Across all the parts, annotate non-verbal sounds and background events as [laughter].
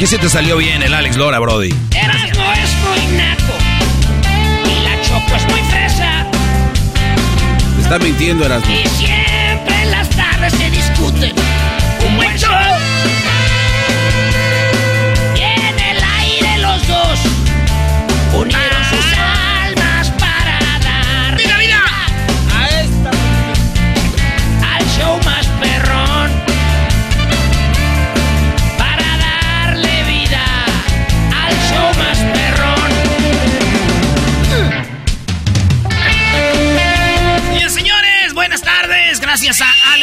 Aquí sí te salió bien el Alex Lora, Brody. Erasmo es muy naco y la Choco es muy fresa Te está mintiendo, Erasmo. y siempre en las tardes se discuten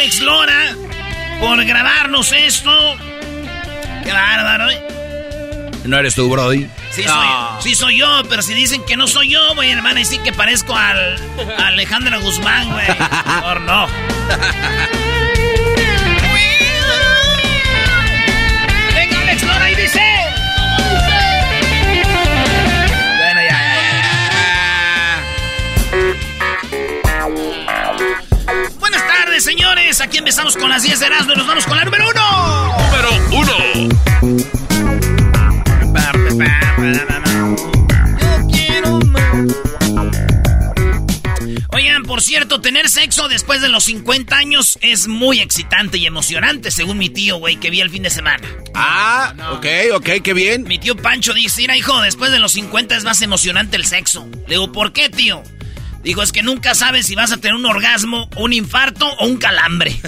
Alex Lora por grabarnos esto. Qué bárbaro, ¿eh? ¿No eres tú, Brody? Sí soy, sí soy yo, pero si dicen que no soy yo, güey, van a decir que parezco al a Alejandro Guzmán, güey. [laughs] Por no. Tardes, señores. Aquí empezamos con las 10 de Erasmo y nos vamos con la número uno. Número uno. Yo quiero más. Oigan, por cierto, tener sexo después de los 50 años es muy excitante y emocionante, según mi tío, güey, que vi el fin de semana. Ah, ok, ok, qué bien. Mi tío Pancho dice, mira, hijo, después de los 50 es más emocionante el sexo. Le digo, ¿por qué, tío? Dijo, es que nunca sabes si vas a tener un orgasmo, un infarto o un calambre. [laughs]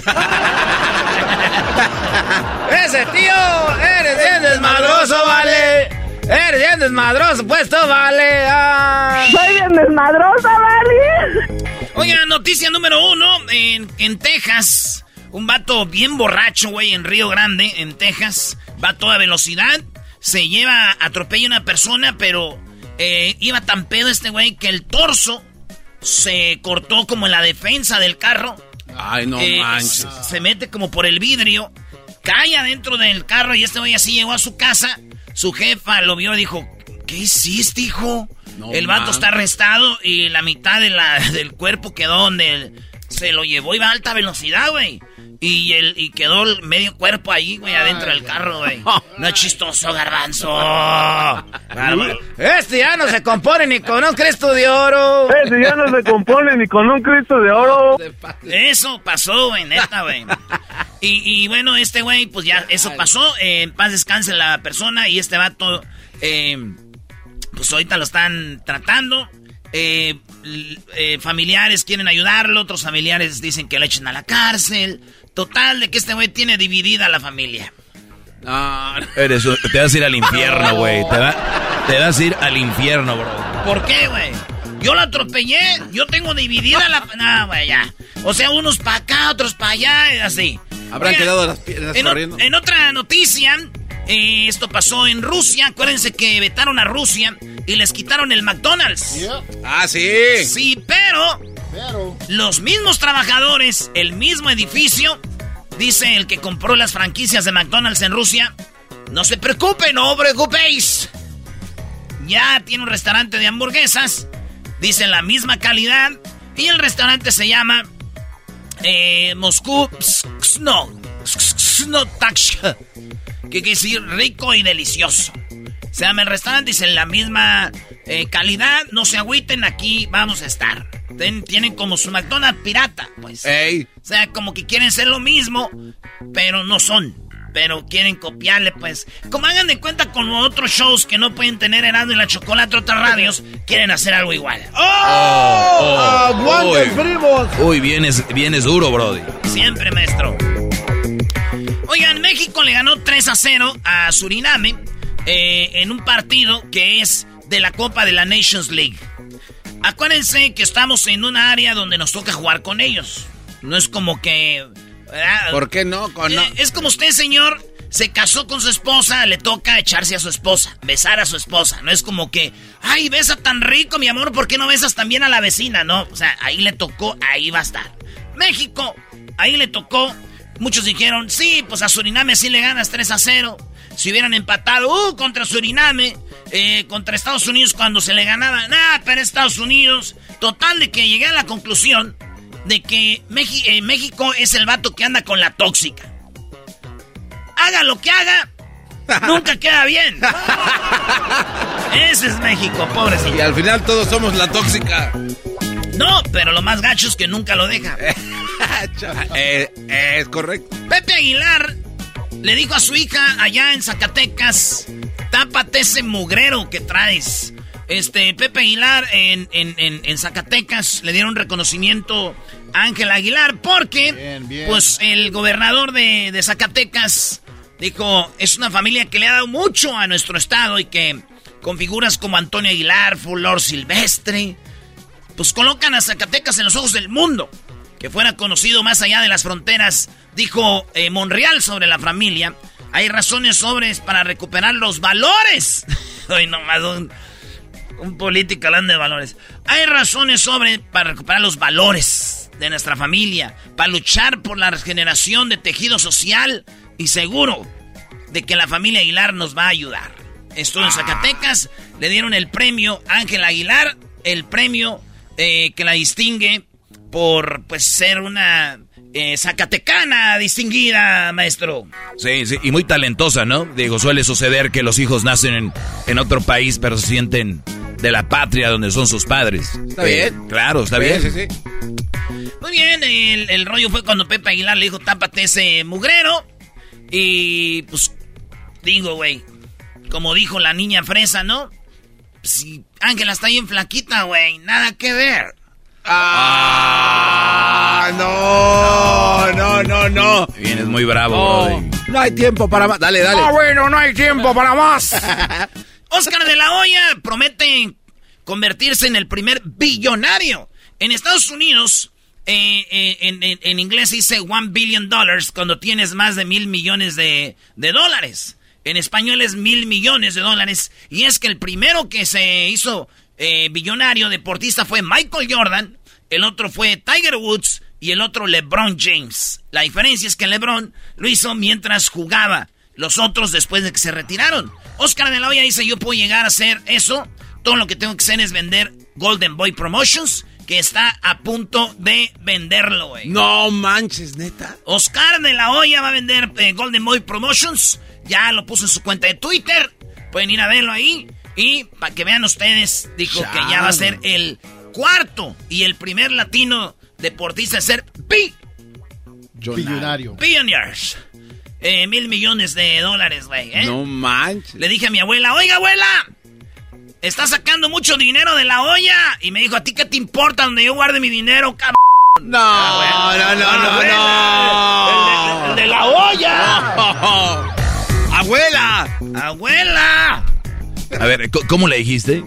Ese tío, eres bien desmadroso, vale. Eres bien desmadroso, pues tú, vale. Ah. Soy bien desmadrosa, ¿vale? Oigan, noticia número uno. En, en Texas, un vato bien borracho, güey, en Río Grande, en Texas. Va a toda velocidad. Se lleva, atropella a una persona, pero eh, iba tan pedo este güey que el torso se cortó como en la defensa del carro. Ay, no Eh, manches. Se mete como por el vidrio, cae adentro del carro y este güey así llegó a su casa. Su jefa lo vio y dijo, ¿qué hiciste, hijo? No el vato man. está arrestado y la mitad de la, [laughs] del cuerpo quedó donde el- se lo llevó, iba a alta velocidad, güey. Y, el, y quedó el medio cuerpo ahí, güey, adentro del carro, güey. No es chistoso, garbanzo. [laughs] Este ya no se compone ni con un Cristo de oro. Ese ya no se compone ni con un Cristo de oro. Eso pasó, güey, neta, güey. [laughs] Y, y bueno, este güey, pues ya, eso pasó. eh, en paz descanse la persona y este vato, eh, pues ahorita lo están tratando. Eh, eh, familiares quieren ayudarlo, otros familiares dicen que lo echen a la cárcel. Total, de que este güey tiene dividida la familia. No, eres un- te vas a ir al infierno, güey. Te, va- te vas a ir al infierno, bro. ¿Por qué, güey? Yo la atropellé, yo tengo dividida la... No, güey, ya. O sea, unos para acá, otros para allá, y así. Habrán quedado las piernas en, corriendo. en otra noticia, eh, esto pasó en Rusia. Acuérdense que vetaron a Rusia y les quitaron el McDonald's. Ah, sí. Sí, pero, Pero, los mismos trabajadores, el mismo edificio, dice el que compró las franquicias de McDonald's en Rusia, no se preocupen, no preocupéis. Ya tiene un restaurante de hamburguesas, dice la misma calidad, y el restaurante se llama eh, Moscú Sno, Snotaksha, que quiere decir rico y delicioso. Se llama el restaurante, dice la misma eh, calidad, no se agüiten, aquí vamos a estar. Ten- tienen como su McDonald's pirata, pues. Ey. O sea, como que quieren ser lo mismo, pero no son. Pero quieren copiarle, pues. Como hagan de cuenta con otros shows que no pueden tener Herando y la Chocolate, otras radios, quieren hacer algo igual. Oh, ¡Aguanten, uy. primos! Uy, vienes, vienes duro, Brody. Siempre, maestro. Oigan, México le ganó 3 a 0 a Suriname eh, en un partido que es de la Copa de la Nations League. Acuérdense que estamos en un área donde nos toca jugar con ellos. No es como que... ¿verdad? ¿Por qué no? Con, no? Eh, Es como usted, señor, se casó con su esposa, le toca echarse a su esposa, besar a su esposa. No es como que, ay, besa tan rico, mi amor, ¿por qué no besas también a la vecina? No, o sea, ahí le tocó, ahí va a estar. México, ahí le tocó. Muchos dijeron, sí, pues a Suriname sí le ganas 3 a 0. Si hubieran empatado, uh, contra Suriname, eh, contra Estados Unidos cuando se le ganaba, nah, pero Estados Unidos. Total de que llegué a la conclusión de que Meji- eh, México es el vato que anda con la tóxica. Haga lo que haga, [laughs] nunca queda bien. Ese es México, pobrecito. Y al final todos somos la tóxica. No, pero lo más gacho es que nunca lo deja. [laughs] Eh, es correcto. Pepe Aguilar le dijo a su hija allá en Zacatecas, tápate ese mugrero que traes. Este, Pepe Aguilar en, en- en- en Zacatecas le dieron reconocimiento a Ángel Aguilar porque, Bien, bien. pues, el gobernador de, de Zacatecas dijo, es una familia que le ha dado mucho a nuestro estado y que con figuras como Antonio Aguilar, Fulor Silvestre, pues colocan a Zacatecas en los ojos del mundo. Que fuera conocido más allá de las fronteras, dijo eh, Monreal sobre la familia. Hay razones sobres para recuperar los valores. [laughs] Hoy nomás un, un político hablando de valores. Hay razones sobre para recuperar los valores de nuestra familia, para luchar por la regeneración de tejido social y seguro de que la familia Aguilar nos va a ayudar. Estuvo en Zacatecas, le dieron el premio Ángel Aguilar, el premio eh, que la distingue por pues ser una eh, zacatecana distinguida, maestro. Sí, sí, y muy talentosa, ¿no? Digo, suele suceder que los hijos nacen en, en otro país, pero se sienten de la patria donde son sus padres. Está bien. Claro, está bien. sí, sí. Muy bien, el, el rollo fue cuando Pepe Aguilar le dijo, tápate ese mugrero. Y pues, digo, güey, como dijo la niña fresa, ¿no? Si Ángela está bien flaquita, güey, nada que ver. Ah, no, no, no, no. Vienes muy bravo, No, no hay tiempo para más. Dale, dale. Ah, bueno, no hay tiempo para más. [laughs] Oscar de la Hoya promete convertirse en el primer billonario. En Estados Unidos, eh, eh, en, en- en inglés dice one billion dollars cuando tienes más de mil millones de, de dólares. En español es mil millones de dólares. Y es que el primero que se hizo eh, billonario deportista fue Michael Jordan, el otro fue Tiger Woods y el otro LeBron James. La diferencia es que LeBron lo hizo mientras jugaba, los otros después de que se retiraron. Oscar de la Hoya dice, yo puedo llegar a hacer eso, todo lo que tengo que hacer es vender Golden Boy Promotions, que está a punto de venderlo, güey. No manches, neta. Oscar de la Hoya va a vender eh, Golden Boy Promotions. Ya lo puso en su cuenta de Twitter. Pueden ir a verlo ahí. Y para que vean ustedes, dijo que ya va a ser el cuarto y el primer latino deportista en ser bi Billonario. billionaires. Eh, mil millones de dólares, güey. ¿eh? No manches. Le dije a mi abuela, oiga abuela, está sacando mucho dinero de la olla. Y me dijo, ¿a ti qué te importa donde yo guarde mi dinero, cabrón? No, no, no, no, no. El de, el de la olla. [laughs] Abuela. Abuela. A ver, ¿c- ¿cómo le dijiste?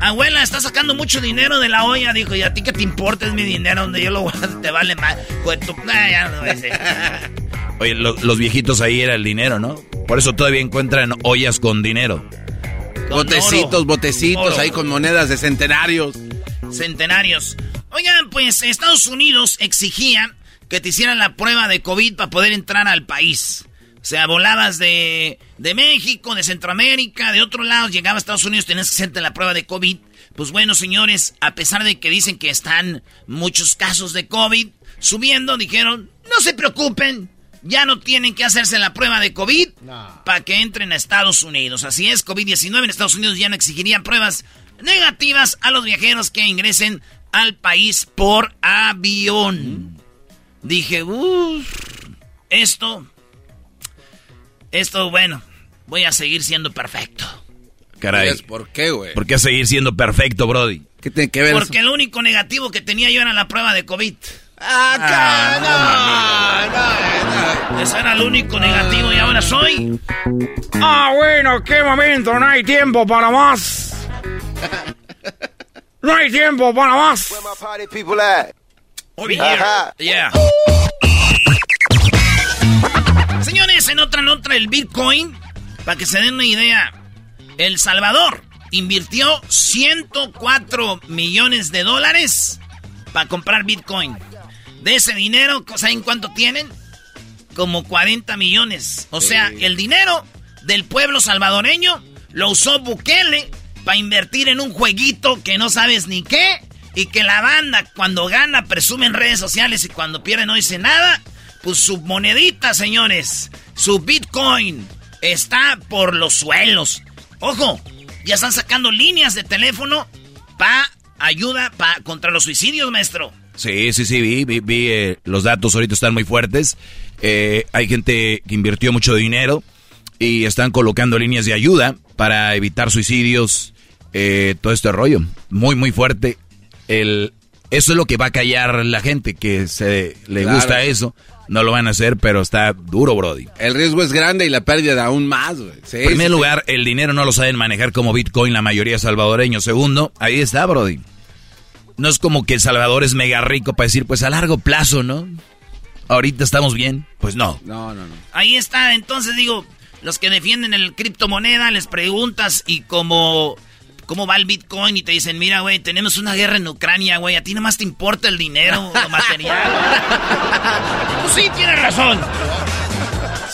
Abuela, está sacando mucho dinero de la olla. Dijo, ¿y a ti qué te importa? Es mi dinero donde yo lo guardo. Te vale más. Pues. Nah, ya no. [laughs] Oye, los viejitos ahí era el dinero, ¿no? Por eso todavía encuentran ollas con dinero. botecitos, botecitos ahí con monedas de centenarios. Centenarios. Oigan, pues Estados Unidos exigía que te hicieran la prueba de COVID para poder entrar al país. O sea, volabas de, de México, de Centroamérica, de otro lado, llegabas a Estados Unidos, tenías que hacerte la prueba de COVID. Pues bueno, señores, a pesar de que dicen que están muchos casos de COVID subiendo, dijeron, no se preocupen, ya no tienen que hacerse la prueba de COVID para que entren a Estados Unidos. Así es, COVID-19 en Estados Unidos ya no exigirían pruebas negativas a los viajeros que ingresen al país por avión. Dije, uff, esto, esto, bueno, voy a seguir siendo perfecto. Caray. ¿Por qué, güey? ¿Por qué seguir siendo perfecto, Brody? ¿Qué tiene que ver Porque el único negativo que tenía yo era la prueba de COVID. ¡Acá! no, no, Ese era el único negativo y ahora soy. Ah, bueno, qué momento, no hay tiempo para más. No hay tiempo para más. Yeah. Señores, en otra nota, el Bitcoin, para que se den una idea, El Salvador invirtió 104 millones de dólares para comprar Bitcoin. De ese dinero, ¿saben cuánto tienen? Como 40 millones. O sea, el dinero del pueblo salvadoreño lo usó Bukele para invertir en un jueguito que no sabes ni qué. Y que la banda cuando gana presume en redes sociales y cuando pierde no dice nada. Pues su monedita, señores, su Bitcoin está por los suelos. Ojo, ya están sacando líneas de teléfono para ayuda pa, contra los suicidios, maestro. Sí, sí, sí, vi, vi, vi eh, los datos ahorita están muy fuertes. Eh, hay gente que invirtió mucho dinero y están colocando líneas de ayuda para evitar suicidios, eh, todo este rollo. Muy, muy fuerte. El, eso es lo que va a callar la gente que se le gusta eso. No lo van a hacer, pero está duro, Brody. El riesgo es grande y la pérdida aún más, güey. en primer lugar, el dinero no lo saben manejar como Bitcoin la mayoría salvadoreños. Segundo, ahí está, Brody. No es como que El Salvador es mega rico para decir, pues a largo plazo, ¿no? Ahorita estamos bien. Pues no. No, no, no. Ahí está, entonces digo, los que defienden el criptomoneda, les preguntas y como cómo va el Bitcoin y te dicen, mira, güey, tenemos una guerra en Ucrania, güey, a ti nomás te importa el dinero, [laughs] lo material. pues sí, tienes razón.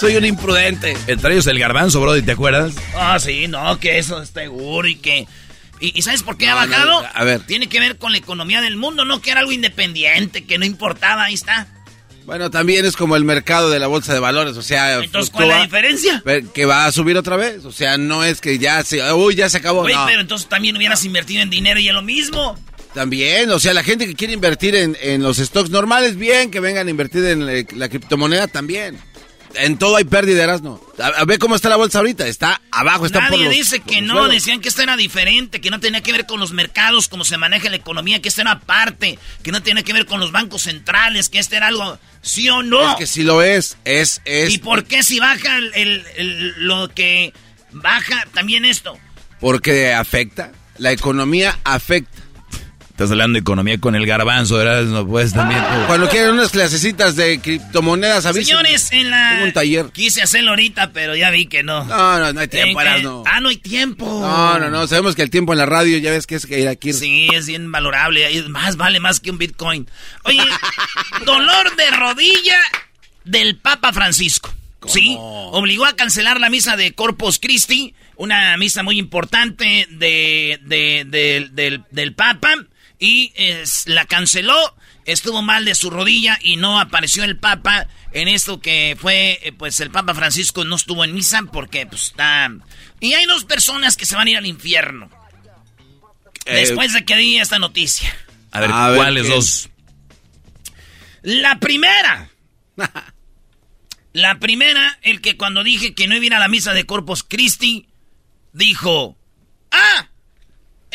Soy un imprudente. Entre ellos el garbanzo, Brody, ¿te acuerdas? Ah, sí, no, que eso es seguro y que ¿Y, sabes por qué ha bajado? a ver. Tiene que ver con la economía del mundo, no que era algo independiente, que no importaba, ahí está. Bueno, también es como el mercado de la bolsa de valores, o sea... Entonces, ¿cuál es la diferencia? Que va a subir otra vez, o sea, no es que ya se... Uy, ya se acabó, Oye, pero entonces también hubieras invertido en dinero y en lo mismo. También, o sea, la gente que quiere invertir en, en los stocks normales, bien, que vengan a invertir en la, la criptomoneda también en todo hay pérdidas, ¿no? A, ver cómo está la bolsa ahorita. Está abajo, está Nadie por los, dice que no, decían que esto era diferente, que no tenía que ver con los mercados, cómo se maneja la economía, que esto era aparte, que no tiene que ver con los bancos centrales, que este era algo, ¿sí o no? Es que sí lo es, es, es. ¿Y por qué si baja el, lo que baja también esto? Porque afecta, la economía afecta. Estás hablando de economía con el garbanzo, ¿verdad? No puedes también. Cuando quieren unas clasecitas de criptomonedas, avísenme. Señores, en la. Tengo un taller. Quise hacerlo ahorita, pero ya vi que no. No, no, no hay tiempo, no. Ah, no hay tiempo. No, no, no. Sabemos que el tiempo en la radio, ya ves que es que ir aquí. Sí, es bien valorable. Más vale más que un Bitcoin. Oye, [laughs] dolor de rodilla del Papa Francisco. Sí, obligó a cancelar la misa de Corpus Christi, una misa muy importante de, de, del, del Papa y la canceló. Estuvo mal de su rodilla y no apareció el Papa en esto que fue, eh, pues el Papa Francisco no estuvo en misa porque pues está... Y hay dos personas que se van a ir al infierno. Eh, después de que di esta noticia. A ver, ¿cuáles dos? La primera. [laughs] la primera, el que cuando dije que no iba a ir a la misa de Corpus Christi, dijo, ah,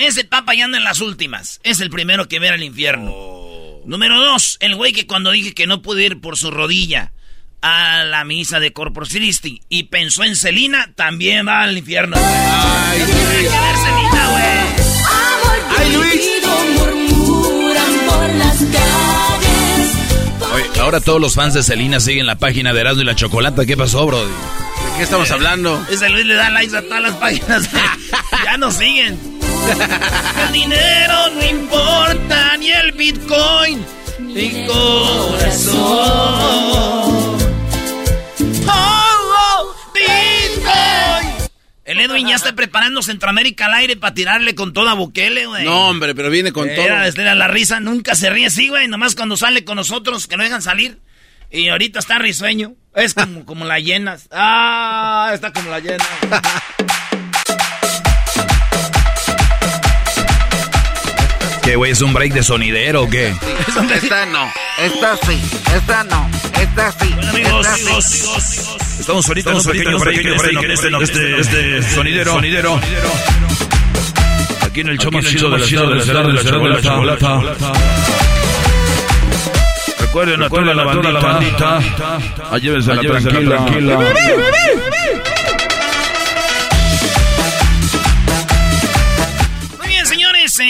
ese papa ya anda en las últimas. Es el primero que ver al infierno. Oh. Número dos, el güey que cuando dije que no pude ir por su rodilla a la misa de Corpus Christi y pensó en Celina, también va al infierno. Ay, Celina, güey. Ay, Luis. Oye, ahora todos los fans de Selena siguen la página de Erasmo y la Chocolata. ¿Qué pasó, Brody? ¿De qué estamos hablando? Ese Luis le da likes a todas las páginas. [laughs] ya nos siguen. [laughs] El dinero no importa, ni el Bitcoin, ni corazón. Oh, oh, Bitcoin. El Edwin ya está preparando Centroamérica al aire para tirarle con toda Bukele, güey. No, hombre, pero viene con todo. Era, era la risa, nunca se ríe así, güey. Nomás cuando sale con nosotros, que no dejan salir. Y ahorita está risueño. Es como, como las llenas. Ah, está como la llena. ¿Qué, güey? ¿Es un break de sonidero o qué? Esta no, esta sí, esta no, esta sí. Bueno, amigos, esta amigos, sí. amigos, amigos. Estamos ahorita en un pequeño break, pequeño en break este, en este- este, este- este sonidero. sonidero. Aquí en el show más chido de la chido ciudad de la de la chocolata. Recuerden a toda la la bandita. Llévensela Llévensela tranquila.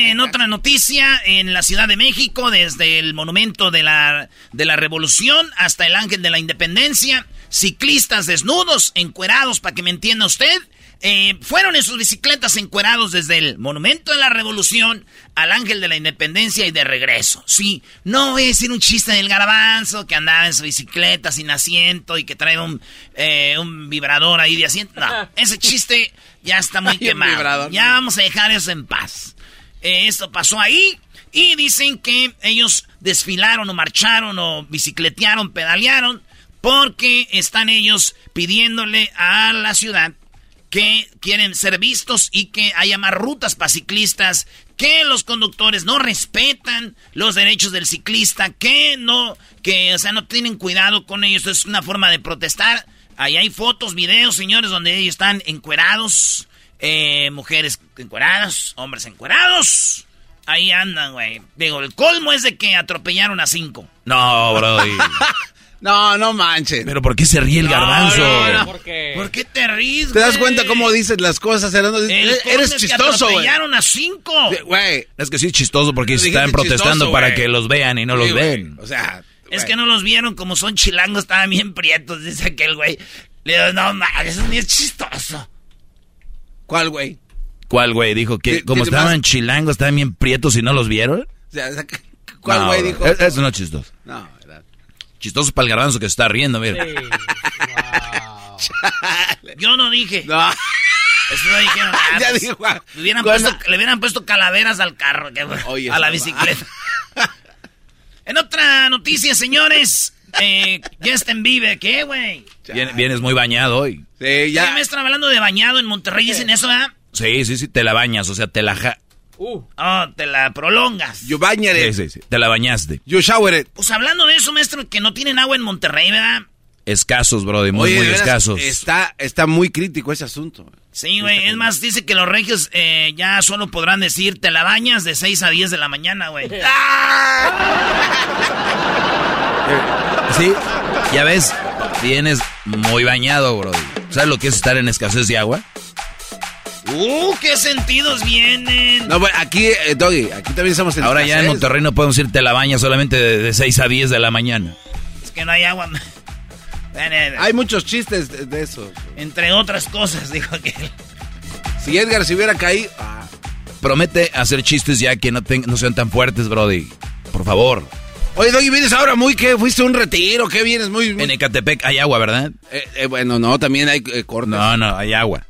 En otra noticia, en la Ciudad de México, desde el Monumento de la, de la Revolución hasta el Ángel de la Independencia, ciclistas desnudos, encuerados, para que me entienda usted, eh, fueron en sus bicicletas encuerados desde el Monumento de la Revolución al Ángel de la Independencia y de regreso. Sí, no voy a decir un chiste del garbanzo que andaba en su bicicleta sin asiento y que trae un, eh, un vibrador ahí de asiento. No, [laughs] ese chiste ya está muy quemado. Ya vamos a dejar eso en paz. Esto pasó ahí y dicen que ellos desfilaron o marcharon o bicicletearon, pedalearon porque están ellos pidiéndole a la ciudad que quieren ser vistos y que haya más rutas para ciclistas, que los conductores no respetan los derechos del ciclista, que no, que, o sea, no tienen cuidado con ellos. Es una forma de protestar. Ahí hay fotos, videos, señores, donde ellos están encuerados, eh, mujeres encueradas, hombres encuerados. Ahí andan, güey. Digo, el colmo es de que atropellaron a cinco. No, Brody. [laughs] No, no manches. Pero ¿por qué se ríe el garbanzo? no, no. ¿Por qué te ríes, ¿Te das güey? cuenta cómo dices las cosas, Eres, colmo es que chistoso, güey. atropellaron a cinco. Güey. Es que sí es chistoso porque Dijiste están protestando chistoso, para que los vean y no los Sí, güey. ven. O sea. Es que no los vieron como son chilangos, estaban bien prietos, dice aquel güey. Le digo, no mames, eso ni es chistoso. ¿Cuál, güey? ¿Cuál, güey? Dijo que ¿Qué- como qué estaban más? chilangos, estaban bien prietos y no los vieron. O sea, ¿Cuál, güey, dijo? Es- Eso no es chistoso. No, ¿verdad? Chistoso para el garbanzo que se está riendo, mira. [laughs] Yo no dije. No. Eso no dijeron [laughs] nada. Ya dijo. le, hubieran puesto, le hubieran puesto calaveras al carro, que, Oye, a la bicicleta. [laughs] en otra noticia, señores, eh, Justin Bieber, ¿qué, güey? Vien- vienes muy bañado hoy. Sí, Ya me están hablando de bañado en Monterrey, dicen eso, ¿verdad? Sí, sí, sí, te la bañas, o sea, te la ja... Oh, te la prolongas. You bañere. Sí, sí, sí, te la bañaste. You showered. Pues hablando de eso, maestro, que no tienen agua en Monterrey, ¿verdad? Escasos, brody, muy, Oye, muy veras, escasos. Está, está muy crítico ese asunto. Sí, güey. Es más, dice que los regios eh, ya solo podrán decir, te la bañas de 6 a 10 de la mañana, güey. [laughs] [laughs] Sí, ya ves, vienes muy bañado, brody. ¿Sabes lo que es estar en escasez de agua? ¡Uh, qué sentidos vienen! No, bueno, aquí, eh, Doggy, aquí también estamos en Ahora ya en. Monterrey no podemos ir te la bañas solamente de, de 6 a 10 de la mañana. Es que no hay agua. [laughs] Hay muchos chistes de, de eso. Entre otras cosas, dijo que. Si Edgar se hubiera caído. ah, Promete hacer chistes ya que no, ten- no sean tan fuertes, brody. Por favor. Oye, Doggy, vienes ahora muy que fuiste a un retiro, ¿qué vienes? Muy. muy- En Ecatepec hay agua, ¿verdad? Eh, eh, bueno, no, también hay eh, cortes. No, no, hay agua.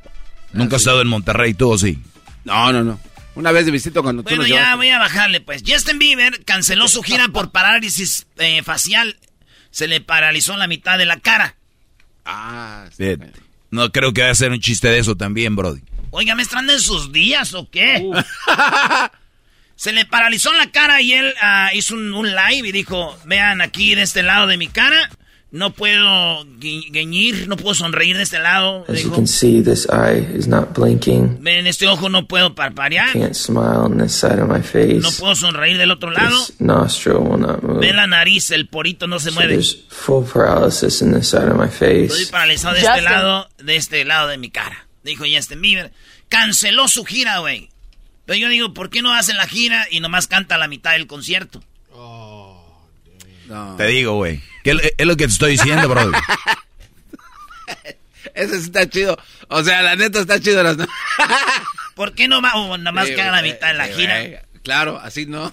Nunca has sí. estado en Monterrey, tú o sí. No, no, no. Una vez de visita cuando tú Bueno, ya llevaste. voy a bajarle, pues. Justin Bieber canceló su gira por parálisis eh, facial. Se le paralizó la mitad de la cara. Ah, sí. Bien. No creo que vaya a ser un chiste de eso también, brody. Oiga, ¿me están en sus días o qué? [laughs] Se le paralizó la cara y él ah, hizo un, un live y dijo, vean aquí de este lado de mi cara, no puedo gui- guiñir, no puedo sonreír de este lado. As you Dijo, can see, this eye is not blinking. ven, este ojo no puedo parpadear, Can't smile on this side of my no face. puedo sonreír del otro lado. This nostril will not move. Ve la nariz, el porito no se So mueve. there's full paralysis in this side of my Estoy face. paralizado de este lado, de este lado de mi cara. Dijo Justin Bieber. Canceló su gira, güey. Pero yo digo, ¿por qué no hacen la gira y nomás canta la mitad del concierto? Te digo, güey. ¿Qué es- lo que te estoy diciendo, bro? [laughs] Ese sí está chido. O sea, la neta está chido. Las... [laughs] ¿Por qué no va? O nada más Sí, que haga la mitad en la sí, gira. Claro, así no.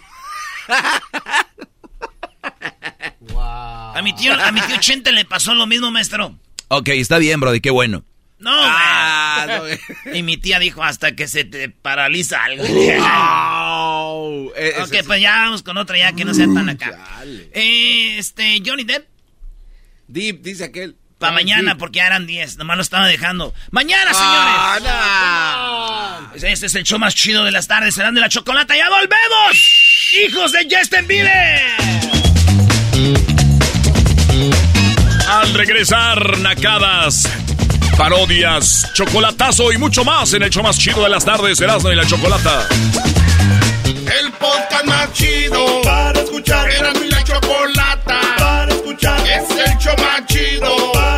A mi tío, a mi tío Chente le pasó lo mismo, maestro. ok, está bien, Brody, qué bueno. No, Ah, no. Y mi tía dijo hasta que se te paraliza algo. [laughs] E- ese ok, sí. pues ya vamos con otra ya que no sea tan acá. Eh, este, Johnny Depp, Deep, dice aquel. para mañana, Deep. porque ya eran 10. Nomás lo estaba dejando. ¡Mañana, señores! Ah, Este es el show más chido de las tardes. Serán de la chocolata. ¡Ya volvemos! ¡Hijos de Justin Bieber! Al regresar, nacadas, parodias, chocolatazo y mucho más en el show más chido de las tardes, Erasmo y la Chocolata. El podcast más chido para escuchar. Era mi la chocolata para escuchar. Es el show más chido para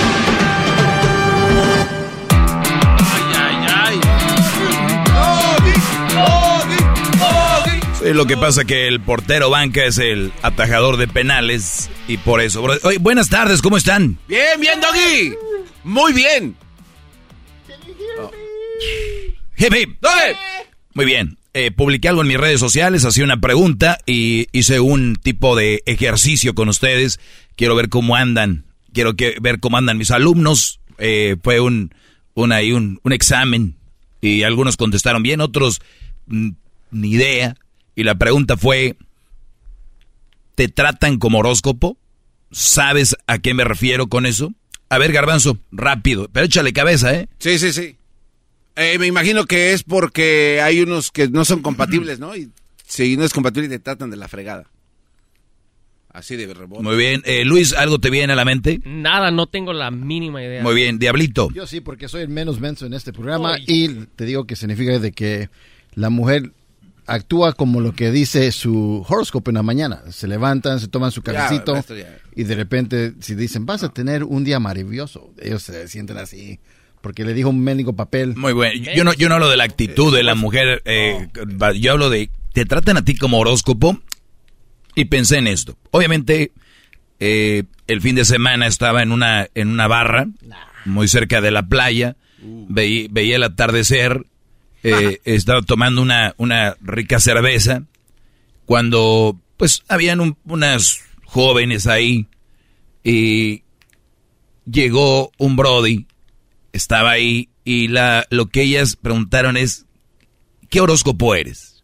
[laughs] Sí, lo que pasa que el portero banca es el atajador de penales y por eso. bro- Oye, buenas tardes, ¿cómo están? Bien, bien, Doggy. Muy bien. Hip, hip. Muy bien. Eh, publiqué algo en mis redes sociales, hacía una pregunta y hice un tipo de ejercicio con ustedes. Quiero ver cómo andan. Quiero que, ver cómo andan mis alumnos. Eh, fue un, un, un, un examen y algunos contestaron bien, otros mm, ni idea. Y la pregunta fue, ¿te tratan como horóscopo? ¿Sabes a qué me refiero con eso? A ver, garbanzo, rápido, pero échale cabeza, ¿eh? Sí, sí, sí. Eh, me imagino que es porque hay unos que no son compatibles, ¿no? Y si no es compatible te tratan de la fregada. Así de rebote. Muy bien. Eh, Luis, ¿algo te viene a la mente? Nada, no tengo la mínima idea. Muy bien. Diablito. Yo sí, porque soy el menos menso en este programa y te digo que significa de que la mujer actúa como lo que dice su horóscopo en la mañana. Se levantan, se toman su cafecito ya. y de repente si dicen vas a tener un día maravilloso, ellos se sienten así porque le dijo un médico papel. Muy bueno. Yo no, yo no hablo de la actitud de la mujer. eh, yo hablo de. Te tratan a ti como horóscopo. Y pensé en esto. Obviamente, eh, el fin de semana estaba en una, en una barra, muy cerca de la playa. Veí- veía el atardecer. Eh, estaba tomando una, una rica cerveza. Cuando, pues, habían un- unas jóvenes ahí. Y llegó un Brody estaba ahí y la, lo que ellas preguntaron es, ¿qué horóscopo eres?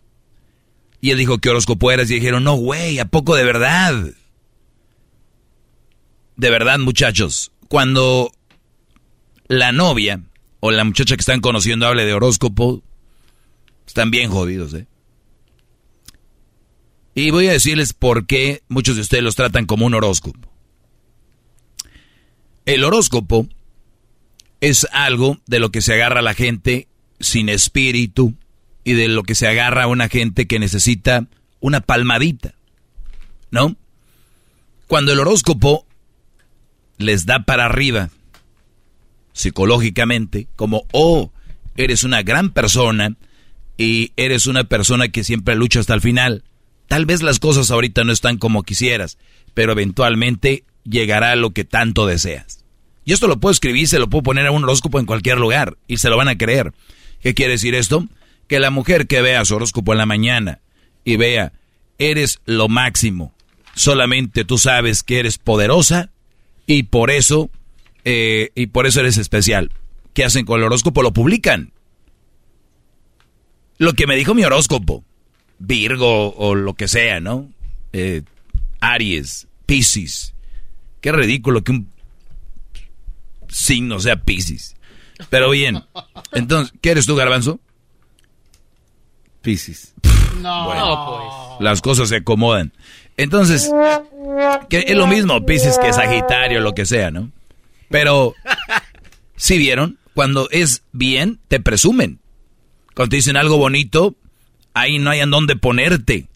Y él dijo, ¿qué horóscopo eras? Y dijeron, no, güey, ¿a poco de verdad? De verdad, muchachos, cuando la novia o la muchacha que están conociendo hable de horóscopo, están bien jodidos, ¿eh? Y voy a decirles por qué muchos de ustedes los tratan como un horóscopo. El horóscopo es algo de lo que se agarra la gente sin espíritu y de lo que se agarra una gente que necesita una palmadita, ¿no? Cuando el horóscopo les da para arriba psicológicamente, como, oh, eres una gran persona y eres una persona que siempre lucha hasta el final Tal vez las cosas ahorita no están como quisieras, pero eventualmente llegará lo que tanto deseas. Y esto lo puedo escribir, se lo puedo poner a un horóscopo en cualquier lugar y se lo van a creer. ¿Qué quiere decir esto? Que la mujer que vea su horóscopo en la mañana y vea, eres lo máximo, solamente tú sabes que eres poderosa y por eso, eh, y por eso eres especial. ¿Qué hacen con el horóscopo? Lo publican. Lo que me dijo mi horóscopo. Virgo o lo que sea, ¿no? Eh, Aries, Pisces. Qué ridículo que un signo sea Pisces. Pero bien, entonces, ¿qué eres tú, Garbanzo? Pisces. No, pues. Las cosas se acomodan. Entonces, que es lo mismo Pisces que Sagitario, lo que sea, ¿no? Pero, si vieron? Cuando es bien, te presumen. Cuando te dicen algo bonito, ahí no hay en dónde ponerte.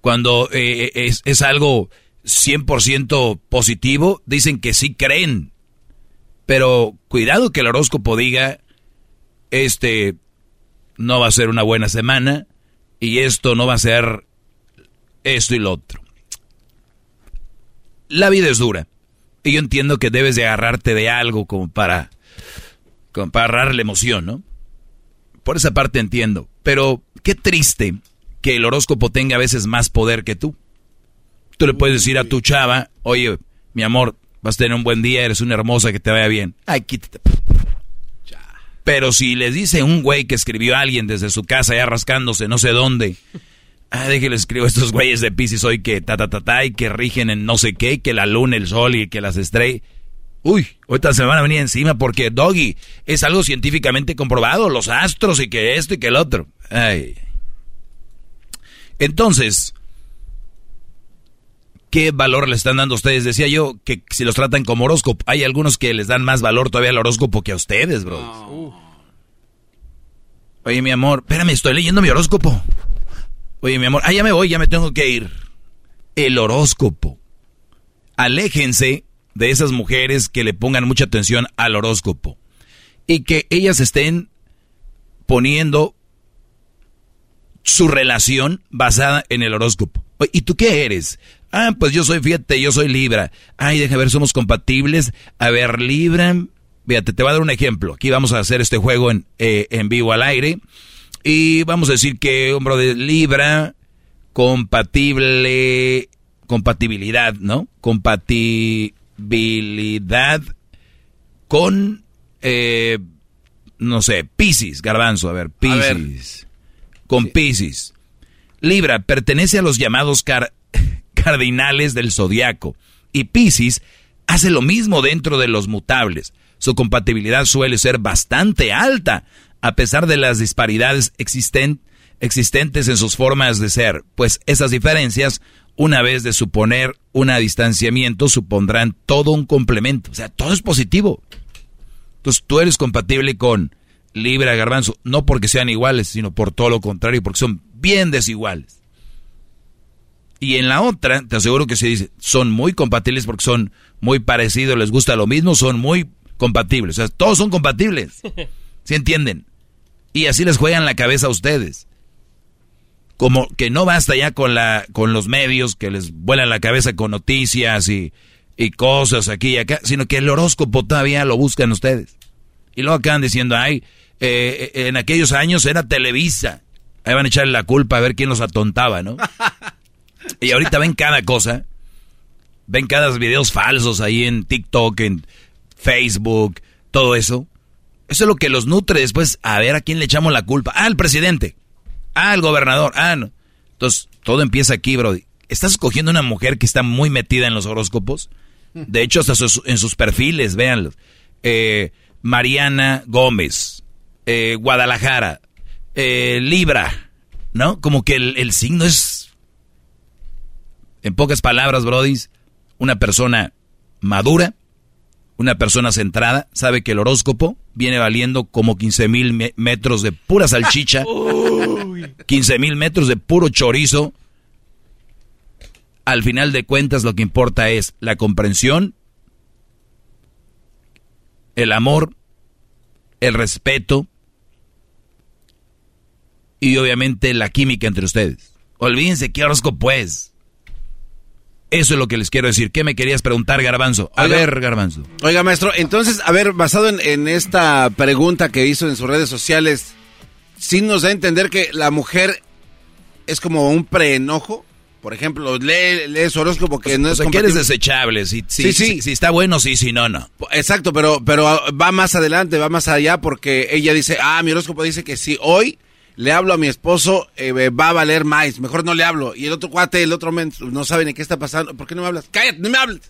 Cuando eh, es, es, algo 100% positivo, dicen que sí creen. Pero cuidado que el horóscopo diga, este no va a ser una buena semana y esto no va a ser esto y lo otro. La vida es dura. Y yo entiendo que debes de agarrarte de algo como para, como para agarrar la emoción, ¿no? Por esa parte entiendo. Pero qué triste que el horóscopo tenga a veces más poder que tú. Tú le puedes decir a tu chava, oye, mi amor, vas a tener un buen día, eres una hermosa, que te vaya bien. Ay, quítate. Pero si les dice un güey que escribió a alguien desde su casa ya rascándose no sé dónde, ah, déjale escribo a estos güeyes de Pisces hoy que ta ta ta ta y que rigen en no sé qué, que la luna, el sol y que las estrellas. Uy, ahorita se me van a venir encima porque Doggy es algo científicamente comprobado, los astros y que esto y que el otro. Ay. Entonces, ¿qué valor le están dando a ustedes? Decía yo que si los tratan como horóscopo, hay algunos que les dan más valor todavía al horóscopo que a ustedes, bro. Oye, mi amor, espérame, estoy leyendo mi horóscopo. Oye, mi amor, ah, ya me voy, ya me tengo que ir. El horóscopo. Aléjense de esas mujeres que le pongan mucha atención al horóscopo y que ellas estén poniendo su relación basada en el horóscopo. ¿Y tú qué eres? Ah, pues yo soy, fíjate, yo soy Libra. Ay, déjame ver, somos compatibles. A ver, Libra, fíjate, te voy a dar un ejemplo. Aquí vamos a hacer este juego en, eh, en vivo al aire. Y vamos a decir que, hombre, de Libra, compatible, compatibilidad, ¿no? Compatibilidad con, eh, no sé, Pisces, garbanzo, a ver, Pisces con Pisces. Libra pertenece a los llamados [laughs] cardinales del zodiaco y Pisces hace lo mismo dentro de los mutables. Su compatibilidad suele ser bastante alta, a pesar de las disparidades existentes en sus formas de ser, pues esas diferencias, una vez de suponer un distanciamiento, supondrán todo un complemento. O sea, todo es positivo. Entonces tú eres compatible con Libra, Garbanzo, no porque sean iguales, sino por todo lo contrario, porque son bien desiguales. Y en la otra, te aseguro que se dice, son muy compatibles porque son muy parecidos, les gusta lo mismo, son muy compatibles. O sea, todos son compatibles. [laughs] ¿Sí entienden? Y así les juegan la cabeza a ustedes. Como que no basta ya con, la, con los medios que les vuelan la cabeza con noticias y, y cosas aquí y acá, sino que el horóscopo todavía lo buscan ustedes. Y luego acaban diciendo, ay, eh, en aquellos años era Televisa. Ahí van a echarle la culpa a ver quién los atontaba, ¿no? [laughs] y ahorita ven cada cosa. Ven cada videos falsos ahí en TikTok, en Facebook, todo eso. Eso es lo que los nutre después. A ver a quién le echamos la culpa. Ah, al presidente. Ah, al gobernador. Ah, no. Entonces, todo empieza aquí, Brody. ¿Estás escogiendo una mujer que está muy metida en los horóscopos? De hecho, hasta sus- en sus perfiles, véanlos. Eh, Mariana Gómez, eh, Guadalajara, eh, Libra, ¿no? Como que el, el signo es, en pocas palabras, Brody, una persona madura, una persona centrada, sabe que el horóscopo viene valiendo como 15 mil me- metros de pura salchicha, [laughs] 15 mil metros de puro chorizo. Al final de cuentas lo que importa es la comprensión, el amor, el respeto y obviamente la química entre ustedes. Olvídense qué horóscopo es. Eso es lo que les quiero decir. ¿Qué me querías preguntar, Garbanzo? A Oiga. ver, Garbanzo. Oiga, maestro, entonces, a ver, basado en, en esta pregunta que hizo en sus redes sociales, ¿sí nos da a entender que la mujer es como un preenojo? Por ejemplo, lee, lee su horóscopo que no O es sea, que eres desechable. Si, si, Sí, sí. Si, si está bueno, sí, si no, no. Exacto, pero, pero va más adelante, va más allá porque ella dice, ah, mi horóscopo dice que si hoy le hablo a mi esposo, eh, va a valer más, mejor no le hablo. Y el otro cuate, el otro men, no sabe ni qué está pasando, ¿por qué no me hablas? Cállate, no me hables.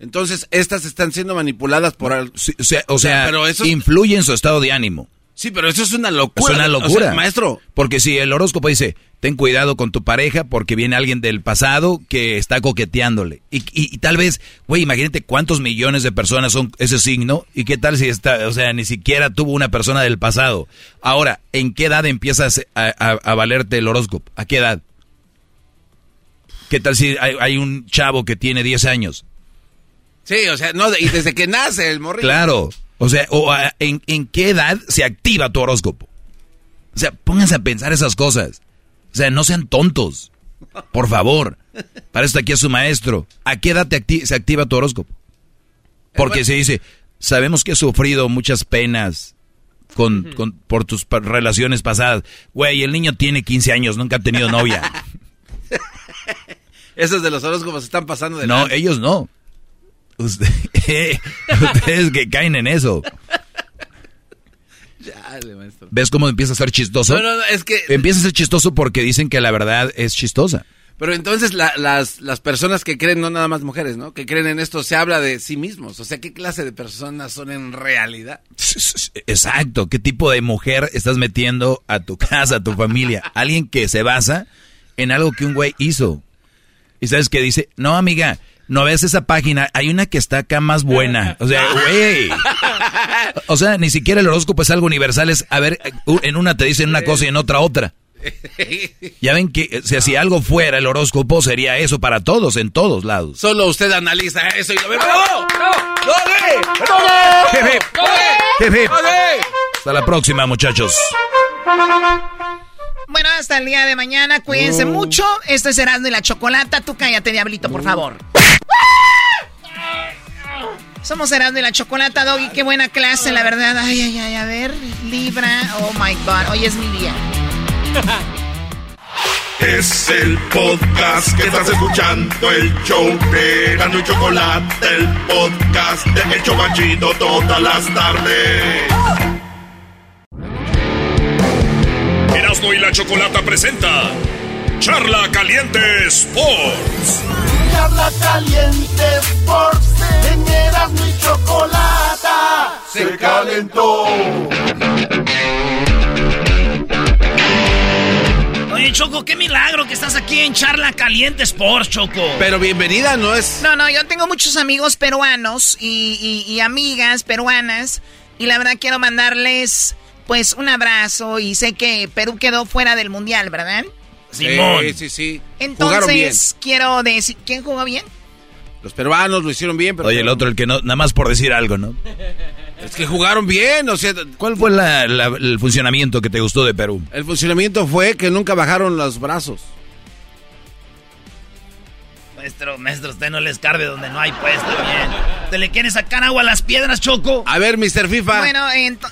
Entonces, estas están siendo manipuladas por... al- Sí, o sea, o sea, pero eso es- influye en su estado de ánimo. Sí, pero eso es una Es locura. una O sea, locura. maestro, Porque si el horóscopo dice, ten cuidado con tu pareja porque viene alguien del pasado que está coqueteándole. Y, y- y tal vez, güey, imagínate cuántos millones de personas son ese signo y qué tal si está, o sea, ni siquiera tuvo una persona del pasado. Ahora, ¿en qué edad empiezas a, a- a valerte el horóscopo? ¿A qué edad? ¿Qué tal si hay, hay un chavo que tiene 10 años? sí, o sea, no, y desde que nace el morrillo. Claro. O sea, o, a- ¿en, ¿en qué edad se activa tu horóscopo? O sea, pónganse a pensar esas cosas. O sea, no sean tontos. Por favor. Para esto aquí es su maestro. ¿A qué edad te acti- se activa tu horóscopo? Porque se dice, sabemos que has sufrido muchas penas con, con- por tus pa- relaciones pasadas. Güey, el niño tiene 15 años, nunca ha tenido novia. [laughs] Esos de los horóscopos están pasando de No, ellos no. Usted- [laughs] ustedes que caen en eso. Maestro. ¿Ves cómo empieza a ser chistoso? No, no, no, es que... Empieza a ser chistoso porque dicen que la verdad es chistosa. Pero entonces la- las, las personas que creen, no nada más mujeres, ¿no? Que creen en esto, se habla de sí mismos. O sea, ¿qué clase de personas son en realidad? Exacto. ¿Qué tipo de mujer estás metiendo a tu casa, a tu familia? Alguien que se basa en algo que un güey hizo. Y sabes que dice, no, amiga, no ves esa página, hay una que está acá más buena. O sea, [laughs] güey. O sea, ni siquiera el horóscopo es algo universal, es, a ver, en una te dicen una cosa y en otra otra. [laughs] Ya ven que o sea, si algo fuera el horóscopo sería eso para todos, en todos lados. Solo usted analiza eso y lo ve. Hip. Hasta la próxima, muchachos. Bueno, hasta el día de mañana, cuídense mucho. Esto es Erasmo y la Chocolata. Tú cállate, diablito, por favor. Somos Erasmo y la Chocolata, Doggy. Qué buena clase, la verdad. Ay, ay, ay, a ver. Libra. Oh, my God. Hoy es mi día. [laughs] Es el podcast que estás escuchando, el show de Gano y Chocolate, el podcast de El Chobachito todas las tardes. Erasmo y la Chocolata presenta Charla Caliente Sports. Charla Caliente Sports, en Erasmo y Chocolata, se calentó. Oye, Choco, qué milagro que estás aquí en Charla Caliente Sports, Choco. Pero bienvenida, no es... No, no, yo tengo muchos amigos peruanos y, y- y amigas peruanas. Y la verdad quiero mandarles, pues, un abrazo. Y sé que Perú quedó fuera del mundial, ¿verdad? Simón. Sí, sí, sí. Entonces, quiero decir. ¿Quién jugó bien? Los peruanos lo hicieron bien, pero... Oye, el otro, el que no, nada más por decir algo, ¿no? Es que jugaron bien, o sea... ¿Cuál fue la- la- el funcionamiento que te gustó de Perú? El funcionamiento fue que nunca bajaron los brazos. Maestro, maestro, usted no les carbe donde no hay, pues, también. ¿Te le quiere sacar agua a las piedras, Choco? A ver, Mr. FIFA. Bueno, ento-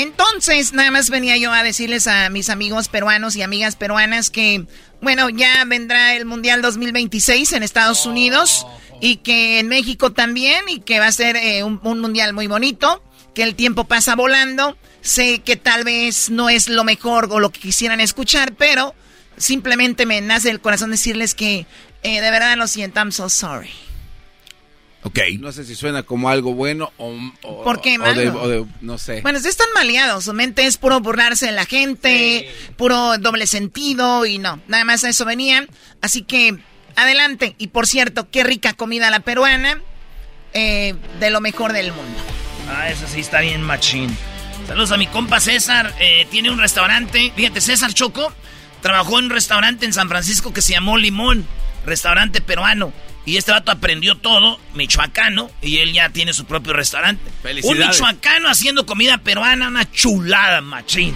entonces, nada más venía yo a decirles a mis amigos peruanos y amigas peruanas que, bueno, ya vendrá el Mundial 2026 en Estados Unidos y que en México también y que va a ser eh, un, un Mundial muy bonito, que el tiempo pasa volando. Sé que tal vez no es lo mejor o lo que quisieran escuchar, pero simplemente me nace del corazón decirles que eh, de verdad lo siento, I'm so sorry. Ok. No sé si suena como algo bueno o... o ¿Por qué o de, malo? o de- no sé. Bueno, ustedes están maleados, su mente es puro burlarse de la gente, puro doble sentido y no, nada más a eso venía. Así que, adelante. Y por cierto, qué rica comida la peruana, eh, de lo mejor del mundo. Ah, eso sí está bien machín. Saludos a mi compa César. eh, tiene un restaurante. Fíjate, César Choco trabajó en un restaurante en San Francisco que se llamó Limón. Restaurante peruano. Y este vato aprendió todo, michoacano, y él ya tiene su propio restaurante. Un michoacano haciendo comida peruana, una chulada, machín.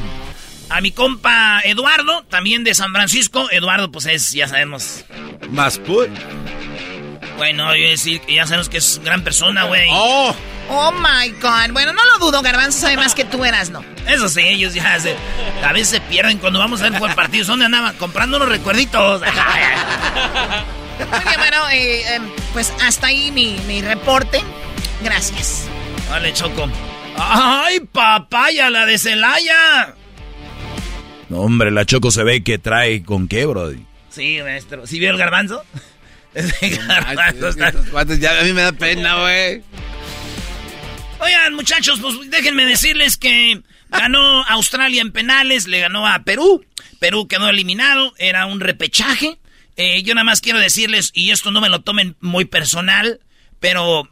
A mi compa Eduardo, también de San Francisco. Eduardo, pues es, ya sabemos. Más put. Bueno, yo decir que ya sabemos que es gran persona, güey. ¡Oh! Oh my god. Bueno, no lo dudo, Garbanzo sabe más que tú eras, ¿no? Eso sí, ellos ya se, a veces se pierden cuando vamos a ver por partidos. ¿Dónde andaban? Comprando unos recuerditos. [laughs] Oye, bueno, eh, eh, pues hasta ahí mi, mi reporte. Gracias. Vale, Choco. ¡Ay, papaya, la de Celaya! No, hombre, la Choco se ve que trae con qué, brody. Sí, maestro. ¿Sí vio el garbanzo? [laughs] Ese garbanzo está- ya a mí me da pena, güey. Oigan, muchachos, pues déjenme decirles que ganó Australia en penales, le ganó a Perú. Perú quedó eliminado, era un repechaje. Eh, yo nada más quiero decirles, y esto no me lo tomen muy personal, pero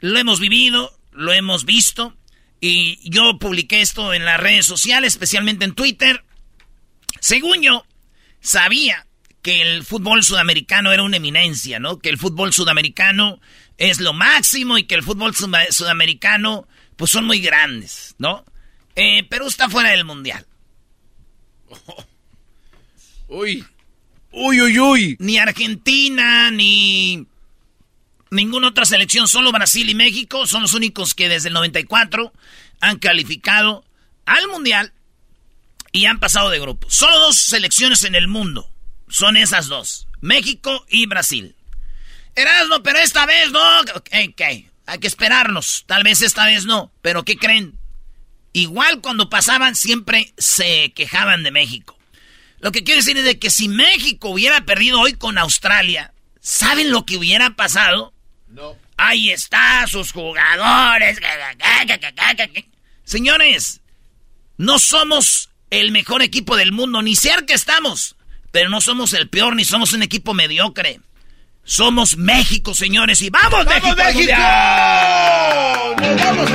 lo hemos vivido, lo hemos visto, y yo publiqué esto en las redes sociales, especialmente en Twitter. Según yo, sabía que el fútbol sudamericano era una eminencia, ¿no? Que el fútbol sudamericano es lo máximo y que el fútbol sudamericano, pues son muy grandes, ¿no? Eh, Perú está fuera del mundial. [laughs] Uy. Uy, uy, uy. Ni Argentina, ni ninguna otra selección, solo Brasil y México son los únicos que desde el 94 han calificado al mundial y han pasado de grupo. Solo dos selecciones en el mundo son esas dos, México y Brasil. Erasmo, pero esta vez no. Ok, ok, hay que esperarnos. Tal vez esta vez no. Pero ¿qué creen? Igual cuando pasaban siempre se quejaban de México. Lo que quiero decir es de que si México hubiera perdido hoy con Australia, ¿saben lo que hubiera pasado? No. Ahí está, sus jugadores. Señores, no somos el mejor equipo del mundo, ni cerca estamos. Pero no somos el peor, ni somos un equipo mediocre. Somos México, señores, y ¡vamos, México! al México! Vamos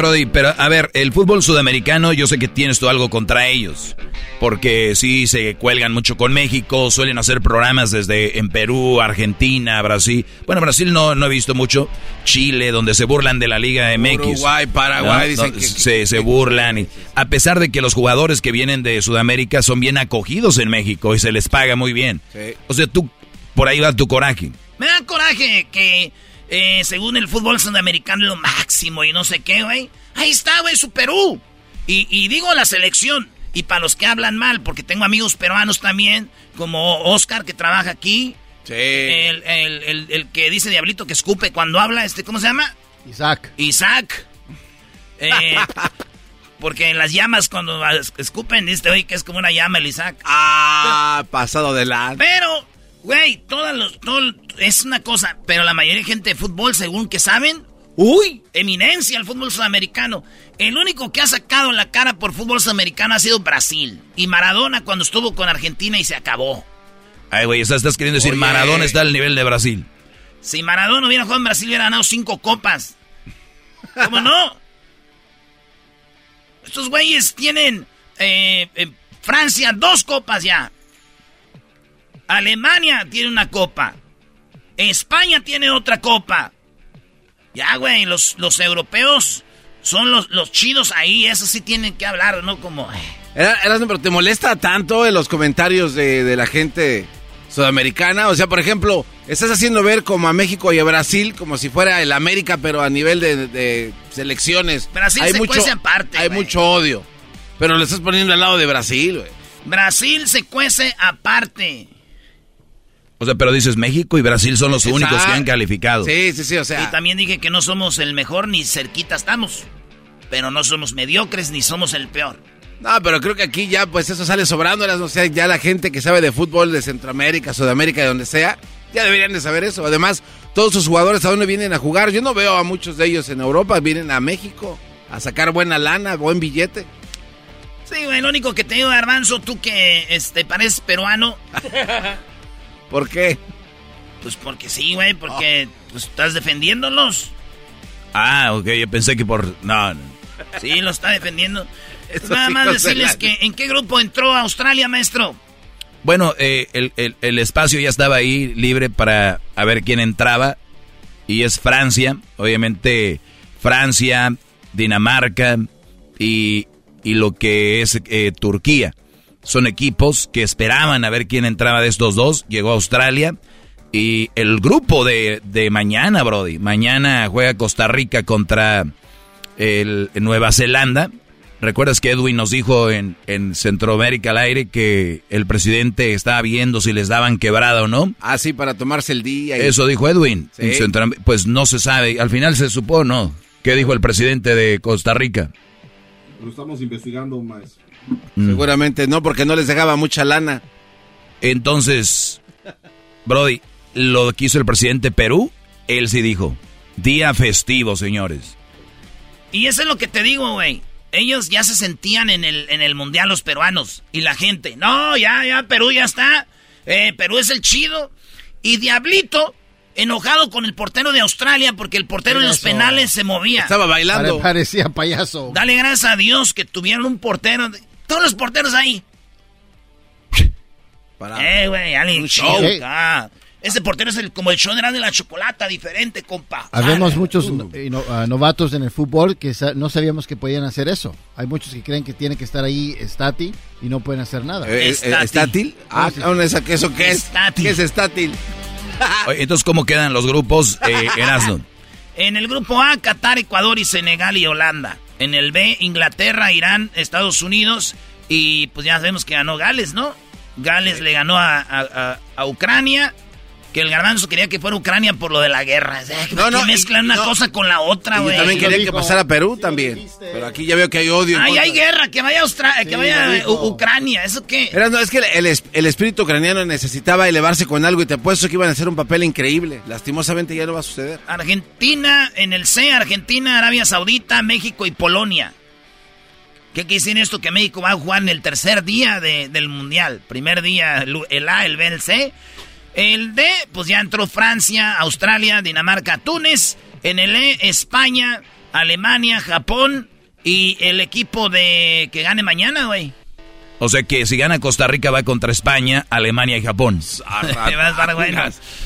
Brody, pero a ver, el fútbol sudamericano, yo sé que tienes tú algo contra ellos. Porque sí se cuelgan mucho con México, suelen hacer programas desde en Perú, Argentina, Brasil. Bueno, Brasil no, no he visto mucho. Chile, donde se burlan de la Liga MX. Uruguay, Paraguay, ¿no? dicen No, que- se, se burlan. Y, a pesar de que los jugadores que vienen de Sudamérica son bien acogidos en México y se les paga muy bien. Sí. O sea, tú, por ahí va tu coraje. Me da coraje que, eh, según el fútbol sudamericano, es lo máximo y no sé qué, güey. Ahí está, güey, su Perú. Y, y digo la selección. Y para los que hablan mal, porque tengo amigos peruanos también, como Oscar, que trabaja aquí. Sí. El, el- el- el que dice Diablito que escupe cuando habla, este, ¿cómo se llama? Isaac. Isaac. [laughs] Eh, porque en las llamas cuando es- escupen, dice hoy que es como una llama el Isaac. Ah, pasado de la... Pero, güey, todas los, todo, es una cosa, pero la mayoría de gente de fútbol, según que saben, uy, eminencia el fútbol sudamericano. El único que ha sacado la cara por fútbol sudamericano ha sido Brasil. Y Maradona cuando estuvo con Argentina y se acabó. Ay, güey, estás, estás queriendo decir Oye. Maradona está al nivel de Brasil. Si Maradona hubiera jugado en Brasil, hubiera ganado cinco copas. ¿Cómo no? Estos güeyes tienen eh, en Francia dos copas ya. Alemania tiene una copa. España tiene otra copa. Ya, güey, los, los europeos son los, los chidos ahí. Eso sí tienen que hablar, ¿no? Como... eh, Era- Erasmo, pero ¿te molesta tanto en los comentarios de, de la gente sudamericana? O sea, por ejemplo, estás haciendo ver como a México y a Brasil como si fuera el América, pero a nivel de, de selecciones. Brasil hay se mucho, cuece aparte, Hay mucho odio. Pero lo estás poniendo al lado de Brasil, güey. Brasil se cuece aparte. O sea, pero dices México y Brasil son los únicos que han calificado. Sí, sí, sí, o sea. Y también dije que no somos el mejor ni cerquita estamos. Pero no somos mediocres ni somos el peor. No, pero creo que aquí ya, pues eso sale sobrando. O sea, ya la gente que sabe de fútbol de Centroamérica, Sudamérica, de donde sea, ya deberían de saber eso. Además, todos sus jugadores a dónde vienen a jugar. Yo no veo a muchos de ellos en Europa, vienen a México a sacar buena lana, buen billete. Sí, güey, lo único que te digo, Garbanzo, tú que este, pareces peruano. [laughs] ¿Por qué? Pues porque sí, güey, porque pues, estás defendiéndolos. Ah, ok, yo pensé que por... No, no. Sí, lo está defendiendo. [laughs] Nada más decirles que en qué grupo entró Australia, maestro. Bueno, eh, el, el, espacio ya estaba ahí libre para a ver quién entraba. Y es Francia, obviamente Francia, Dinamarca y, y lo que es eh, Turquía. Son equipos que esperaban a ver quién entraba de estos dos. Llegó Australia. Y el grupo de, de mañana, Brody. Mañana juega Costa Rica contra el, Nueva Zelanda. ¿Recuerdas que Edwin nos dijo en, en, Centroamérica al aire que el presidente estaba viendo si les daban quebrada o no? Ah, sí, para tomarse el día. Eso dijo Edwin. pues no se sabe. Al final se supo, ¿no? ¿Qué dijo el presidente de Costa Rica? Lo estamos investigando, maestro. Mm. Seguramente no, porque no les dejaba mucha lana. Entonces, Brody, lo que hizo el presidente Perú, él sí dijo, día festivo, señores. Y eso es lo que te digo, güey. Ellos ya se sentían en el, en el mundial los peruanos y la gente. No, ya, ya, Perú ya está. Eh, Perú es el chido. Y Diablito, enojado con el portero de Australia porque el portero de los penales se movía. Estaba bailando. parecía payaso. Dale gracias a Dios que tuvieron un portero. Todos los porteros ahí. Para. Eh, güey, alguien chido. Ese portero es el, como el show de la chocolata, diferente, compa. Habemos muchos ah, novatos en el fútbol que no sabíamos que podían hacer eso. Hay muchos que creen que tienen que estar ahí estátil y no pueden hacer nada. Eh, eh, ¿Estátil? Ah, ¿eso qué es? ¿Qué es estátil? [laughs] Entonces, ¿cómo quedan los grupos, eh, Erasmo? En el grupo A, Qatar, Ecuador y Senegal y Holanda. En el B, Inglaterra, Irán, Estados Unidos y pues ya sabemos que ganó Gales, ¿no? Gales le ganó a Ucrania que el garbanzo quería que fuera Ucrania por lo de la guerra. no, no, mezclan una cosa con la otra, güey. también quería que pasara Perú también. Pero aquí ya veo que hay odio. Ay, hay guerra, que vaya, que vaya Ucrania. ¿Eso qué? no, es que el, el, espíritu ucraniano necesitaba elevarse con algo y te apuesto que iban a hacer un papel increíble. Lastimosamente ya no va a suceder. Argentina, en el C, Argentina, Arabia Saudita, México y Polonia. ¿Qué quiere decir esto? Que México va a jugar en el tercer día del Mundial. Primer día el A, el B, el C. El D, pues ya entró Francia, Australia, Dinamarca, Túnez. En el E, España, Alemania, Japón. Y el equipo de que gane mañana, güey. O sea que si gana Costa Rica va contra España, Alemania y Japón.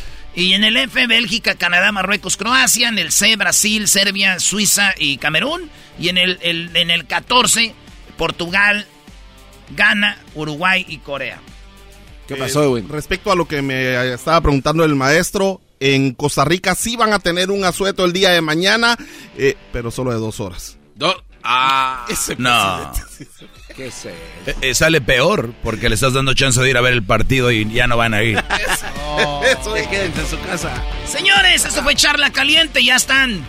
[laughs] y en el F, Bélgica, Canadá, Marruecos, Croacia. En el C, Brasil, Serbia, Suiza y Camerún. Y en el, en el 14, Portugal, Ghana, Uruguay y Corea. ¿Qué pasó, Edwin? respecto a lo que me estaba preguntando el maestro, en Costa Rica sí van a tener un asueto el día de mañana, eh, pero solo de dos horas. ah, no. ¿Qué sé? Eh, eh, sale peor porque le estás dando chance de ir a ver el partido y ya no van a ir. [laughs] Eso, quédense en su casa. Señores, eso fue charla caliente, ya están.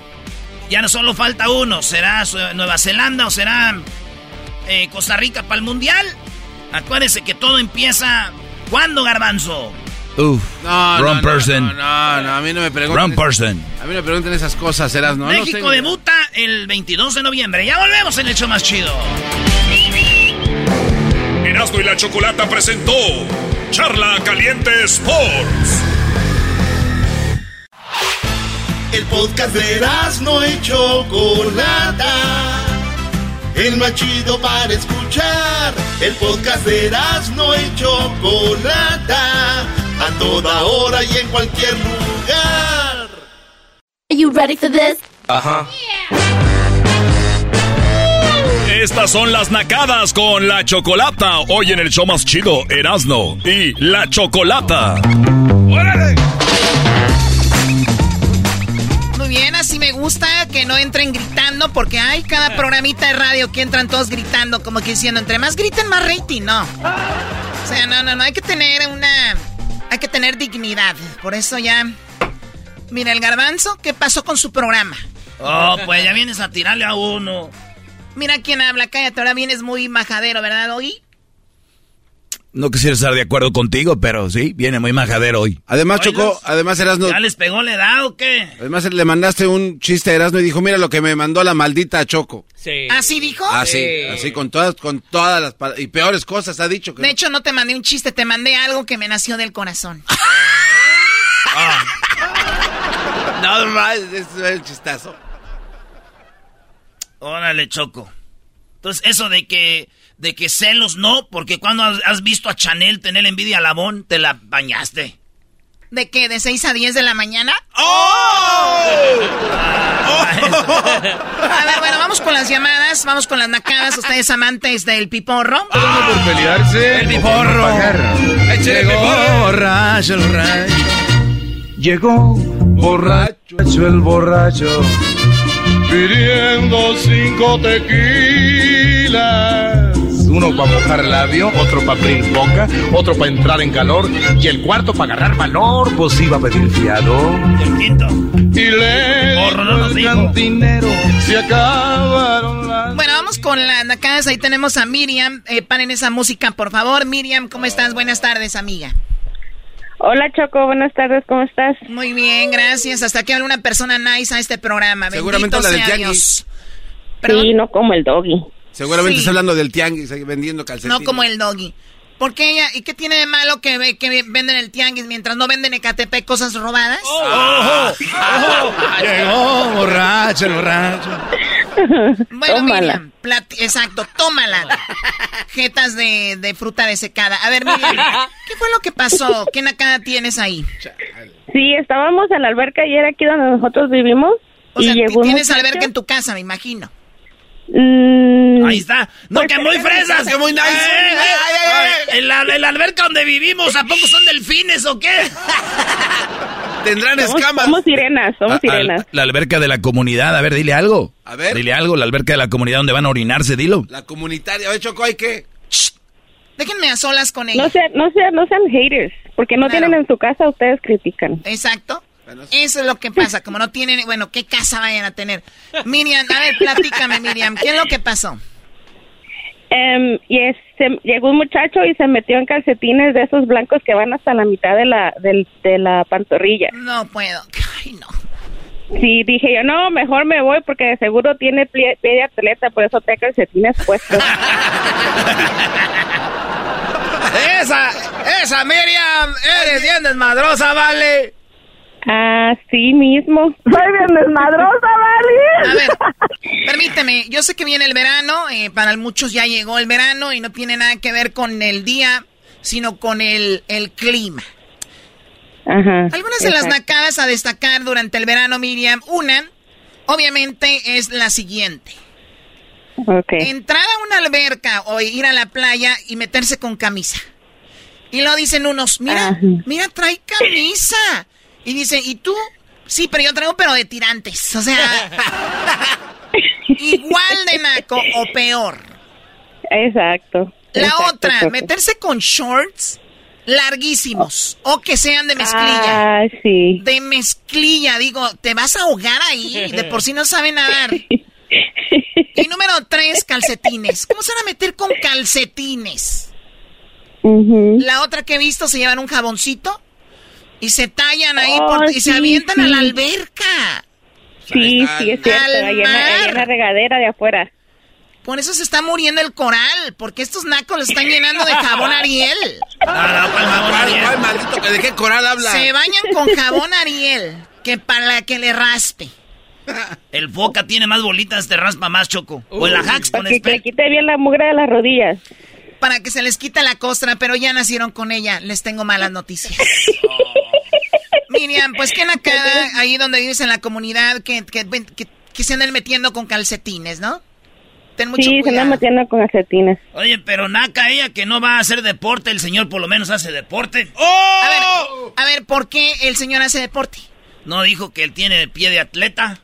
Ya no solo falta uno. ¿Será Nueva Zelanda o será Costa Rica para el Mundial? Acuérdense que todo empieza ¿Cuándo, Garbanzo? Uf, no, wrong person. No, no, a mí no me pregunten. Wrong person. A mí no me pregunten esas cosas, serás, ¿no? México debuta el 22 de noviembre. Ya volvemos en el hecho más chido. Erasmo y la Chocolata presentó Charla Caliente Sports. El podcast de Erasmo y Chocolata el más chido para escuchar. El podcast de no y Chocolata, a toda hora y en cualquier lugar. Are you ready for this? Ajá. Estas son las nacadas con la chocolata. Hoy en el show más chido, Erasno y la chocolata. ¡Órale! bien, así me gusta que no entren gritando porque hay cada programita de radio que entran todos gritando como que diciendo, entre más griten más rating, no. O sea, no, no, no, hay que tener una... Hay que tener dignidad. Por eso ya... Mira, el garbanzo, ¿qué pasó con su programa? Oh, pues ya vienes a tirarle a uno. Mira quién habla, cállate, ahora vienes muy majadero, ¿verdad, Doggy? No quisiera estar de acuerdo contigo, pero sí, viene muy majadero hoy. Además, Choco, además Erasno... ¿Ya les pegó la edad o qué? Además le mandaste un chiste a Erasno y dijo, mira lo que me mandó la maldita Choco. Sí. ¿Así dijo? Así, así con todas, con todas las y peores cosas ha dicho. Que... De hecho, no te mandé un chiste, te mandé algo que me nació del corazón. [laughs] No, más, es el chistazo. Órale, Choco. Entonces, eso de que, de que celos no, porque cuando has, visto a Chanel tener envidia a Labón, te la bañaste. ¿De qué? ¿De 6 a 10 de la mañana? ¡Oh! [laughs] A ver, bueno, vamos con las llamadas, vamos con las nacadas. Ustedes amantes del piporro. por pelearse. El piporro. Llegó borracho el rancho. Llegó borracho el borracho. Pidiendo cinco tequilas. Uno para mojar el labio, otro para abrir boca, otro para entrar en calor y el cuarto para agarrar valor, pues iba a pedir fiado. El quinto. Y le Porro, no el dinero, se acabaron las... Bueno, vamos con las nacadas. Ahí tenemos a Miriam. Eh, paren esa música, por favor. Miriam, ¿cómo estás? Buenas tardes, amiga. Hola Choco, buenas tardes, ¿cómo estás? Muy bien, gracias. Hasta que habla una persona nice a este programa. Seguramente Bendito la del. Dios. Sí, no como el doggy. Seguramente Sí. está hablando del tianguis, ahí vendiendo calcetines. No como el doggy. ¿Por qué ella? ¿Y qué tiene de malo que, ve- que venden el tianguis mientras no venden en Ecatepec cosas robadas? Oh. Llegó borracho el borracho. Bueno, Tómala. Miriam, exacto, tómala. Jetas de, de fruta desecada. A ver, Miriam, ¿qué fue lo que pasó? ¿Qué nacada tienes ahí? Sí, estábamos en la alberca ayer aquí donde nosotros vivimos O y sea, llegó tienes alberca en tu casa, me imagino. Mm, Ahí está. No, que muy fresas. que muy nice. En la, en la alberca donde vivimos, ¿a poco son delfines o qué? [laughs] Tendrán somos, escamas. somos sirenas, somos A- a- sirenas. la alberca de la comunidad, a ver, dile algo. A ver. Dile algo, la alberca de la comunidad donde van a orinarse, dilo. La comunitaria. A ver, Choco, ¿hay qué? Déjenme a solas con ella. No sean, no sean, no sean haters, porque no Claro. tienen en su casa, ustedes critican. Exacto. Eso es lo que pasa, como no tienen, bueno, ¿qué casa vayan a tener? Miriam, a ver, platícame, Miriam, ¿qué es lo que pasó? Em, y es- se- llegó un muchacho y se metió en calcetines de esos blancos que van hasta la mitad de la, del- de la pantorrilla. No puedo. Ay, no. Sí, dije yo, no, mejor me voy porque de seguro tiene pie, pie de atleta, por eso te calcetines puestos. [laughs] Esa, esa Miriam, eres bien desmadrosa, vale. Así mismo. Soy bien desmadrosa, A ¿vale? ver, permíteme, yo sé que viene el verano, eh, para muchos ya llegó el verano y no tiene nada que ver con el día, sino con el, el clima. Ajá. Algunas de las nacadas a destacar durante el verano, Miriam, una, obviamente, es la siguiente. Ok. Entrar a una alberca o ir a la playa y meterse con camisa. Y lo dicen unos, mira, Ajá. mira, trae camisa. Y dice, ¿y tú? Sí, pero yo traigo, pero de tirantes. O sea, [laughs] igual de naco o peor. Exacto. La Exacto, otra, meterse con shorts larguísimos o que sean de mezclilla. Ah, sí. De mezclilla, digo, te vas a ahogar ahí. De por sí no sabe nadar. [laughs] Y número tres, calcetines. ¿Cómo se van a meter con calcetines? La otra que he visto se llevan un jaboncito y se tallan ahí Oh, por- y se sí, avientan a la sí. alberca. Sí, sí, es cierto. Ahí en, la, ahí en la regadera de afuera. Por eso se está muriendo el coral, porque estos nacos los están llenando de jabón Ariel. No, [laughs] no, ¿cuál jabón, ¿Cuál, Ariel? cuál maldito que de qué coral habla? Se bañan con jabón Ariel, que para que le raspe. [laughs] El foca tiene más bolitas, te raspa más, Choco. O el Ajax con Para que, le quite bien la mugre de las rodillas. Para que se les quite la costra, pero ya nacieron con ella. Les tengo malas noticias. [laughs] Miriam, pues que acá, ahí donde vives en la comunidad, que, que, que, que se anden metiendo con calcetines, ¿no? Ten mucho Sí, se andan metiendo con calcetines. Oye, pero Naka, ella que no va a hacer deporte, el señor por lo menos hace deporte. A ver, a ver, ¿por qué el señor hace deporte? ¿No dijo que él tiene pie de atleta?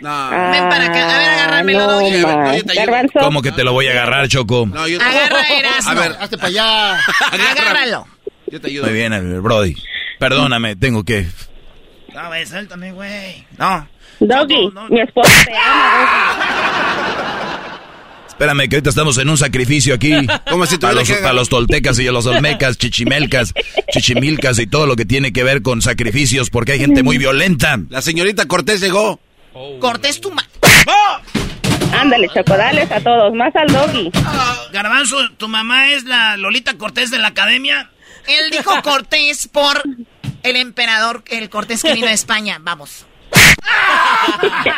No. Ven para acá. A ver, agárramelo, Ah, no, te. ¿Cómo que te lo voy a agarrar, Choco? No, yo Agarra, Erasmo. A ver, Hazte para allá. Agárralo. yo te ayudo. Muy bien, el Brody. Perdóname, tengo que... No, güey, suéltame, güey. No. Doggy, No, no. mi esposa te ama. Espérame, que ahorita estamos en un sacrificio aquí. Como si para, los, para los toltecas y los olmecas, chichimelcas, chichimilcas y todo lo que tiene que ver con sacrificios, porque hay gente muy violenta. La señorita Cortés llegó. Cortés tu ma... Ándale, chocodales a todos, más al doggy. Garbanzo, ¿tu mamá es la Lolita Cortés de la academia? Él dijo [laughs] Cortés por el emperador, el Cortés que vino de España. Vamos.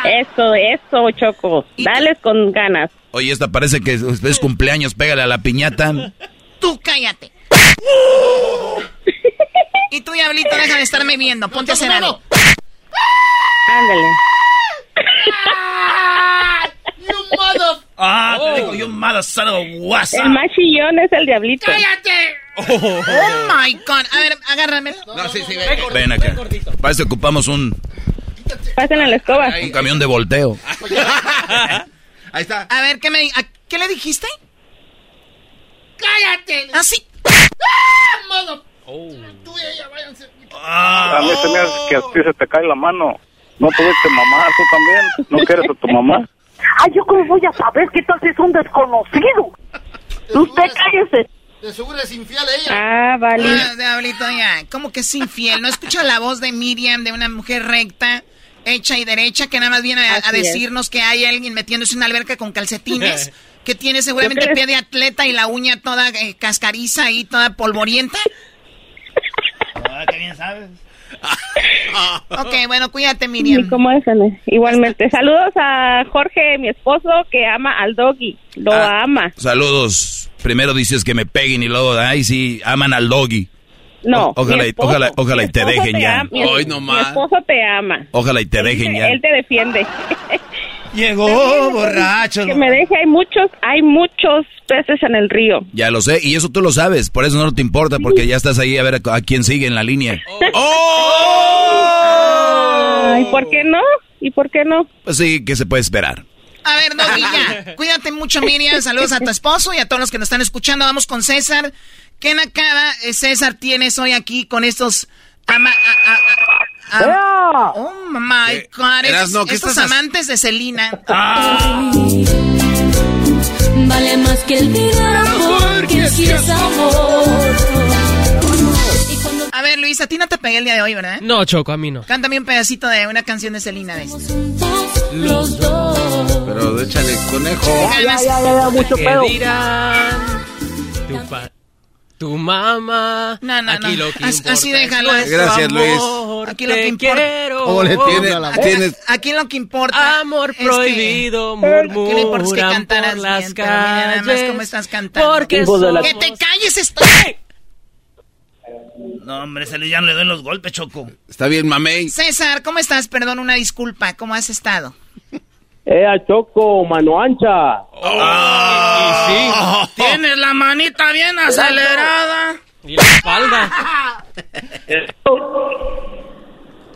Eso, eso, Choco. Dales con ganas. Oye, esta parece que es, es cumpleaños, pégale a la piñata. Tú cállate. y tú, diablito, deja de estarme viendo. Ponte a hacer algo. Ándale. Ah, te digo yo, mala sana guasa. El más chillón es el diablito. ¡Cállate! Oh, my God. A ver, agárrame. No, sí, sí, Ven acá. Para eso ocupamos un, Pasen a la escoba. un camión de volteo. [laughs] Ahí está. A ver, ¿qué, me, a- ¿qué le dijiste? ¡Cállate! Así. A mí se me hace que a ti se te cae la mano. No tuviste mamá, tú también. ¿No quieres a tu mamá? Ay, yo cómo voy a saber que tal si es un desconocido. Usted cállese. De seguro es infiel ella. Ah, vale. Ah, diablito, ya. ¿Cómo que es infiel? ¿No escucha la voz de Miriam, de una mujer recta, hecha y derecha, que nada más viene a, a Así es. decirnos que hay alguien metiéndose en una alberca con calcetines? [laughs] Que tiene seguramente pie de atleta y la uña toda eh, cascariza y toda polvorienta. Ah, qué bien sabes. [laughs] Ok, bueno, cuídate, Miriam. cómo es. Igualmente. Saludos a Jorge, mi esposo, que ama al doggy. Lo Ah. ama. Saludos. Primero dices que me peguen y luego, ay, sí, aman al doggy. No. O- ojalá mi y- esposo. ojalá- ojalá y Mi te dejen ya. ama- Mi, Hoy mi nomás. esposo te ama. Ojalá y te dejen ya. Él te defiende. [laughs] Llegó borracho. que me deje, hay muchos, hay muchos peces en el río. Ya lo sé, y eso tú lo sabes, por eso no te importa, porque ya estás ahí a ver a, a quién sigue en la línea. [laughs] Ay, ¿por qué no? ¿Y por qué no? Pues sí, ¿qué se puede esperar? A ver, Doggy, ya. [laughs] Cuídate mucho, Miriam. Saludos a tu esposo y a todos los que nos están escuchando. Vamos con César. ¿Qué nakada, eh, César, tienes hoy aquí con estos... ama- a- a- a- a- oh, my God. Erasno, Estos, ¿qué estos amantes de Celina. Vale más que el dinero porque si es amor. A ver, Luis, a ti no te pegué el día de hoy, ¿verdad? No, Choco, a mí no. Cántame un pedacito de una canción de Celina de estas. Los dos. Pero échale conejo. Además, mucho ¿Qué pedo. dirán? Tu, pa- tu mamá. No, no, Aquí no. lo que importa así es déjalo. nuestro Gracias, Luis. amor. Aquí lo que importa- quiero. ¿Cómo le voz? aquí, tienes- aquí lo que importa. Amor es que- prohibido, Aquí lo importa es que cantaras por las bien, pero mira nada más calles. cómo estás cantando. Porque la- ¡Que te calles, estoy! No, hombre, se le ya no le doy los golpes, Choco. Está bien, mamey. César, ¿cómo estás? Perdón, una disculpa. ¿Cómo has estado? Eh, a Choco, mano ancha. Ah, Tienes la manita bien acelerada. Y la espalda. [laughs]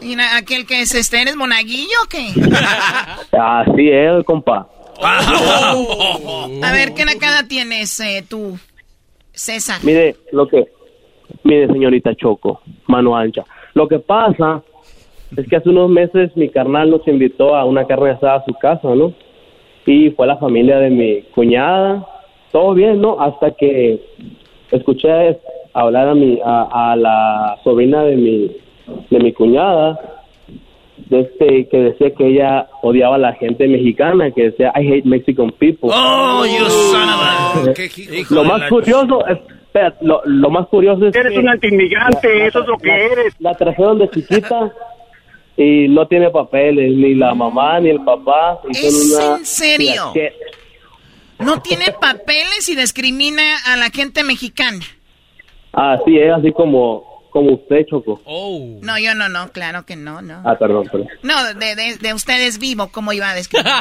¿Y na- aquel que es este? ¿Eres monaguillo o qué? [laughs] Así es, compa. A ver, ¿qué nakada tienes eh, tú, César? Mire, lo que... Mire, señorita Choco, mano ancha. Lo que pasa es que hace unos meses mi carnal nos invitó a una carne asada a su casa, ¿no? Y fue la familia de mi cuñada. Todo bien, ¿no? Hasta que escuché hablar a mi a, a la sobrina de mi de mi cuñada de este que decía que ella odiaba a la gente mexicana que decía I hate Mexican people Oh, you son of a... ¿Qué hijo lo más la- curioso es, espera, lo, lo más curioso es Eres que un antiinmigrante, la- eso es lo que la- eres. la trajeron de chiquita y no tiene papeles ni la mamá ni el papá y son ¿Es una en serio? No tiene papeles y discrimina a la gente mexicana. así es así como como usted Choco Oh. No, yo no, no, claro que no, no. ah perdón, perdón. No, de, de, de ustedes vivo, ¿cómo iba a describir? [laughs]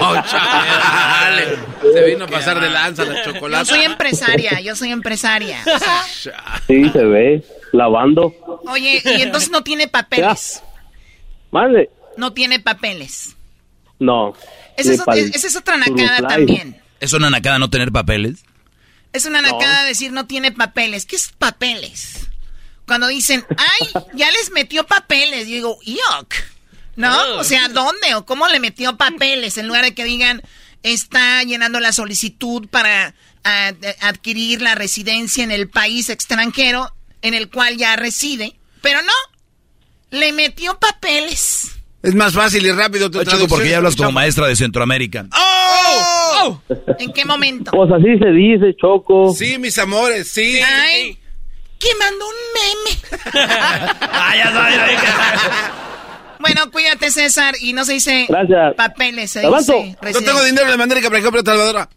Oh, chale. Se vino a pasar de lanza la Yo chocolate. soy empresaria, yo soy empresaria. [laughs] sí se ve lavando Oye, y entonces no tiene [laughs] papeles. mande No tiene papeles. no Esa es, pa'l esa es otra nacada también. ¿Es una nacada no tener papeles? Es una nacada decir no tiene papeles. ¿Qué es papeles? Cuando dicen, ay, ya les metió papeles. Yo digo, yuck. ¿No? O sea, ¿dónde? ¿O cómo le metió papeles? En lugar de que digan, está llenando la solicitud para adquirir la residencia en el país extranjero en el cual ya reside. Pero no, le metió papeles. Es más fácil y rápido tu traducción. porque ya hablas como maestra de Centroamérica. ¡Oh! ¿En qué momento? Pues así se dice, Choco. Sí, mis amores, sí. Ay, que mandó un meme. [laughs] Ah, ya sabe, ya dije. Bueno, cuídate, César. Y no se dice Gracias. papeles, se Avanzo. dice No tengo dinero, le mandaré que que compre Salvadora.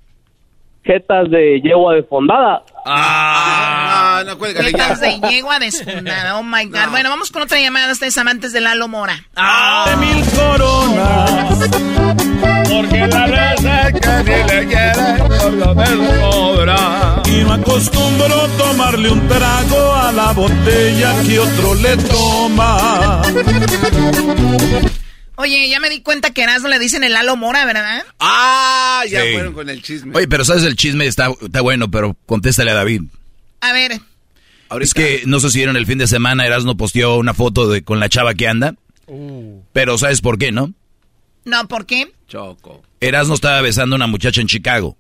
Jetas de yegua desfondada. Ah, no, cuélgale ya. Tetas de yegua desfundada. Oh my God. Bueno, vamos con otra llamada. Ustedes amantes de Lalo Mora. Ah. mil coronas. Porque la que ni le quiere, por lo cobra. Y no acostumbro tomarle un trago a la botella que otro le toma. Oye, ya me di cuenta que Erasmo le dicen el Lalo Mora, ¿verdad? Ah, ya Sí. fueron con el chisme. Oye, pero sabes, el chisme está, está bueno, pero contéstale a David. A ver, Es que no sé si vieron el fin de semana, Erasmo posteó una foto de, con la chava que anda. Pero ¿sabes por qué, no? no, ¿por qué? Choco. Erasmo estaba besando a una muchacha en Chicago.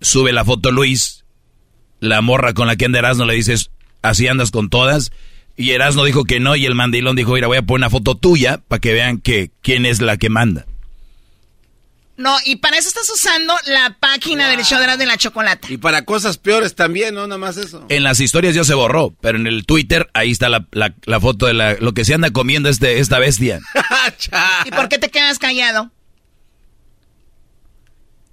Sube la foto Luis. La morra con la que anda Erasmo le dices, así andas con todas. Y Erasmo dijo que no y el mandilón dijo, mira, voy a poner una foto tuya para que vean que quién es la que manda. No, y para eso estás usando la página del show de las de la chocolata. Y para cosas peores también, ¿no? Nada más eso. En las historias ya se borró, pero en el Twitter ahí está la, la- la foto de la- lo que se anda comiendo este, esta bestia. [laughs] ¿Y por qué te quedas callado?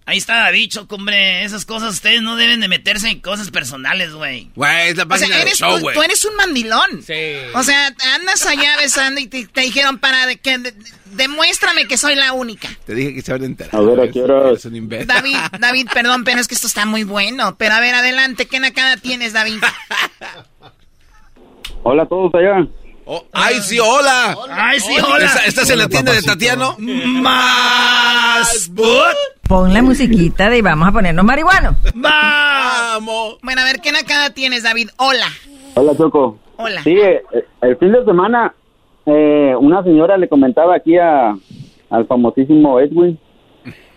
Ahí está David, Choco, hombre. Esas cosas, ustedes no deben de meterse en cosas personales, güey. Güey, es la O página sea, del eres show, tú, güey. tú eres un mandilón. Sí. O sea, andas allá besando y te, te dijeron para de que de- demuéstrame que soy la única. Te dije que se van a enterar. A ver, ¿a qué hora? Eres un imbécil. David, David, perdón, pero es que esto está muy bueno. Pero a ver, adelante, ¿qué nacada tienes, David? Hola a todos allá. Oh, ¡Ay, sí, hola! Ay, sí, hola. ¿Estás, estás en la tienda de Tatiano? Más but. Pon la musiquita de vamos a ponernos marihuanos. ¡Vamos! Bueno, a ver, ¿qué nacada tienes, David? Hola. Hola, Choco. Hola. Sí, eh, el fin de semana eh, una señora le comentaba aquí a, al famosísimo Edwin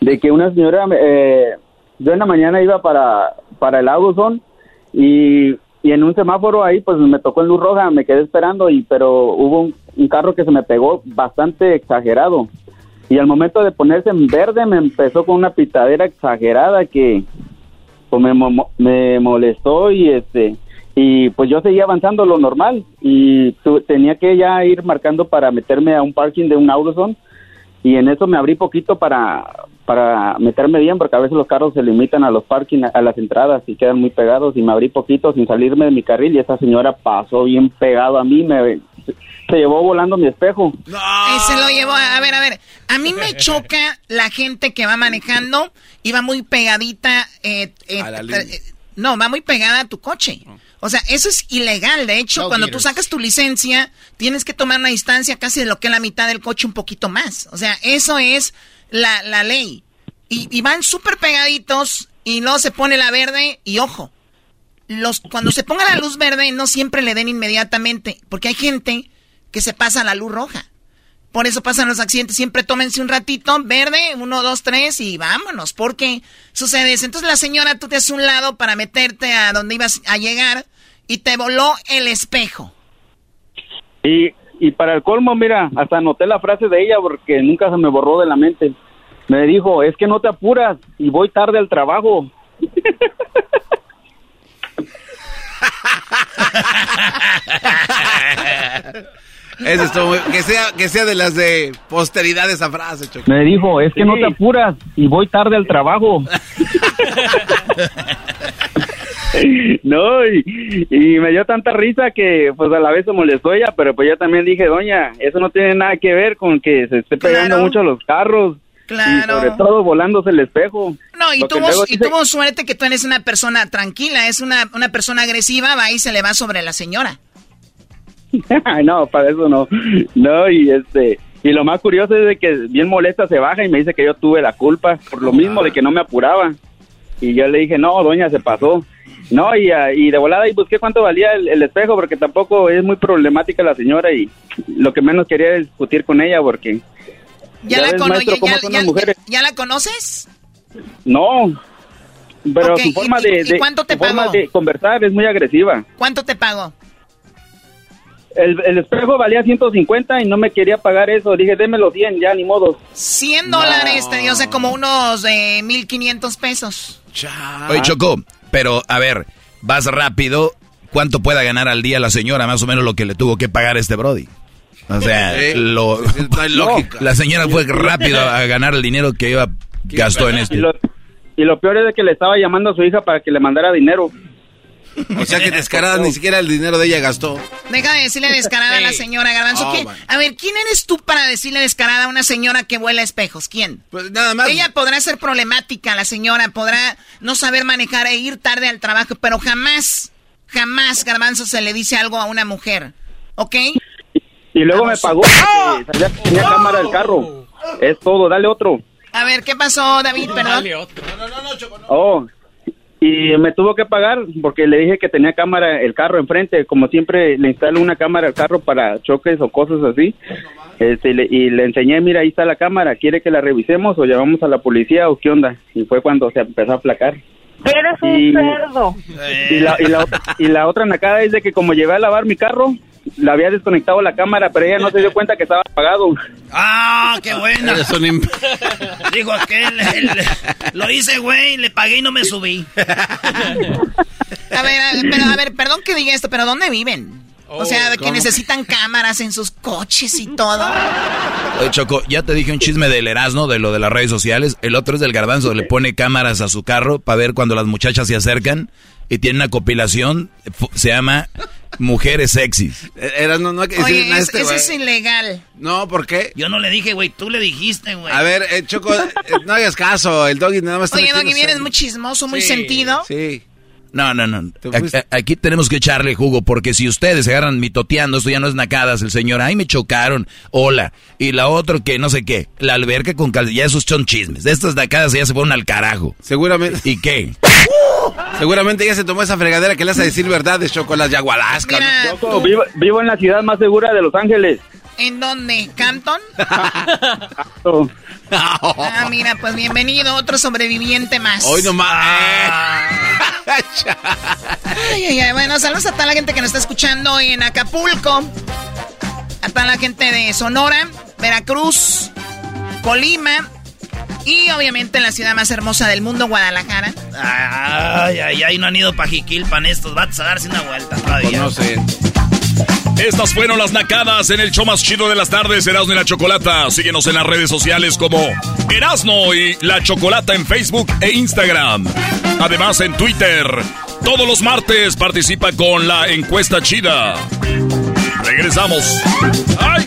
de que una señora, eh, yo en la mañana iba para, para el Aguson y, y en un semáforo ahí pues me tocó en luz roja, me quedé esperando y pero hubo un, carro que se me pegó bastante exagerado. Y al momento de ponerse en verde me empezó con una pitadera exagerada que pues me, me molestó y este y pues yo seguía avanzando lo normal y tu- tenía que ya ir marcando para meterme a un parking de un AutoZone y en eso me abrí poquito para para meterme bien porque a veces los carros se limitan a los parking a las entradas y quedan muy pegados y me abrí poquito sin salirme de mi carril y esa señora pasó bien pegado a mí me se llevó volando mi espejo Ese lo llevó. A ver, a ver. A mí me [laughs] choca la gente que va manejando y va muy pegadita. eh, eh, A la eh, no, va muy pegada a tu coche. O sea, eso es ilegal. De hecho, No cuando tú sacas tu licencia, tienes que tomar una distancia casi de lo que es la mitad del coche, un poquito más. O sea, eso es la, la ley. Y, y van súper pegaditos y luego se pone la verde y ojo. Los, cuando se ponga la luz verde, no siempre le den inmediatamente, porque hay gente que se pasa a la luz roja. Por eso pasan los accidentes. Siempre tómense un ratito, verde, uno, dos, tres y vámonos. Porque sucede eso. Entonces la señora, tú te haces un lado para meterte a donde ibas a llegar y te voló el espejo. Y, y para el colmo, mira, hasta anoté la frase de ella porque nunca se me borró de la mente. Me dijo, es que no te apuras y voy tarde al trabajo. [laughs] [laughs] Eso es todo, que sea, que sea de las de posteridad esa frase, Choco. Me dijo, es que no te apuras y voy tarde al trabajo. [laughs] No, y, y me dio tanta risa que pues a la vez se molestó ella, pero pues yo también dije, doña, eso no tiene nada que ver con que se esté pegando Claro. mucho a los carros. Claro. Y sobre todo volándose el espejo. No, y tuvo, y dice- tuvo suerte que tú eres una persona tranquila, es una, una persona agresiva, va y se le va sobre la señora. [laughs] No, para eso no. No, y este y lo más curioso es de que bien molesta se baja y me dice que yo tuve la culpa por lo mismo de que no me apuraba. Y yo le dije, no, doña, se pasó. No, y, ah, y de volada y busqué cuánto valía el, el espejo porque tampoco es muy problemática la señora y lo que menos quería era discutir con ella porque... ¿Ya, la, ves, cono- maestro, ya- la conoces? No, pero su forma ¿y- de, y cuánto te su forma de conversar es muy agresiva. ¿Cuánto te pagó? El, el espejo valía 150 y no me quería pagar eso. Dije, démelo 100, ya ni modo. 100 dólares, te dio, o sea, como unos eh, 1500 pesos. Oye, Choco, pero a ver, vas rápido. ¿Cuánto pueda ganar al día la señora? Más o menos lo que le tuvo que pagar este Brody. O sea, Sí. lo, [laughs] No la señora fue rápido a ganar el dinero que iba gastó en esto. Y lo, y lo peor es de que le estaba llamando a su hija para que le mandara dinero. O sea que descarada ni siquiera el dinero de ella gastó. Deja de decirle descarada a la señora Garbanzo. Oh. A ver, ¿quién eres tú para decirle descarada a una señora que vuela espejos? ¿Quién? Pues nada más. Ella podrá ser problemática, la señora podrá no saber manejar e ir tarde al trabajo, pero jamás, jamás Garbanzo se le dice algo a una mujer. ¿Ok? Y luego me pagó porque sabía que tenía cámara del carro. Es todo, dale otro. A ver, ¿qué pasó, David? Perdón. Oh, y me tuvo que pagar porque le dije que tenía cámara el carro enfrente. Como siempre, le instalo una cámara al carro para choques o cosas así. Este, y le- y le enseñé, mira, ahí está la cámara. ¿Quiere que la revisemos o llamamos a la policía o qué onda? Y fue cuando se empezó a aplacar. Eres un Y- cerdo. Y la, y, la, y la otra nacada es de que como llevé a lavar mi carro, le había desconectado la cámara, pero ella no se dio cuenta que estaba apagado. ¡Ah, qué buena! [laughs] Digo, aquel, el- lo hice, güey, le pagué y no me subí. A ver, a ver, pero, a ver, perdón que diga esto, pero ¿dónde viven? O sea, de que ¿cómo? necesitan cámaras en sus coches y todo. Oye, Choco, ya te dije un chisme del Erasmo, de lo de las redes sociales. El otro es del Garbanzo, le pone cámaras a su carro para ver cuando las muchachas se acercan y tiene una compilación, se llama Mujeres Sexys. Era, no, no hay que decir Oye, es- este eso es ilegal. No, ¿por qué? Yo no le dije, güey, tú le dijiste, güey. A ver, eh, Choco, eh, no hagas caso. El doggy nada más está Oye, Doggy, vienes muy chismoso, muy Sí, sentido. Sí. No, no, no. Aquí tenemos que echarle jugo, porque si ustedes se agarran mitoteando, esto ya no es nacadas, el señor, ay, me chocaron, hola. Y la otra que no sé qué, la alberca con cal... Ya esos son chismes. De estas nacadas ya se fueron al carajo. Seguramente. ¿Y qué? [laughs] Seguramente ya se tomó esa fregadera que le hace decir verdades, Choco, las yagualascas. Mira, Choco, vivo, vivo en la ciudad más segura de Los Ángeles. ¿En dónde? ¿Campton? [laughs] Ah, mira, pues bienvenido, otro sobreviviente más. Hoy nomás. Ay, ay, ay. Bueno, saludos a toda la gente que nos está escuchando en Acapulco. A toda la gente de Sonora, Veracruz, Colima y obviamente la ciudad más hermosa del mundo, Guadalajara. Ay, ay, ay, no han ido para Jiquilpan estos vatos a darse una vuelta todavía. no sé. Estas fueron las nacadas en el show más chido de las tardes, Erasmo y la Chocolata. Síguenos en las redes sociales como Erasmo y la Chocolata en Facebook e Instagram. Además en Twitter. Todos los martes participa con la encuesta chida. Regresamos. ¡Ay!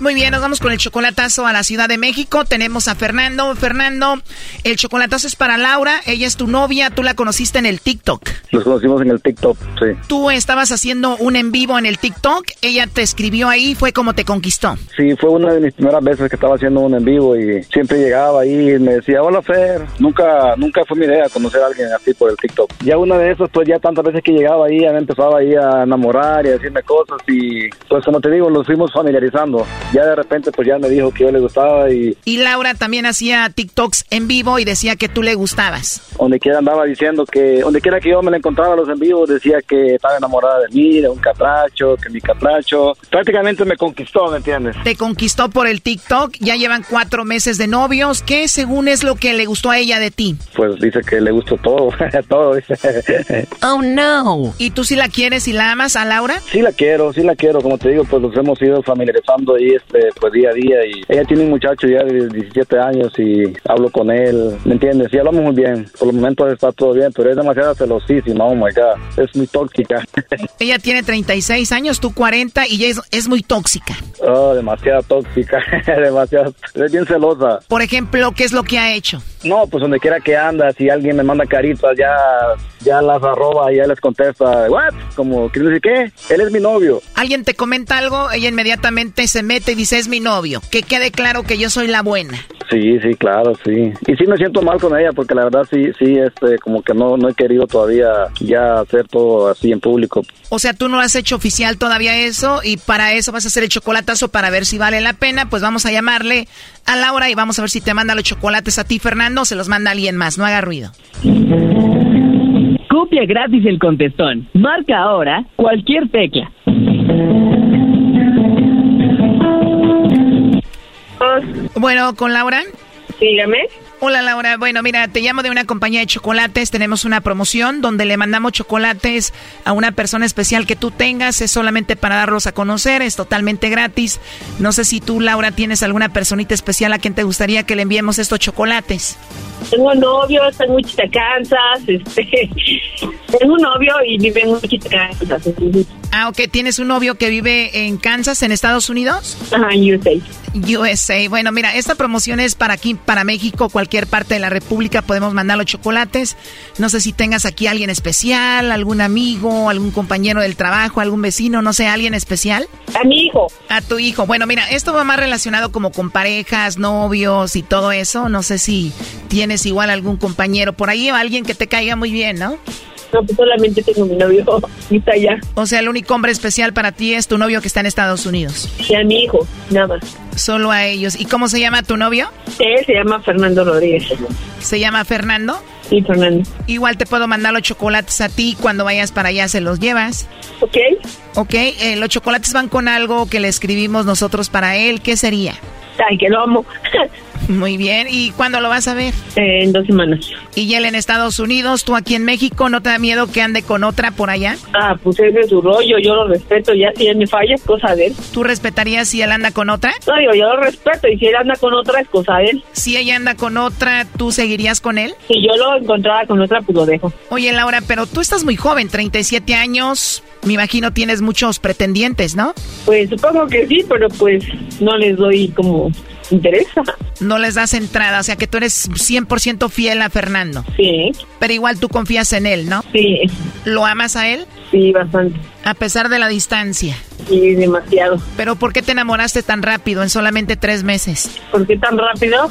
Muy bien, nos vamos con el chocolatazo a la Ciudad de México. Tenemos a Fernando. Fernando, el chocolatazo es para Laura. Ella es tu novia. Tú la conociste en el TikTok. Nos conocimos en el TikTok, sí. Tú estabas haciendo un en vivo en el TikTok. Ella te escribió ahí. Fue como te conquistó. Sí, fue una de mis primeras veces que estaba haciendo un en vivo y siempre llegaba ahí y me decía, hola Fer. Nunca, nunca fue mi idea conocer a alguien así por el TikTok. Ya una de esas, pues ya tantas veces que llegaba ahí, ya me empezaba ahí a enamorar y a decirme cosas y pues como te digo, nos fuimos familiarizando. Ya de repente pues ya me dijo que yo le gustaba y Y Laura también hacía TikToks en vivo y decía que tú le gustabas. donde quiera andaba diciendo que, donde quiera que yo me la encontraba a los en vivos, decía que estaba enamorada de mí, de un catracho, que mi catracho. Prácticamente me conquistó, ¿me entiendes? Te conquistó por el TikTok. Ya llevan cuatro meses de novios. ¿Qué según es lo que le gustó a ella de ti? Pues dice que le gustó todo, [laughs] todo, dice. Oh no. ¿Y tú sí la quieres y la amas a Laura? Sí la quiero, sí la quiero, como te digo, pues nos hemos ido familiarizando ahí este, pues día a día y ella tiene un muchacho ya de 17 años y hablo con él, ¿me entiendes? Sí hablamos muy bien, por el momento está todo bien, pero es demasiado celosísima, oh my god, es muy tóxica. [laughs] Ella tiene 36 años, tú 40 y es, es muy tóxica. oh, demasiado tóxica, [laughs] demasiado, es bien celosa. Por ejemplo, ¿qué es lo que ha hecho? No, pues donde quiera que anda, si alguien me manda caritas, ya, ya las arroba y ya les contesta, what? Como, ¿qué dice qué? Él es mi novio. Alguien te comenta algo, ella inmediatamente se mete y dice es mi novio. Que quede claro que yo soy la buena. Sí, sí, claro, sí. Y sí me siento mal con ella porque la verdad sí, sí, este, como que no, no he querido todavía ya hacer todo así en público. O sea, tú no has hecho oficial todavía eso y para eso vas a hacer el chocolatazo para ver si vale la pena. Pues vamos a llamarle a Laura y vamos a ver si te manda los chocolates a ti, Fernando, o se los manda alguien más. No haga ruido. Copia gratis el contestón. Marca ahora cualquier tecla. Bueno, con Laura. Dígame. Hola Laura, bueno mira, te llamo de una compañía de chocolates, tenemos una promoción donde le mandamos chocolates a una persona especial que tú tengas, es solamente para darlos a conocer, es totalmente gratis. No sé si tú Laura tienes alguna personita especial a quien te gustaría que le enviemos estos chocolates. Tengo novio, está en Wichita, Kansas. Este, [laughs] tengo un novio y vive en Wichita, Kansas. Ah, ok, ¿tienes un novio que vive en Kansas, en Estados Unidos? Ajá, USA. USA. Bueno, mira, esta promoción es para aquí, para México, cualquier parte de la República podemos mandar los chocolates. No sé si tengas aquí alguien especial, algún amigo, algún compañero del trabajo, algún vecino, no sé, alguien especial. A mi hijo. A tu hijo. Bueno, mira, esto va más relacionado como con parejas, novios y todo eso. No sé si tienes igual algún compañero por ahí o alguien que te caiga muy bien, ¿no? No, pues solamente tengo mi novio y está allá. O sea, el único hombre especial para ti es tu novio que está en Estados Unidos. Y a mi hijo, nada más. Solo a ellos. ¿Y cómo se llama tu novio? Él se llama Fernando Rodríguez. ¿Se llama Fernando? Sí, Fernando. Igual te puedo mandar los chocolates a ti. Cuando vayas para allá se los llevas. Ok. Ok, eh, los chocolates van con algo que le escribimos nosotros para él. ¿Qué sería? Ay, que lo amo. Muy bien. ¿Y cuándo lo vas a ver? Eh, en dos semanas. ¿Y él en Estados Unidos? ¿Tú aquí en México? ¿No te da miedo que ande con otra por allá? Ah, pues ese es su rollo, yo lo respeto. Ya si él me falla, es cosa de él. ¿Tú respetarías si él anda con otra? No, digo, yo lo respeto y si él anda con otra, es cosa de él. Si ella anda con otra, ¿tú seguirías con él? Si yo lo encontrara con otra, pues lo dejo. Oye, Laura, pero tú estás muy joven, 37 años. Me imagino tienes muchos pretendientes, ¿no? Pues supongo que sí, pero pues no les doy como interesa. No les das entrada, o sea que tú eres 100% fiel a Fernando. Sí. Pero igual tú confías en él, ¿no? Sí. ¿Lo amas a él? Sí, bastante. A pesar de la distancia. Sí, demasiado. Pero ¿por qué te enamoraste tan rápido, en solamente tres meses? ¿Por qué tan rápido?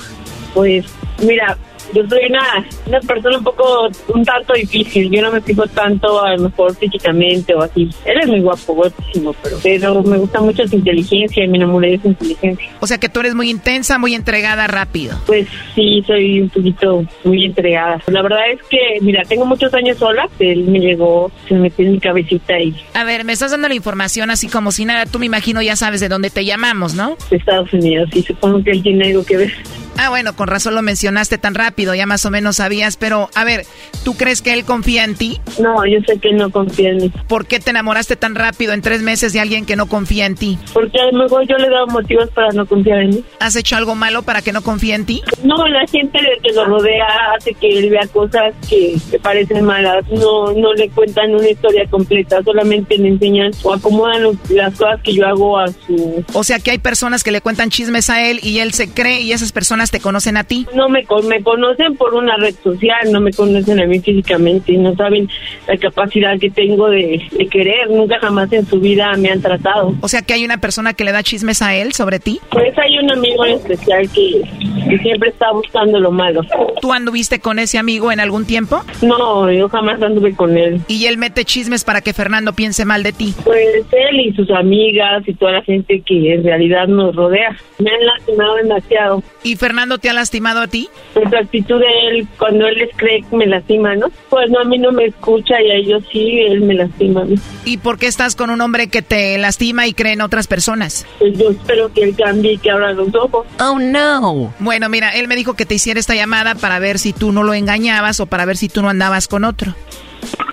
Pues, mira, yo soy una, una persona un poco, un tanto difícil. Yo no me fijo tanto, a lo mejor físicamente o así. Él es muy guapo, guapísimo, pero, pero me gusta mucho su inteligencia y me enamoré de su inteligencia. O sea que tú eres muy intensa, muy entregada rápido. Pues sí, soy un poquito muy entregada. La verdad es que, mira, tengo muchos años sola. Él me llegó, se metió en mi cabecita y... A ver, me estás dando la información así como si nada. Tú me imagino ya sabes de dónde te llamamos, ¿no? De Estados Unidos, y supongo que él tiene algo que ver. Ah, bueno, con razón lo mencionaste tan rápido, ya más o menos sabías, pero a ver, ¿tú crees que él confía en ti? No, yo sé que él no confía en mí. ¿Por qué te enamoraste tan rápido en tres meses de alguien que no confía en ti? Porque a lo mejor yo le he dado motivos para no confiar en mí. ¿Has hecho algo malo para que no confíe en ti? No, la gente que lo rodea hace que él vea cosas que parecen malas. No, no le cuentan una historia completa, solamente le enseñan o acomodan lo- las cosas que yo hago a su... O sea que hay personas que le cuentan chismes a él y él se cree y esas personas te conocen a ti. No me, me conocen por una red social, no me conocen a mí físicamente y no saben la capacidad que tengo de, de querer. Nunca jamás en su vida me han tratado. O sea que hay una persona que le da chismes a él sobre ti. Pues hay un amigo en especial que, que siempre está buscando lo malo. ¿Tú anduviste con ese amigo en algún tiempo? No, yo jamás anduve con él. Y él mete chismes para que Fernando piense mal de ti. Pues él y sus amigas y toda la gente que en realidad nos rodea me han lastimado demasiado. ¿Y Fernando te ha lastimado a ti? Pues la actitud de él, cuando él les cree que me lastima, ¿no? Pues no, a mí no me escucha y a ellos sí, él me lastima mí. ¿Y por qué estás con un hombre que te lastima y cree en otras personas? Pues yo espero que él cambie y que abra los ojos. Oh no. Bueno, mira, él me dijo que te hiciera esta llamada para ver si tú no lo engañabas o para ver si tú no andabas con otro.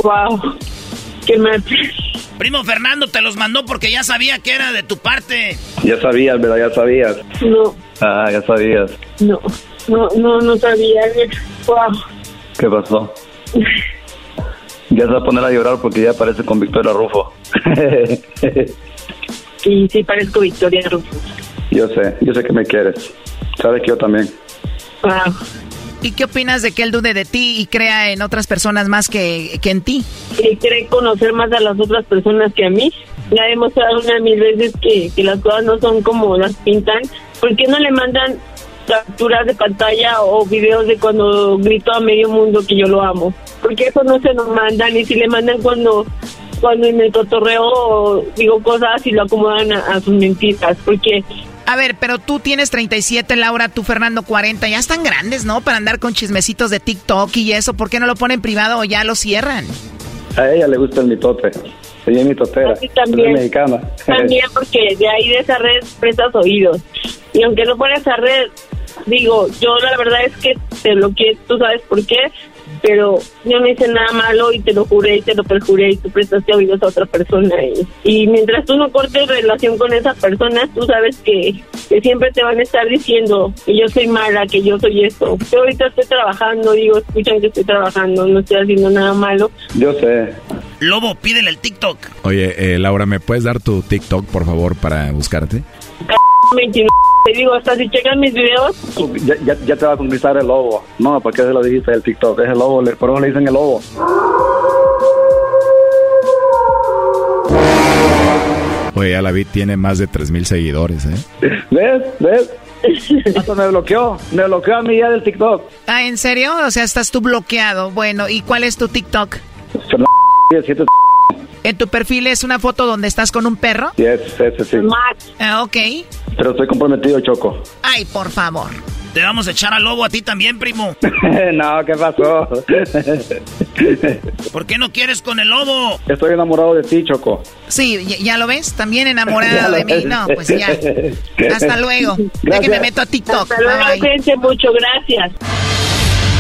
Wow. Qué mal. Primo Fernando te los mandó porque ya sabía que era de tu parte. Ya sabías, ¿verdad? Ya sabías. No, Ah, ya sabías. no, no, no, no sabía. Wow. ¿Qué pasó? Ya se va a poner a llorar porque ya aparece con Victoria Rufo. [laughs] Y sí parezco Victoria Rufo. yo sé, yo sé que me quieres. Sabes que yo también. Wow. ¿Y qué opinas de que él dude de ti y crea en otras personas más que, que en ti? Y cree conocer más a las otras personas que a mí. Le ha demostrado una mil veces que, que las cosas no son como las pintan. ¿Por qué no le mandan capturas de pantalla o videos de cuando grito a medio mundo que yo lo amo? Porque eso no se nos mandan y si le mandan cuando cuando en el cotorreo digo cosas y lo acomodan a, a sus mentiras. Porque A ver, pero tú tienes 37, Laura, tú Fernando 40, ya están grandes, ¿no? Para andar con chismecitos de TikTok y eso, ¿por qué no lo ponen privado o ya lo cierran? A ella le gusta el mitote. Ella es mitotera. Así también. Es mexicana. También [laughs] porque de ahí de esa red prestas oídos. Y aunque no fuera esa red, digo, yo la verdad es que te bloqueé, tú sabes por qué, pero yo no hice nada malo y te lo juré y te lo perjuré y tú prestaste oídos a otra persona. Y, y mientras tú no cortes relación con esa persona, tú sabes que, que siempre te van a estar diciendo que yo soy mala, que yo soy esto. Yo ahorita estoy trabajando, digo, escuchan que estoy trabajando, no estoy haciendo nada malo. Yo sé. Lobo, pídele el TikTok. Oye, eh, Laura, ¿me puedes dar tu TikTok, por favor, para buscarte? 29. Te digo, hasta si checan mis videos, Ya, ya, ya te va a conquistar el lobo. No, ¿para qué se lo dijiste el TikTok? Es el lobo, le- por eso le dicen el lobo. Oye, ya la vi, tiene más de 3 mil seguidores, ¿eh? ¿Ves? ¿Ves? Hasta me bloqueó. Me bloqueó a mí ya del TikTok. Ah, ¿en serio? O sea, estás tú bloqueado. Bueno, ¿y cuál es tu TikTok? Fernando [laughs] 17. ¿En tu perfil es una foto donde estás con un perro? Yes, ese sí. Ah, ok. Pero estoy comprometido, Choco. Ay, por favor. Te vamos a echar al lobo a ti también, primo. [laughs] no, ¿qué pasó? [laughs] ¿Por qué no quieres con el lobo? Estoy enamorado de ti, Choco. Sí, ¿ya, ya lo ves? También [laughs] lo de mí. ves. No, pues ya. Hasta luego. De que Gracias. me meto a TikTok. hasta luego, Bye, bye. cuídense mucho, gracias.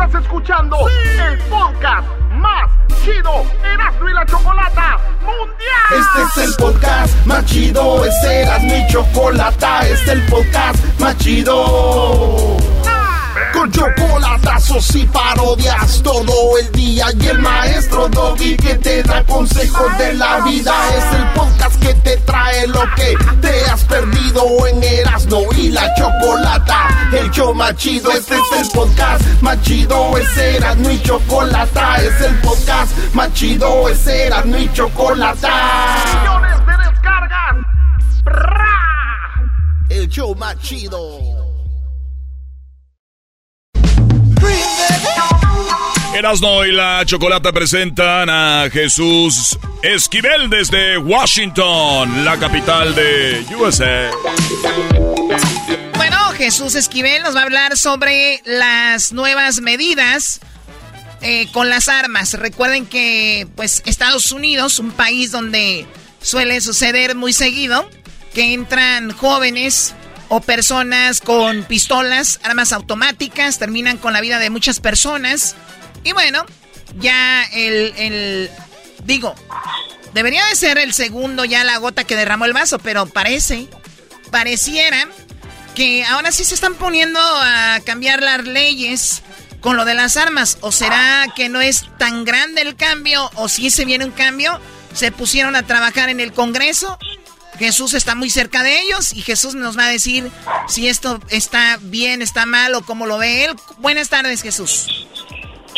Estás escuchando el podcast más chido, Erasmo y la Chocolata Mundial. Este es el podcast más chido, este era mi chocolata, este es el podcast más chido. Con chocolatazos y parodias todo el día y el maestro Doggy que te da consejos de la vida es el podcast que te trae lo que te has perdido en Erasmo y la Chocolata. El show más chido, este es el podcast más chido, es Erasmo y Chocolata, es el podcast más chido, es Erasmo y Chocolata. Millones de descargas. El show más chido. Erasno y la Chocolata presentan a Jesús Esquivel desde Washington, la capital de USA. Bueno, Jesús Esquivel nos va a hablar sobre las nuevas medidas eh, con las armas. Recuerden que, pues, Estados Unidos, un país donde suele suceder muy seguido, que entran jóvenes o personas con pistolas, armas automáticas, terminan con la vida de muchas personas. Y bueno, ya el, el, digo, debería de ser el segundo ya la gota que derramó el vaso, pero parece, pareciera que ahora sí se están poniendo a cambiar las leyes con lo de las armas. ¿O será que no es tan grande el cambio? ¿O si se viene un cambio? Se pusieron a trabajar en el Congreso Jesús está muy cerca de ellos y Jesús nos va a decir si esto está bien, está mal o cómo lo ve él. Buenas tardes, Jesús.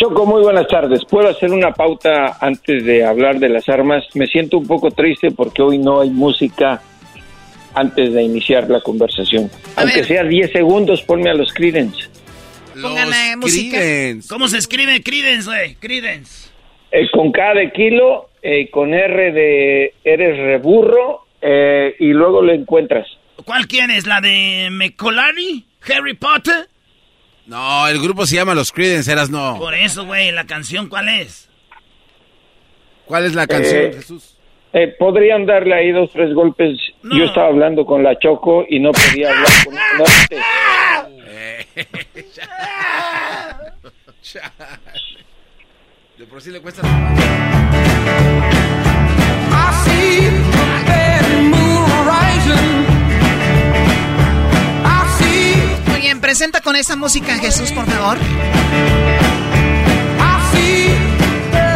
Choco, muy buenas tardes. ¿Puedo hacer una pauta antes de hablar de las armas? Me siento un poco triste porque hoy no hay música antes de iniciar la conversación. Aunque sea 10 segundos, ponme a los Credence. Pónganle música. ¿Cómo se escribe Credence, güey? Credence. Eh, con K de kilo, eh, con R de eres reburro eh, y luego lo encuentras. ¿Cuál quieres? ¿La de Mecolari? ¿Harry Potter? No, el grupo se llama Los Creedence, eras no. Por eso, güey, ¿la canción cuál es? ¿Cuál es la canción, Eh, Jesús? Eh, podrían darle ahí dos, tres golpes. Yo estaba hablando con la Choco y no podía hablar con [laughs] no, [laughs] De por sí le cuesta. Muy bien, presenta con esa música, Jesús, por favor.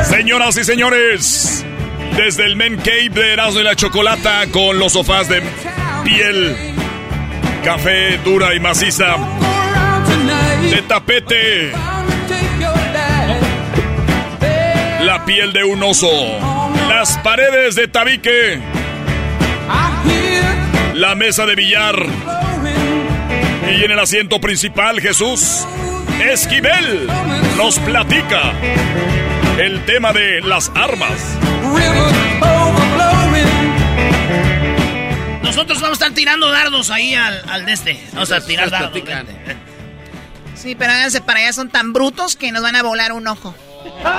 Señoras y señores, desde el Men Cave de Erasmo y la Chocolata con los sofás de piel, café dura y maciza, de tapete, la piel de un oso, las paredes de tabique, la mesa de billar y en el asiento principal Jesús Esquivel nos platica el tema de las armas. Nosotros vamos a estar tirando dardos ahí al, al de este. Vamos a tirar dardos. Sí, pero háganse para allá, son tan brutos que nos van a volar un ojo.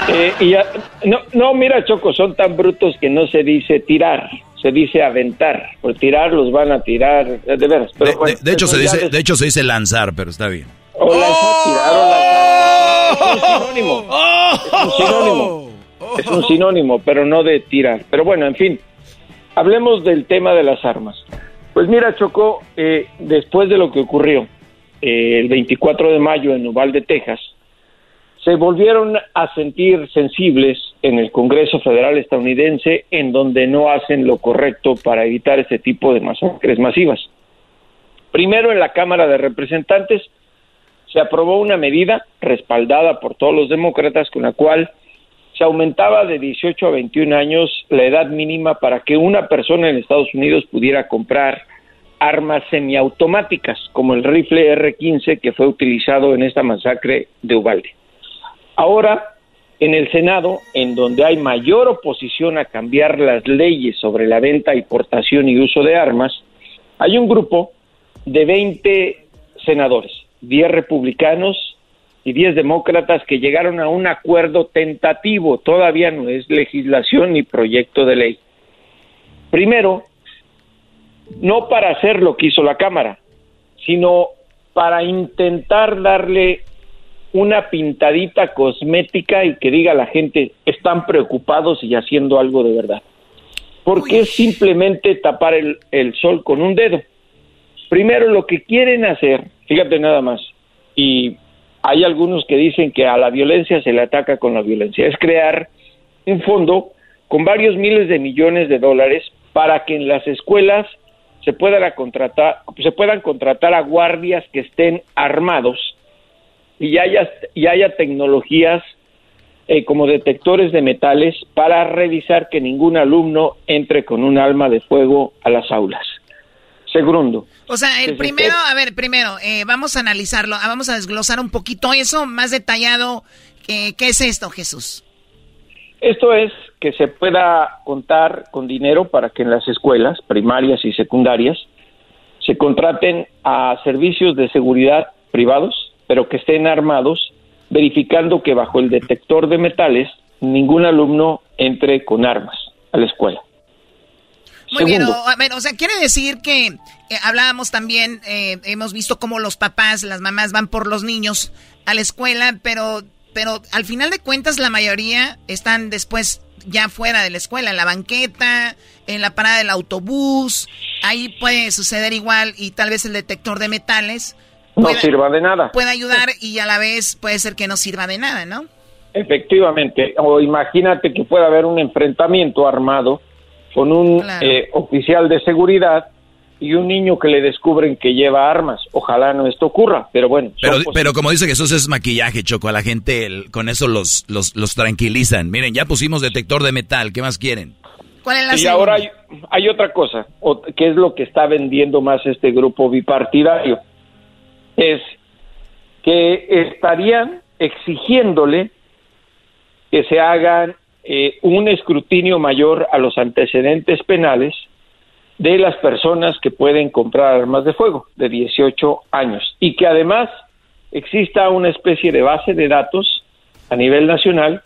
Eh, y ya- no, no, mira, Choco, son tan brutos que no se dice tirar, se dice aventar. Por tirar los van a tirar, de veras. Pero De, bueno, de- de hecho, se ya dice, les- de hecho, se dice lanzar, pero está bien. O lanzar, tirar o lanzar. Es un sinónimo. Es un sinónimo. Es un sinónimo, pero no de tirar. Pero bueno, en fin. Hablemos del tema de las armas. Pues mira, Choco, eh, después de lo que ocurrió eh, el 24 de mayo en Uvalde, Texas, se volvieron a sentir sensibles en el Congreso Federal estadounidense en donde no hacen lo correcto para evitar ese tipo de masacres masivas. Primero en la Cámara de Representantes se aprobó una medida respaldada por todos los demócratas con la cual se aumentaba de 18 a 21 años la edad mínima para que una persona en Estados Unidos pudiera comprar armas semiautomáticas como el rifle R-15 que fue utilizado en esta masacre de Uvalde. Ahora, en el Senado, en donde hay mayor oposición a cambiar las leyes sobre la venta y portación y uso de armas, hay un grupo de 20 senadores, 10 republicanos y 10 demócratas que llegaron a un acuerdo tentativo, todavía no es legislación ni proyecto de ley. Primero, no para hacer lo que hizo la Cámara, sino para intentar darle una pintadita cosmética y que diga a la gente están preocupados y haciendo algo de verdad. Porque es simplemente tapar el, el sol con un dedo. Primero lo que quieren hacer, fíjate nada más, y hay algunos que dicen que a la violencia se le ataca con la violencia, es crear un fondo con varios miles de millones de dólares para que en las escuelas se puedan contratar, se puedan contratar a guardias que estén armados y haya, y haya tecnologías eh, como detectores de metales para revisar que ningún alumno entre con un arma de fuego a las aulas. Segundo. O sea, el primero, a ver, primero, eh, vamos a analizarlo, ah, vamos a desglosar un poquito eso más detallado. Eh, ¿Qué es esto, Jesús? Esto es que se pueda contar con dinero para que en las escuelas primarias y secundarias se contraten a servicios de seguridad privados, pero que estén armados, verificando que bajo el detector de metales ningún alumno entre con armas a la escuela. Muy bien, o, sea, quiere decir que eh, hablábamos también, eh, hemos visto cómo los papás, las mamás van por los niños a la escuela, pero, pero al final de cuentas la mayoría están después ya fuera de la escuela, en la banqueta, en la parada del autobús, ahí puede suceder igual y tal vez el detector de metales no sirva de nada. Puede ayudar y a la vez puede ser que no sirva de nada, ¿no? Efectivamente, o imagínate que pueda haber un enfrentamiento armado con un eh, oficial de seguridad y un niño que le descubren que lleva armas. Ojalá no esto ocurra, pero bueno. Pero, pero como dice Jesús, es maquillaje, Choco. A la gente con eso los, los, los, tranquilizan. Miren, ya pusimos detector de metal. ¿Qué más quieren? ¿Cuál es la y ahora hay, hay, otra cosa, que es lo que está vendiendo más este grupo bipartidario. Es que estarían exigiéndole que se hagan eh, un escrutinio mayor a los antecedentes penales de las personas que pueden comprar armas de fuego de 18 años y que además exista una especie de base de datos a nivel nacional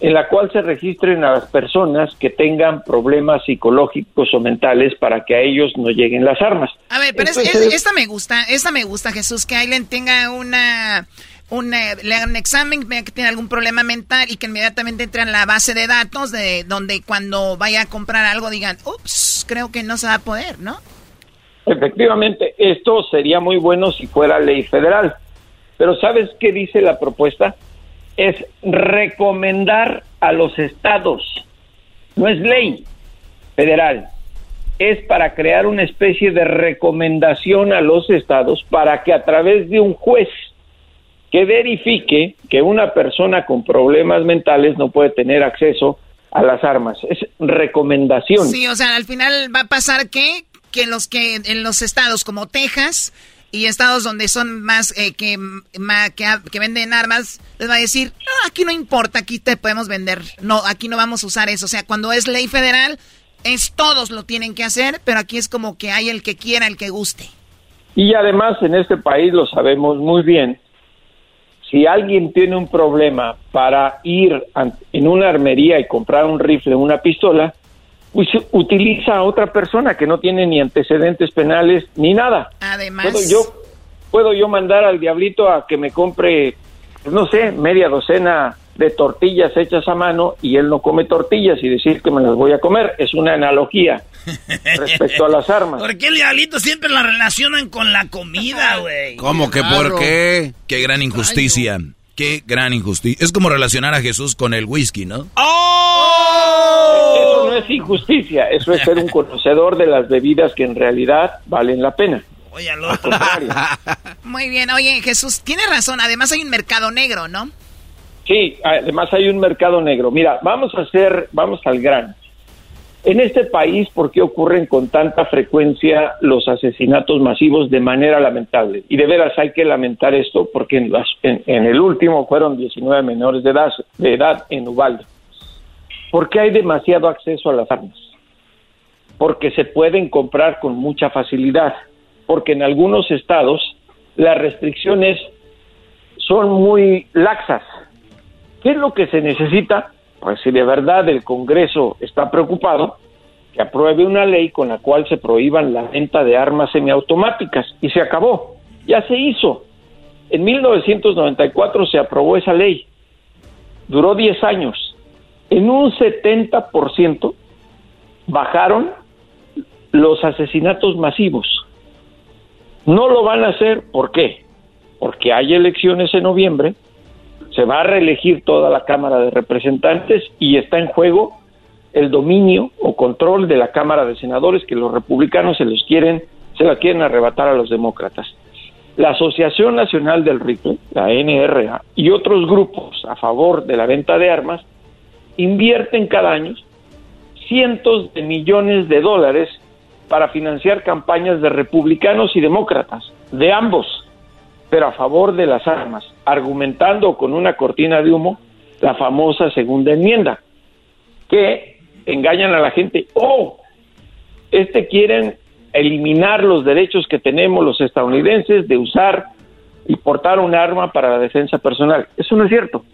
en la cual se registren a las personas que tengan problemas psicológicos o mentales para que a ellos no lleguen las armas. A ver, pero esta me gusta, esta me gusta, Jesús, que alguien tenga una un, le hagan un examen, vean que tiene algún problema mental y que inmediatamente entren en la base de datos de donde cuando vaya a comprar algo digan, ups, creo que no se va a poder, ¿no? Efectivamente, esto sería muy bueno si fuera ley federal. Pero ¿sabes qué dice la propuesta? Es recomendar a los estados. No es ley federal. Es para crear una especie de recomendación a los estados para que a través de un juez que verifique que una persona con problemas mentales no puede tener acceso a las armas. Es recomendación. Sí, o sea, al final va a pasar que, que los que en los estados como Texas y estados donde son más eh, que, que, venden armas, les va a decir, no, aquí no importa, aquí te podemos vender. No, aquí no vamos a usar eso. O sea, cuando es ley federal, es todos lo tienen que hacer, pero aquí es como que hay el que quiera, el que guste. Y además en este país lo sabemos muy bien, si alguien tiene un problema para ir en una armería y comprar un rifle o una pistola, pues utiliza a otra persona que no tiene ni antecedentes penales ni nada. Además, puedo yo puedo yo mandar al diablito a que me compre, pues no sé, media docena de tortillas hechas a mano y él no come tortillas y decir que me las voy a comer. Es una analogía [laughs] respecto a las armas. ¿Por qué el diablito siempre la relacionan con la comida, güey? ¿Cómo que por qué? Qué gran injusticia. Qué gran injusticia. Es como relacionar a Jesús con el whisky, ¿no? ¡Oh! Eso no es injusticia, eso es ser un conocedor de las bebidas que en realidad valen la pena. Oye, [laughs] Muy bien, oye, Jesús, tiene razón, además hay un mercado negro, ¿no? Sí, además hay un mercado negro. Mira, vamos a hacer, vamos al grano. En este país, ¿por qué ocurren con tanta frecuencia los asesinatos masivos de manera lamentable? Y de veras hay que lamentar esto porque en, en, el último fueron 19 menores de edad, de edad en Ubalde. Porque hay demasiado acceso a las armas. Porque se pueden comprar con mucha facilidad. Porque en algunos estados las restricciones son muy laxas ¿Qué es lo que se necesita? Si de verdad el Congreso está preocupado, que apruebe una ley con la cual se prohíban la venta de armas semiautomáticas y se acabó, ya se hizo. En 1994 se aprobó esa ley. Duró 10 años. En un 70% bajaron los asesinatos masivos. No lo van a hacer, ¿por qué? Porque hay elecciones en noviembre, se va a reelegir toda la Cámara de Representantes y está en juego el dominio o control de la Cámara de Senadores que los republicanos se los quieren, se la quieren arrebatar a los demócratas. La Asociación Nacional del Rifle, la NRA, y otros grupos a favor de la venta de armas invierten cada año cientos de millones de dólares para financiar campañas de republicanos y demócratas, de ambos, pero a favor de las armas, argumentando con una cortina de humo la famosa segunda enmienda, que engañan a la gente, oh, este quieren eliminar los derechos que tenemos los estadounidenses de usar y portar un arma para la defensa personal. Eso no es cierto.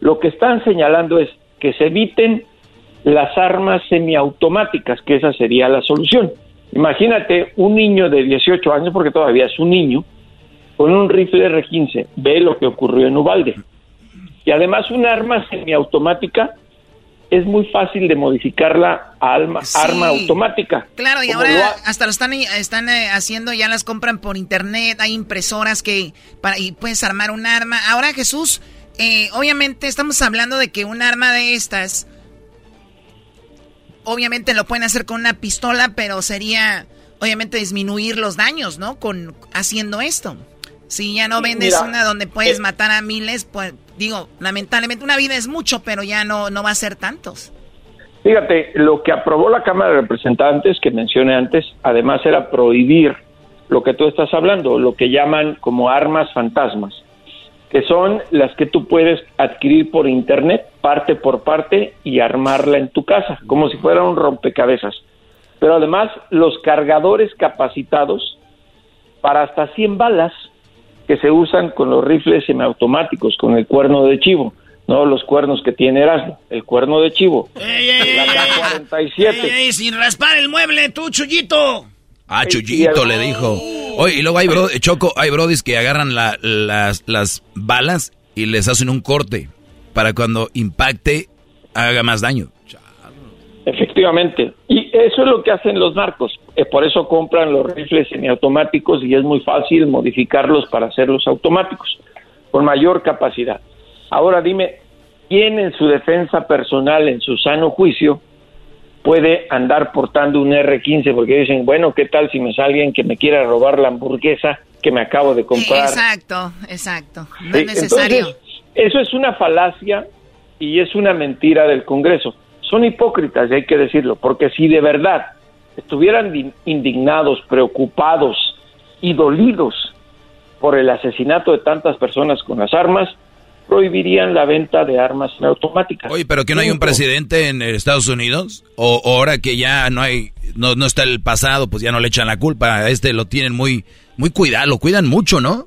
Lo que están señalando es que se eviten las armas semiautomáticas, que esa sería la solución. Imagínate un niño de 18 años, porque todavía es un niño, con un rifle R-15, ve lo que ocurrió en Ubalde. Y además un arma semiautomática es muy fácil de modificarla a arma, arma automática. Claro, y ahora hasta lo están, están eh, haciendo, ya las compran por internet, hay impresoras que para, y puedes armar un arma. Ahora Jesús, eh, obviamente estamos hablando de que un arma de estas obviamente lo pueden hacer con una pistola, pero sería obviamente disminuir los daños, ¿no? Con haciendo esto. Si ya no vendes una donde puedes eh, matar a miles, pues digo, lamentablemente una vida es mucho, pero ya no no va a ser tantos. Fíjate, lo que aprobó la Cámara de Representantes que mencioné antes, además era prohibir lo que tú estás hablando, lo que llaman como armas fantasmas que son las que tú puedes adquirir por internet, parte por parte, y armarla en tu casa, como si fuera un rompecabezas. Pero además, los cargadores capacitados para hasta 100 balas que se usan con los rifles semiautomáticos, con el cuerno de chivo, no los cuernos que tiene Erasmo, el cuerno de chivo. la K-47. sin raspar el mueble, tú, Chuyito. Ah, Chuyito le dijo. Oye, y luego hay, bro, Choco, hay brodis que agarran las, las balas y les hacen un corte para cuando impacte haga más daño. Efectivamente. Y eso es lo que hacen los narcos. Eh, por eso compran los rifles semiautomáticos y es muy fácil modificarlos para hacerlos automáticos, con mayor capacidad. Ahora dime, ¿quién en su defensa personal, en su sano juicio, puede andar portando un R15 porque dicen, bueno, ¿qué tal si me sale alguien que me quiera robar la hamburguesa que me acabo de comprar? Exacto, exacto. No es necesario. eso es una falacia y es una mentira del Congreso. Son hipócritas, y hay que decirlo, porque si de verdad estuvieran indignados, preocupados y dolidos por el asesinato de tantas personas con las armas, prohibirían la venta de armas automáticas. Oye, pero que no hay un presidente en Estados Unidos o, ahora que ya no hay no, no está el pasado, pues ya no le echan la culpa, a este lo tienen muy muy cuidado, lo cuidan mucho, ¿no?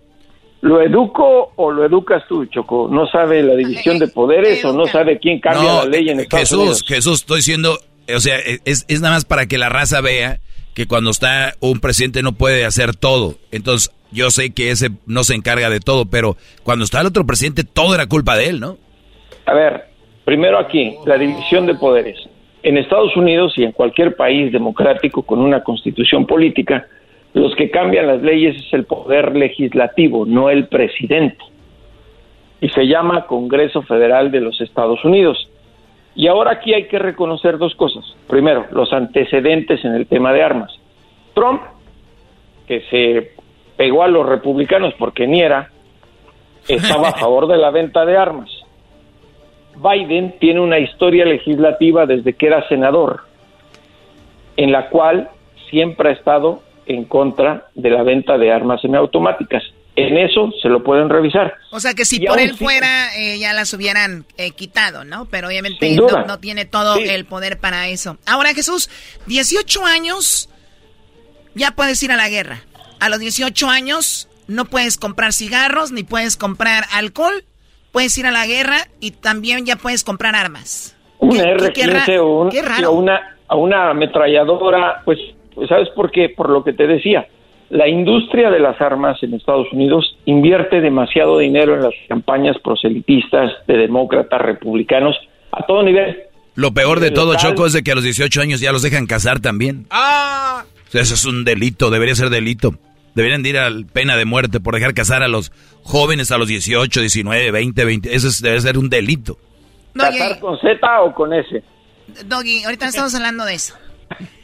¿Lo educo o lo educas tú, Choco? ¿No sabe la división de poderes o no sabe quién cambia la ley en Estados Jesús, Unidos? Jesús, estoy diciendo, o sea, es, es nada más para que la raza vea que cuando está un presidente no puede hacer todo. Entonces, yo sé que ese no se encarga de todo, pero cuando estaba el otro presidente, todo era culpa de él, ¿no? A ver, primero aquí, la división de poderes. En Estados Unidos y en cualquier país democrático con una constitución política, los que cambian las leyes es el poder legislativo, no el presidente. Y se llama Congreso Federal de los Estados Unidos. Y ahora aquí hay que reconocer dos cosas. Primero, los antecedentes en el tema de armas. Trump, que se pegó a los republicanos porque ni era, estaba a [laughs] favor de la venta de armas. Biden tiene una historia legislativa desde que era senador, en la cual siempre ha estado en contra de la venta de armas semiautomáticas. En eso se lo pueden revisar. O sea que si por él fuera, eh, ya las hubieran eh, quitado, ¿no? Pero obviamente no, no, tiene todo el poder para eso. Ahora, Jesús, 18 años, ya puedes ir a la guerra a los 18 años no puedes comprar cigarros ni puedes comprar alcohol, puedes ir a la guerra y también ya puedes comprar armas. Una R15 o, una, a una ametralladora, pues, pues, ¿sabes por qué? Por lo que te decía. la industria de las armas en Estados Unidos invierte demasiado dinero en las campañas proselitistas de demócratas, republicanos, a todo nivel. Lo peor de todo, local- Choco, es de que a los 18 años ya los dejan casar también. ¡Ah! O sea, eso es un delito, debería ser delito. Deberían de ir a pena de muerte por dejar casar a los jóvenes a los 18, 19, 20, 20. Eso es- debe ser un delito. ¿Casar con Z o con S? Doggy, ahorita no estamos hablando de eso.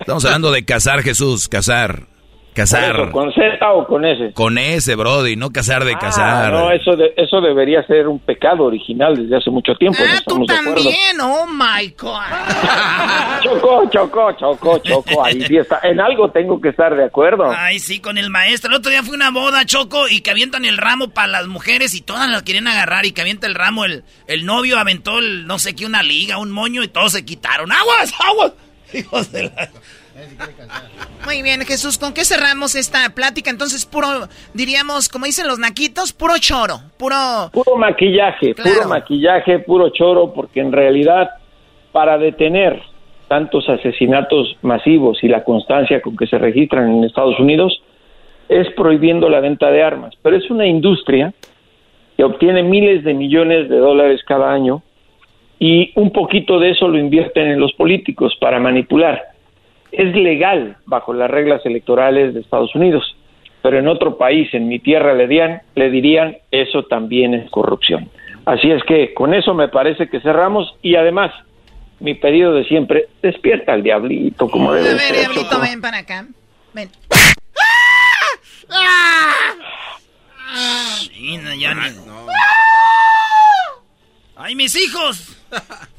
Estamos hablando de casar, Jesús, casar. Casar. Por eso, ¿Con Z o con S? Con ese, Brody, no casar de Ah, casar. no, eso, de- eso debería ser un pecado original desde hace mucho tiempo. no Ah, tú también, oh my God. [laughs] Choco, choco, choco, choco, ahí sí está. En algo tengo que estar de acuerdo. Ay, sí, con el maestro. El otro día fue una boda, Choco, y que avientan el ramo para las mujeres y todas las quieren agarrar y que avienta el ramo. El, el novio aventó, el, no sé qué, una liga, un moño y todos se quitaron. ¡Aguas, aguas! [laughs] Hijos de la... Muy bien, Jesús, ¿con qué cerramos esta plática? Entonces, puro, diríamos, como dicen los naquitos, puro choro, puro... Puro maquillaje, Claro. puro maquillaje, puro choro, porque en realidad para detener tantos asesinatos masivos y la constancia con que se registran en Estados Unidos es prohibiendo la venta de armas. Pero es una industria que obtiene miles de millones de dólares cada año y un poquito de eso lo invierten en los políticos para manipular. Es legal bajo las reglas electorales de Estados Unidos, pero en otro país, en mi tierra, le dirían, le dirían eso también es corrupción. Así es que con eso me parece que cerramos y además mi pedido de siempre, despierta al diablito como A debe ver, ser. diablito, ven para acá. Ven. Sí, no, ya ni- ¡Ay, mis hijos! [laughs]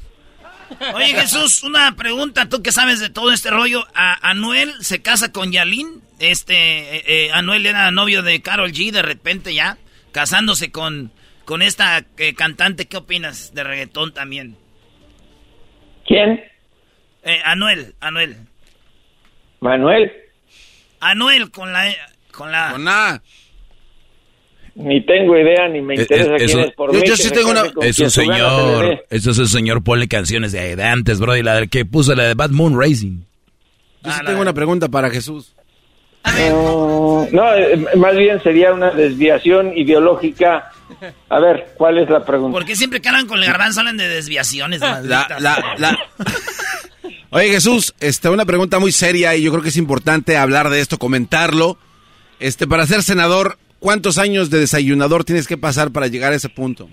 Oye, Jesús, una pregunta. Tú que sabes de todo este rollo. ¿A Anuel se casa con Yalín? Este, eh, eh, Anuel era novio de Carol G, de repente ya, casándose con, con esta eh, cantante. ¿Qué opinas de reggaetón también? ¿Quién? Eh, Anuel, Anuel. Manuel, Anuel con la... Con la... Con A. ni tengo idea ni me Es- interesa es- quién eso- es por yo- mí. yo sí se tengo una- Es un señor, eso es un señor, ponle canciones de, de antes, bro, y la del que puso la de Bad Moon Racing. Yo sí tengo una pregunta para Jesús. No, no, eh, más bien sería una desviación ideológica. A ver, ¿cuál es la pregunta? ¿Por qué siempre que hablan con el garbanzo hablan de desviaciones, La, malditas? la, la... Oye Jesús, este, una pregunta muy seria y yo creo que es importante hablar de esto, comentarlo. Este, para ser senador, ¿cuántos años de desayunador tienes que pasar para llegar a ese punto?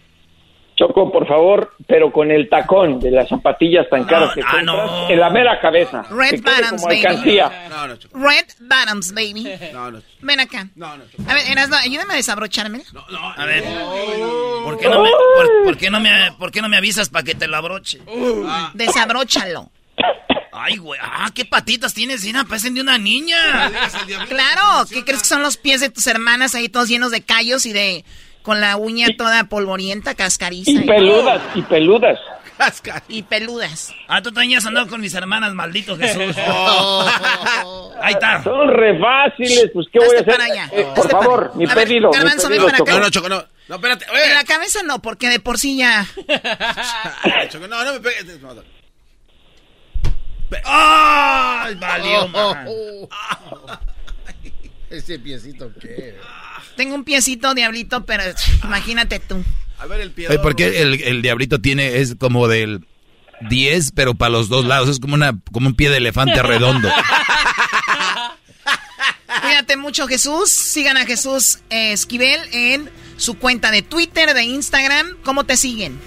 Choco, por favor, pero con el tacón de las zapatillas tan caras que ah, compras no. en la mera cabeza. Red bottoms, como baby. No, no. Red bottoms, baby. No, no, Ven acá. no, no, Choco. A ver, ayúdame a desabrocharme. A ver. ¿Por qué no me, por, por qué no me, por qué no me avisas para que te lo abroche? Desabróchalo. Ay, güey. Ah, qué patitas tienes, Sina. Parecen de una niña. Claro, ¿qué crees que son los pies de tus hermanas ahí todos llenos de callos y de con la uña toda polvorienta, cascariza? Y peludas, y peludas. Y peludas. Ah, tú también has andado con mis hermanas, maldito Jesús. [laughs] [laughs] Ahí está. Son re fáciles, pues ¿qué voy a hacer? para allá. Eh, por favor, mi pedido, Garbanzo, ven para acá. No, no, Choco, no. No, espérate. En la cabeza no, porque de por sí ya. [laughs] Choco, no, no me pegues. ¡Ay, valió, man. [laughs] Ese piecito qué. Tengo un piecito diablito, pero imagínate tú. A ver el pie. Oye, ¿Por qué el, el diablito tiene, es como del 10, pero para los dos lados? Es como, una, como un pie de elefante redondo. [laughs] Cuídate mucho, Jesús. Sigan a Jesús eh, Esquivel en su cuenta de Twitter, de Instagram. ¿Cómo te siguen?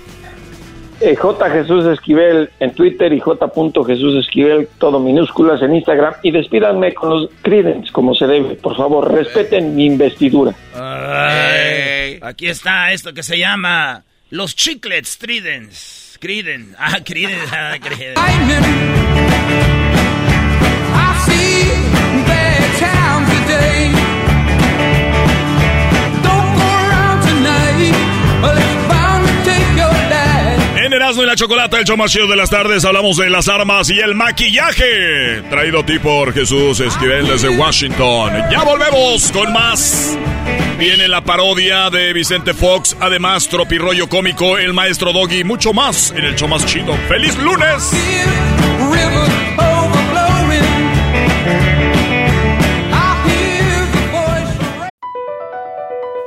Eh, J. Jesús Esquivel en Twitter y J. Jesús Esquivel, todo minúsculas en Instagram. Y despídanme con los credence, como se debe. Por favor, respeten mi investidura. Ay, aquí está esto que se llama los chiclets Tridents. Credence. Ah, Credence. Ah, Credence. Erasmo y la Chocolata, el show más chido de las tardes, hablamos de las armas y el maquillaje. Traído a ti por Jesús Esquivel desde Washington. Ya volvemos con más. Viene la parodia de Vicente Fox, además tropirollo cómico, el maestro Doggy, mucho más en el show más chido. ¡Feliz lunes!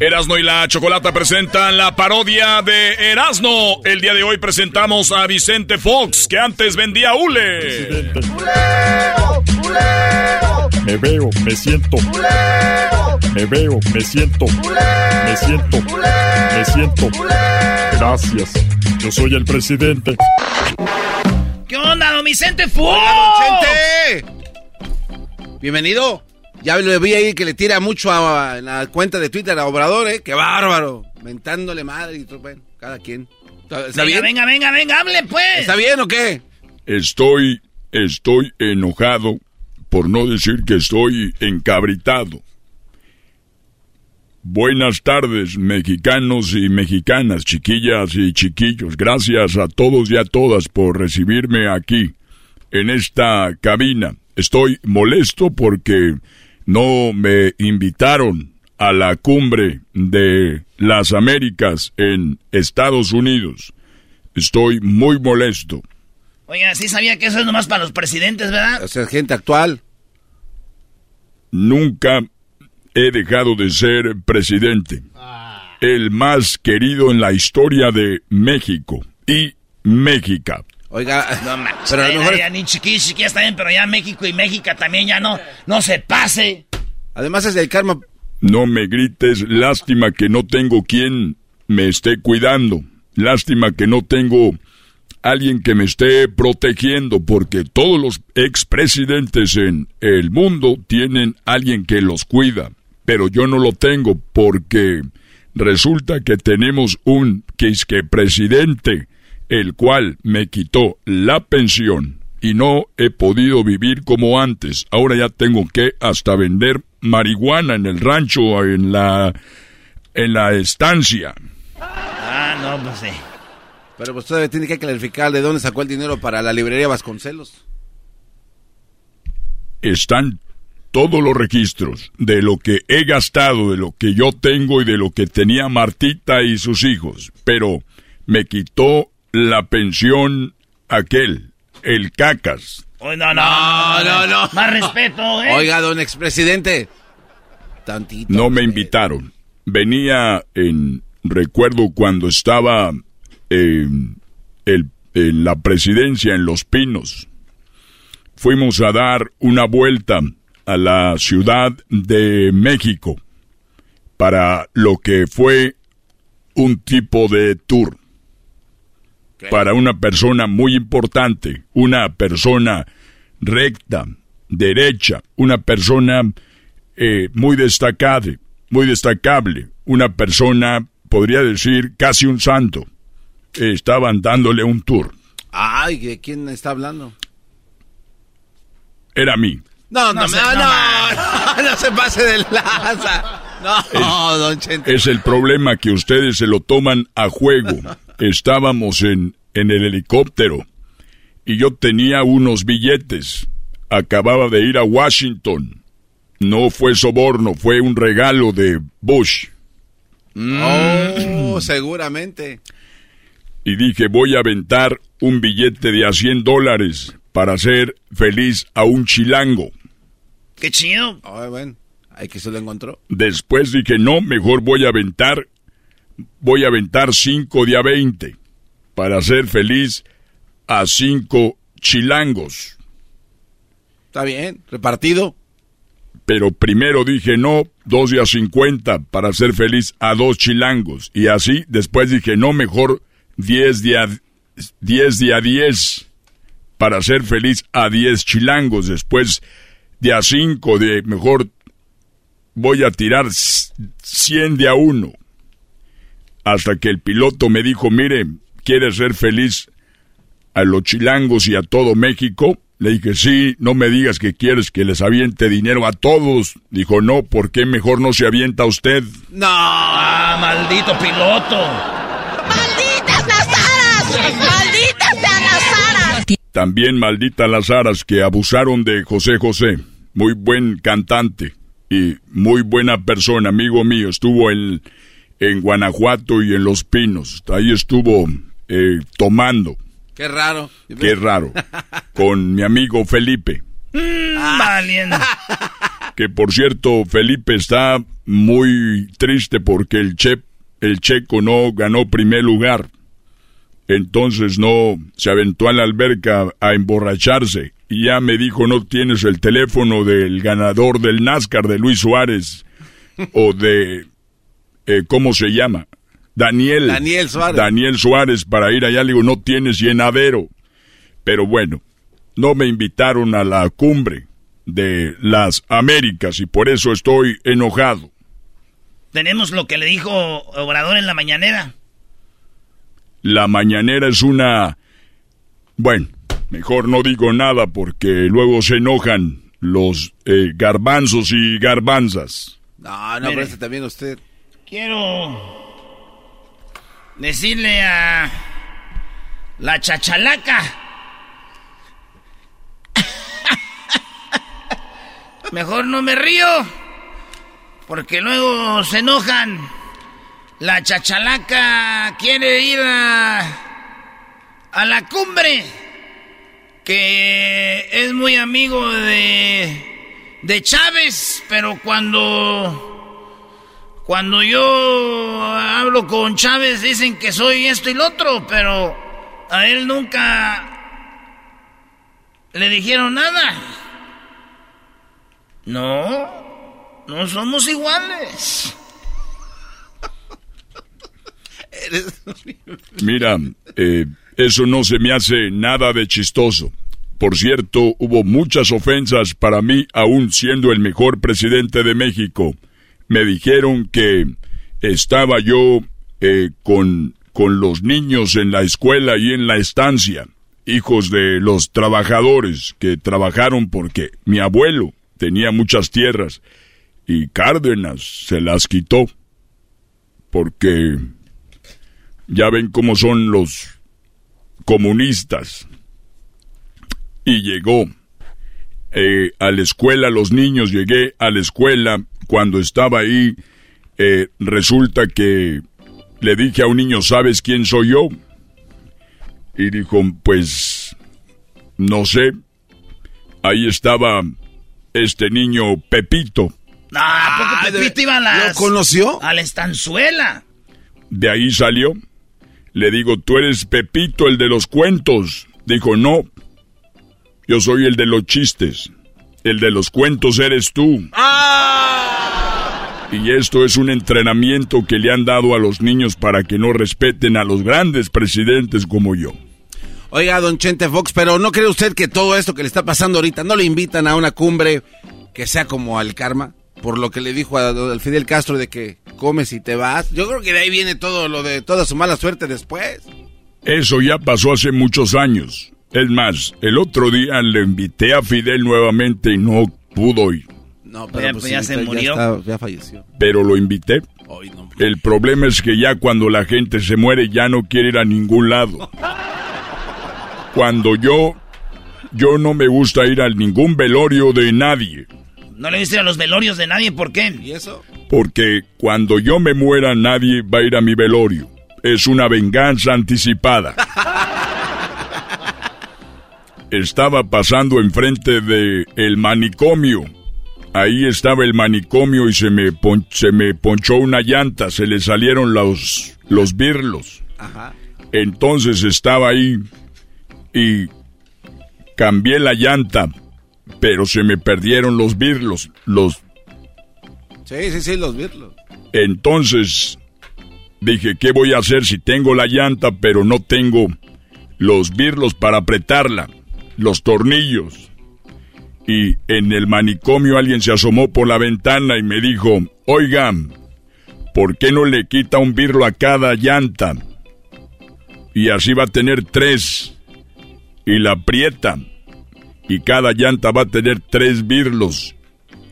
Erasno y la Chocolata presentan la parodia de Erasno. El día de hoy presentamos a Vicente Fox, que antes vendía hule. Me veo, me siento. Me veo, me siento. Me siento. Me siento. Gracias. Yo soy el presidente. ¿Qué onda, don Vicente Fox? ¡Hola, don Chente! Bienvenido. Ya lo vi ahí que le tira mucho a, en la cuenta de Twitter a Obrador, ¿eh? ¡Qué bárbaro! Mentándole madre y todo, bueno, cada quien. ¿Está, está venga, bien? venga, venga, venga, hable pues. ¿Está bien o qué? Estoy, estoy enojado, por no decir que estoy encabritado. Buenas tardes, mexicanos y mexicanas, chiquillas y chiquillos. Gracias a todos y a todas por recibirme aquí, en esta cabina. Estoy molesto porque no me invitaron a la cumbre de las Américas en Estados Unidos. Estoy muy molesto. Oiga, sí sabía que eso es nomás para los presidentes, ¿verdad? O sea, gente actual. Nunca he dejado de ser presidente. El más querido en la historia de México y México. Oiga, No [laughs] manches, pero a lo ya, mejor- ya, ni chiquillo, chiquilla está bien, pero ya México y México también ya no, no se pase. Además es del karma. No me grites, lástima que no tengo quien me esté cuidando. Lástima que no tengo alguien que me esté protegiendo, porque todos los expresidentes en el mundo tienen alguien que los cuida. Pero yo no lo tengo porque resulta que tenemos un quisque presidente, el cual me quitó la pensión y no he podido vivir como antes. Ahora ya tengo que hasta vender marihuana en el rancho, en la en la estancia. Ah, no, pues sí. Pero pues todavía tiene que clarificar de dónde sacó el dinero para la librería Vasconcelos. Están todos los registros de lo que he gastado, de lo que yo tengo y de lo que tenía Martita y sus hijos. Pero me quitó la pensión aquel, el cacas. No, no, No, no, no. Más respeto, ¿eh? Oiga, don expresidente. Tantito. No me invitaron. Venía en recuerdo cuando estaba en, el- en la presidencia en Los Pinos. Fuimos a dar una vuelta a la Ciudad de México para lo que fue un tipo de tour para una persona muy importante, una persona recta, derecha, una persona eh, muy destacada, muy destacable, una persona, podría decir, casi un santo. Eh, estaban dándole un tour. Ay, ¿de quién está hablando? Era a mí. No, no, No no, se- no, [laughs] no, no, se pase de lanza. No, don Chente. Es el problema que ustedes se lo toman a juego. [laughs] Estábamos en, en el helicóptero y yo tenía unos billetes. Acababa de ir a Washington. No fue soborno, fue un regalo de Bush. Oh, seguramente. Y dije, voy a aventar un billete de a 100 dólares para hacer feliz a un chilango. Qué chido. Ay, bueno, hay que se lo encontró. Después dije, no, mejor voy a aventar, voy a aventar 5 de a 20 para hacer feliz a 5 chilangos. Está bien, repartido. Pero primero dije, no, 2 de a 50 para hacer feliz a dos chilangos. Y así, después dije, no, mejor 10 de a 10 de a 10 para hacer feliz a 10 chilangos. Después de a cinco, de mejor voy a tirar 100 de a uno. Hasta que el piloto me dijo, mire, ¿quiere ser feliz a los chilangos y a todo México? Le dije, sí, no me digas que quieres que les aviente dinero a todos. Dijo, no, ¿por qué mejor no se avienta usted? No. Ah, maldito piloto. ¡Malditas las aras! ¡Malditas sean las aras! También malditas las aras que abusaron de José José. Muy buen cantante y muy buena persona, amigo mío. Estuvo en, en Guanajuato y en Los Pinos. Ahí estuvo eh, tomando. Qué raro. Qué raro. Con mi amigo Felipe. Mm. [laughs] Que por cierto, Felipe está muy triste porque el, che, el checo no ganó primer lugar. Entonces no se aventó a la alberca a emborracharse. Y ya me dijo, no tienes el teléfono del ganador del NASCAR de Luis Suárez. o de... eh, ¿Cómo se llama? Daniel. Daniel Suárez. Daniel Suárez para ir allá. Le digo, no tienes llenadero. Pero bueno, no me invitaron a la cumbre de las Américas y por eso estoy enojado. Tenemos lo que le dijo Obrador en la mañanera. La mañanera es una... Bueno, mejor no digo nada porque luego se enojan los eh, garbanzos y garbanzas. No, no, Mire. pero este también usted. Quiero decirle a la chachalaca. [laughs] Mejor no me río, porque luego se enojan. La chachalaca quiere ir a, a la cumbre, que es muy amigo de, de Chávez, pero cuando cuando yo hablo con Chávez dicen que soy esto y lo otro, pero a él nunca le dijeron nada. No, no somos iguales. [laughs] Mira, eh, eso no se me hace nada de chistoso. Por cierto, hubo muchas ofensas para mí, aún siendo el mejor presidente de México. Me dijeron que estaba yo eh, con, con los niños en la escuela y en la estancia, hijos de los trabajadores que trabajaron porque mi abuelo tenía muchas tierras y Cárdenas se las quitó porque ya ven cómo son los comunistas. Y llegó eh, a la escuela, los niños, llegué a la escuela, cuando estaba ahí, eh, resulta que le dije a un niño, ¿sabes quién soy yo? Y dijo, pues, no sé. Ahí estaba este niño Pepito. Ah, ¿a poco Pepito iba a las- ¿Lo conoció? A la estanzuela. De ahí salió. Le digo, tú eres Pepito, el de los cuentos. Dijo, no. Yo soy el de los chistes. El de los cuentos eres tú. Y esto es un entrenamiento que le han dado a los niños para que no respeten a los grandes presidentes como yo. Oiga, don Chente Fox, pero ¿no cree usted que todo esto que le está pasando ahorita no le invitan a una cumbre que sea como al karma? Por lo que le dijo al Fidel Castro de que comes y te vas. Yo creo que de ahí viene todo lo de toda su mala suerte después. Eso ya pasó hace muchos años. Es más, el otro día le invité a Fidel nuevamente y no pudo ir. No, pero Ya, pues, pues, ya se murió. está- Ya, falleció. Pero lo invité. El problema es que ya cuando la gente se muere ya no quiere ir a ningún lado. [laughs] Cuando yo, yo no me gusta ir a ningún velorio de nadie. No le diste a los velorios de nadie, ¿por qué? ¿Y eso? Porque cuando yo me muera nadie va a ir a mi velorio. Es una venganza anticipada. [laughs] Estaba pasando enfrente de el manicomio. Ahí estaba el manicomio y se me, pon- se me ponchó una llanta, se le salieron los, los birlos. Ajá. Entonces estaba ahí y cambié la llanta, pero se me perdieron los birlos, los Sí, sí, sí, los virlos. entonces dije, ¿qué voy a hacer si tengo la llanta pero no tengo los birlos para apretarla, los tornillos? y en el manicomio alguien se asomó por la ventana y me dijo, oigan, ¿por qué no le quita un birlo a cada llanta? Y así va a tener tres. Y la aprieta. Y cada llanta va a tener tres birlos.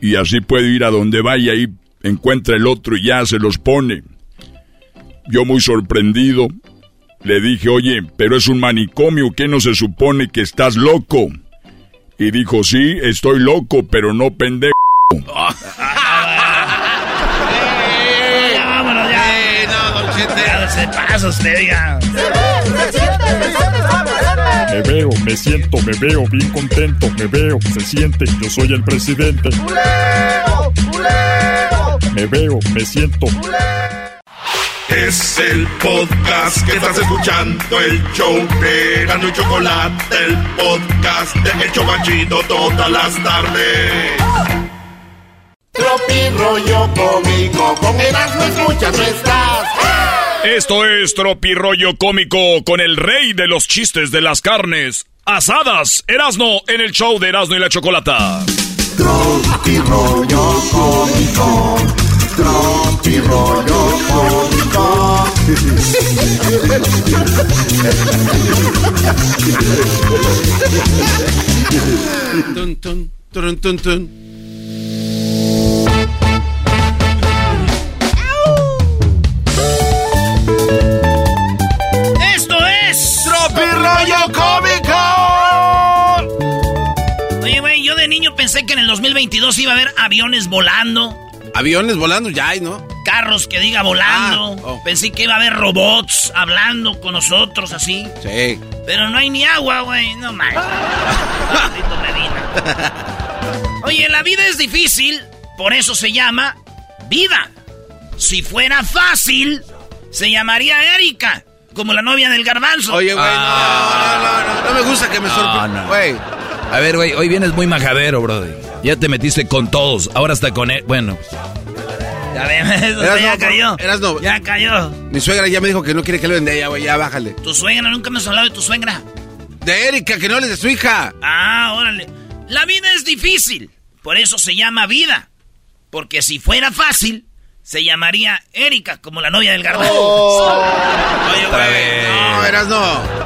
Y así puede ir a donde vaya y encuentra el otro y ya se los pone. Yo muy sorprendido, le dije, oye, pero es un manicomio, ¿qué no se supone que estás loco? Y dijo, sí, estoy loco, pero no pendejo. vámonos ya. no, don Chente. Ya se pasa usted, ya. Me veo, me siento, me veo bien contento, me veo, se siente, yo soy el presidente. Me veo, me siento. Es el podcast que estás escuchando, el show de Erasmo y Chocolate, el podcast de El Chobachito todas las tardes. Tropi rollo cómico, con Erasmo escuchas no estás. Esto es Tropirollo Cómico con el rey de los chistes de las carnes asadas, Erasno, en el show de Erasno y la Chocolata. Tropi rollo cómico, tropi rollo cómico. Tun, tun, turun, tun, tun. Esto es Tropi rollo cómico. Oye, güey, yo de niño pensé que en el 2022 iba a haber aviones volando, Aviones volando ya hay, ¿no? carros que diga volando. Ah, oh. Pensé que iba a haber robots hablando con nosotros así. Sí. Pero no hay ni agua, güey. No [laughs] Medina. Oye, la vida es difícil, por eso se llama vida. Si fuera fácil, se llamaría Erika, como la novia del garbanzo. Oye, güey, Ah. no, no, no, no, no me gusta que me No, sorprenda. no. Güey, A ver, güey, hoy vienes muy majadero, brother. Ya te metiste con todos, ahora hasta con él. Bueno, Ya ven, [laughs] eso Eras ya no, cayó. eras no. Ya cayó. mi suegra ya me dijo que no quiere que le venda ella, güey, ya bájale. Tu suegra, nunca me has hablado de tu suegra. De Erika, que no hables de su hija. Ah, órale. La vida es difícil, por eso se llama vida. Porque si fuera fácil, se llamaría Erika, como la novia del garbanzo. [laughs] Oye, Otra güey, no, eras no.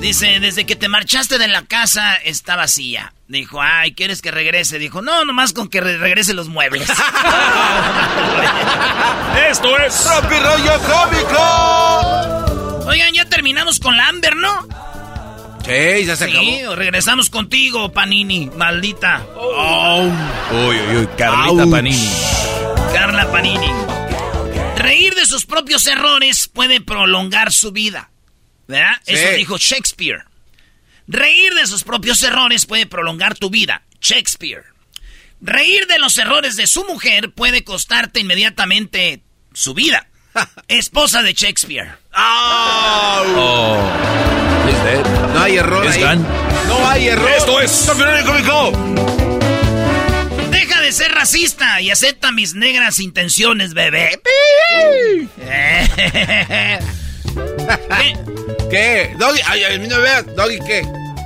Dice, desde que te marchaste de la casa está vacía. Dijo, ay, ¿quieres que regrese? Dijo, no, nomás con que re- regrese los muebles. [laughs] Esto es Tropi rollo cómico. Oigan, ya terminamos con la Amber, ¿no? Sí, ya se Sí, acabó. regresamos contigo, Panini, maldita. uy, uy, uy, Carlita Ouch. Panini. Carla Panini. Reír de sus propios errores puede prolongar su vida. ¿Verdad? Sí. Eso dijo Shakespeare. Reír de sus propios errores puede prolongar tu vida. Shakespeare. Reír de los errores de su mujer puede costarte inmediatamente su vida. [laughs] Esposa de Shakespeare. Oh. Is that- No hay error Is ahí. No hay error. Esto es. Deja de ser racista y acepta mis negras intenciones, bebé. [laughs] ¿Qué? [laughs] ¿Qué? Doggy, ay, ay, a mí no veas. Doggy, ¿qué?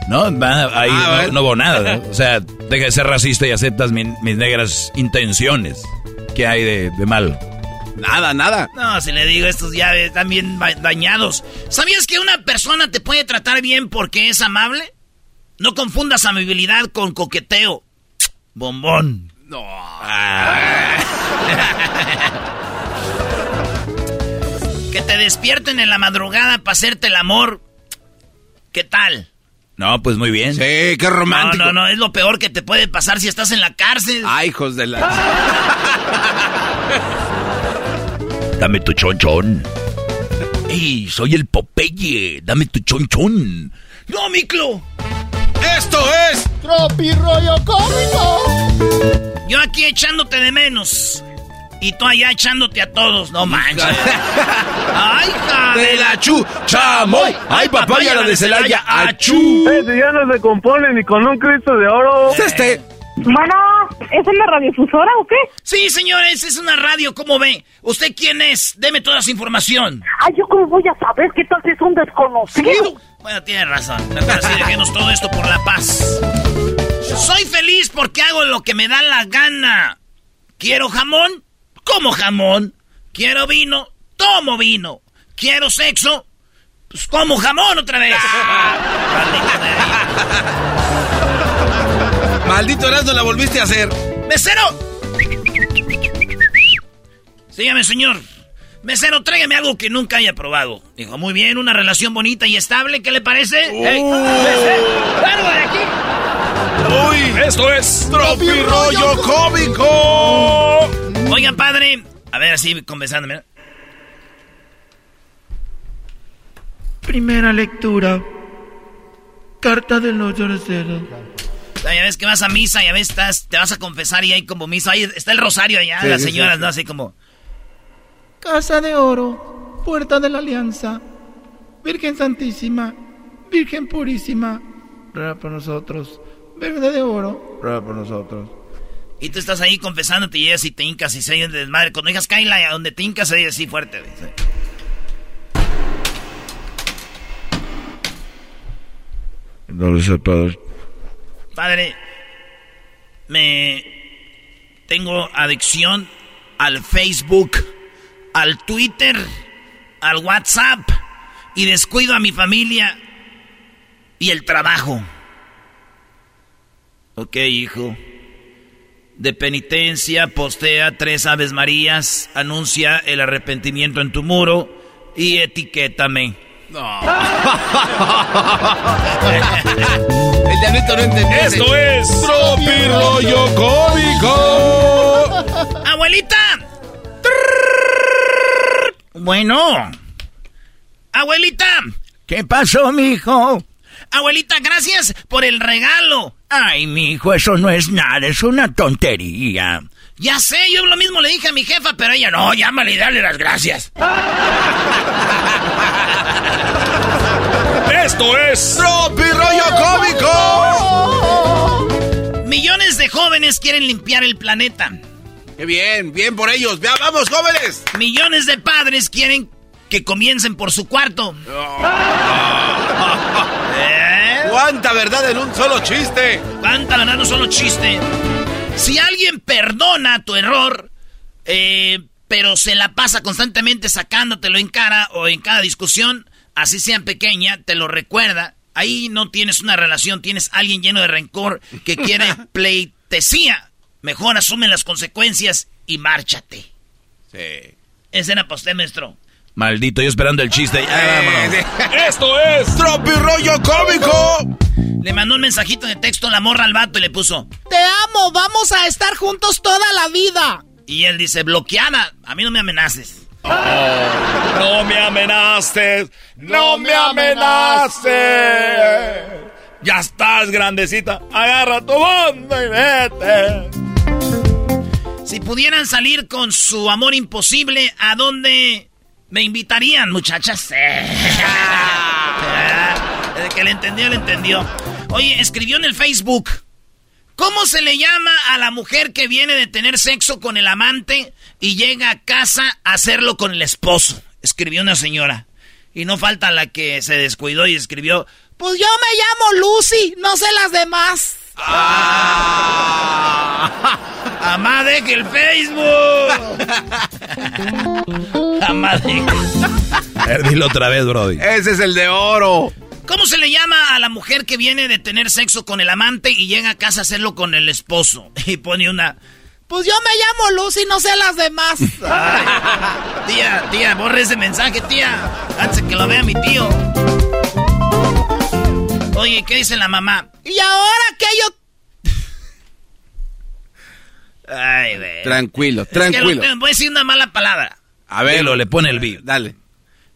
No, ahí Ah, no, no hubo nada. ¿no? [laughs] O sea, deja de ser racista y aceptas mi- mis negras intenciones. ¿Qué hay de, de malo? Nada, nada. No, si le digo, estos ya están bien dañados. ¿Sabías que una persona te puede tratar bien porque es amable? No confundas amabilidad con coqueteo. Bombón. No. [laughs] Que te despierten en la madrugada para hacerte el amor. ¿Qué tal? No, pues muy bien. Sí, qué No, romántico. no, no, es lo peor que te puede pasar si estás en la cárcel. Ay, hijos de la. [laughs] Dame tu chonchón. ¡Ey, soy el Popeye! ¡Dame tu chonchón! ¡No, Miclo! Esto es. Tropi rollo cómico. Yo aquí echándote de menos. Y tú allá echándote a todos. No manches. ¡Ay, hija! De la chu, chamoy. Ay, papaya, la de Celaya, achú. si ya no se compone ni con un Cristo de oro. Este. Bueno, ¿es una radiodifusora o qué? Sí, señores, es una radio, ¿cómo ve? ¿Usted quién es? Deme toda su información. Ay, ¿yo cómo voy a saber qué tal si es un desconocido? Bueno, tiene razón. Mejor así dejemos todo esto por la paz. Soy feliz porque hago lo que me da la gana. ¿Quiero jamón? Como jamón. ¿Quiero vino? Tomo vino. ¿Quiero sexo? Pues como jamón otra vez. [laughs] Maldito Erasmo, la volviste a hacer. ¡Mesero! Sígame, señor. Mesero, tráigame algo que nunca haya probado. Dijo, muy bien, una relación bonita y estable, ¿qué le parece? Uh. ¡Largo de aquí! Uy, esto es Tropi Rollo Cómico. Oigan, padre. A ver, así, conversándome. Primera lectura. Carta de los lloraceros. Ya ves que vas a misa y a veces estás, te vas a confesar y hay como misa. Ahí está el rosario allá, Sí, las sí, señoras, sí. ¿no? Así como... Casa de oro, puerta de la alianza, Virgen Santísima, Virgen Purísima, ruega por nosotros, Verde de oro, ruega por nosotros. Y tú estás ahí confesándote y llegas y te hincas y se oye de desmadre. Cuando digas Kaila, a donde te hincas se oye así fuerte. dice. No lo sé, padre. Padre, me... Tengo adicción al Facebook, al Twitter, al WhatsApp y descuido a mi familia y el trabajo. Ok, hijo. De penitencia, postea tres Aves Marías, anuncia el arrepentimiento en tu muro y etiquétame. [laughs] El diablito no entendió. Esto es Tropi Rollo Cómico. ¡Abuelita! Bueno. Abuelita. ¿Qué pasó, mijo? Abuelita, gracias por el regalo. Ay, mijo, eso no es nada, es una tontería. Ya sé, yo lo mismo le dije a mi jefa, pero ella no, llámale y dale las gracias. [laughs] Esto es Tropi Rollo Cómico. Millones de jóvenes quieren limpiar el planeta. Qué bien, bien por ellos. Vea, vamos, jóvenes. Millones de padres quieren que comiencen por su cuarto. ¿Eh? [laughs] ¿Cuánta verdad en un solo chiste? ¿Cuánta verdad en un solo chiste? Si alguien perdona tu error, eh, pero se la pasa constantemente sacándotelo en cara o en cada discusión, así sea pequeña, te lo recuerda. Ahí no tienes una relación, tienes alguien lleno de rencor que quiere [laughs] pleitesía. Mejor asume las consecuencias y márchate. Sí. Para usted, maestro. Maldito, yo esperando el chiste. Vámonos. [laughs] Esto es Tropi Rollo Cómico. Le mandó un mensajito de texto a la morra al vato y le puso. Te amo, vamos a estar juntos toda la vida. Y él dice, bloqueada, a mí no me amenaces. No me amenaces, no me amenaces. Ya estás grandecita, agarra tu banda y vete. Si pudieran salir con su amor imposible, ¿a dónde me invitarían, muchachas? [laughs] El que le entendió, le entendió. Oye, escribió en el Facebook. ¿Cómo se le llama a la mujer que viene de tener sexo con el amante y llega a casa a hacerlo con el esposo? Escribió una señora. Y no falta la que se descuidó y escribió. Pues yo me llamo Lucy, no sé las demás. ¡Amá, deje el Facebook! ¡Amá, deje. A ver, dilo otra vez, Brody. Ese es el de oro. ¿Cómo se le llama a la mujer que viene de tener sexo con el amante y llega a casa a hacerlo con el esposo? [laughs] Y pone una... Pues yo me llamo Lucy, no sé las demás. [laughs] Ay, tía, tía, borre ese mensaje, tía. Antes que lo vea mi tío. Oye, ¿qué dice la mamá? Y ahora que yo... Ay, güey. Tranquilo, Es que lo tranquilo. tengo- voy a decir una mala palabra. A ver, Dilo, le pone el beat. Dale.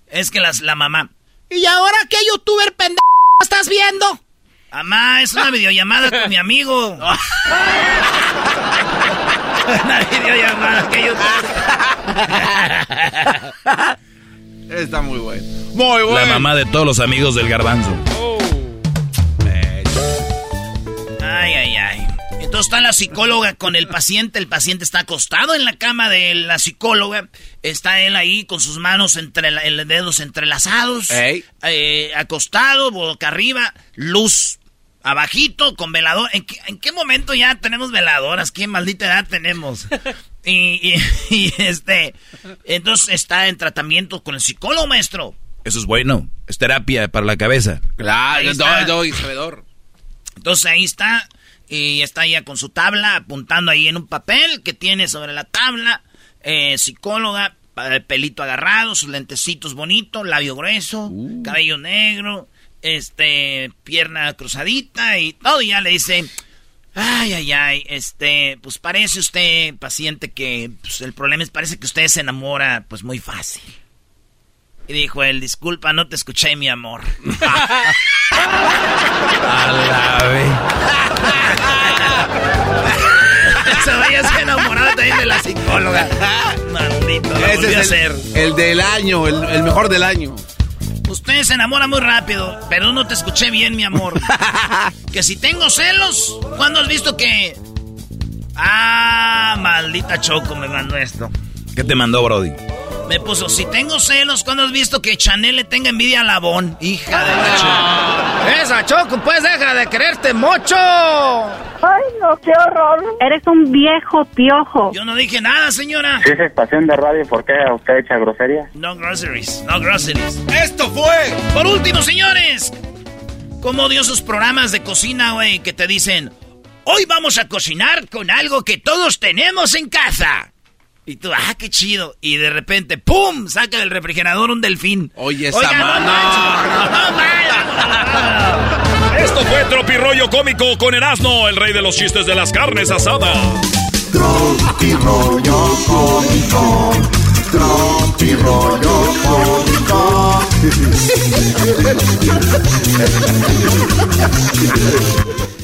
Es que las, la mamá... ¿Y ahora qué youtuber pendejo estás viendo? Mamá, es una videollamada con mi amigo. [laughs] una videollamada que yo... Está muy bueno. Muy bueno. La mamá de todos los amigos del garbanzo. Ay, ay, ay. Entonces está la psicóloga con el paciente, el paciente está acostado en la cama de la psicóloga, está él ahí con sus manos entre los dedos entrelazados, eh, acostado, boca arriba, luz abajito con velador. ¿En qué, momento ya tenemos veladoras? ¿Qué maldita edad tenemos? [laughs] y, este, entonces está en tratamiento con el psicólogo, maestro. Eso es bueno, es terapia para la cabeza. Claro, doy, doy, sabedor. Entonces ahí está, y está ya con su tabla, apuntando ahí en un papel que tiene sobre la tabla, eh, psicóloga, pelito agarrado, sus lentecitos bonitos, labio grueso, uh. cabello negro, este, pierna cruzadita y todo, y ya le dice, ay, ay, ay, este, pues parece usted, paciente, que pues, el problema es, parece que usted se enamora, pues muy fácil. Y dijo él, disculpa, no te escuché, mi amor. [laughs] [laughs] Se vaya a enamorado también de la psicóloga. Maldito, Ese es el, el, del año, el, el mejor del año. Usted se enamora muy rápido, pero no te escuché bien, mi amor. [laughs] que si tengo celos, ¿cuándo has visto que... Ah, maldita Choco me mandó esto. ¿Qué te mandó, Brody? Me puso, si tengo celos, ¿cuándo has visto que Chanel le tenga envidia a Labón? Hija de la. Esa Choco, pues deja de quererte mucho. Ay, no, qué horror. Eres un viejo piojo. Yo no dije nada, señora. Si es estación de radio, ¿por qué usted echa grosería? No groceries, no groceries. ¡Esto fue! Por último, señores. ¿Cómo dio sus programas de cocina, güey, que te dicen, hoy vamos a cocinar con algo que todos tenemos en casa? Y tú, ah, qué chido. Y de repente, ¡pum! Saca del refrigerador un delfín. Oye, esa mano. Esto fue Tropirollo Cómico con Erasmo, el rey de los chistes de las carnes asadas. Tropirollo Cómico. Cómico.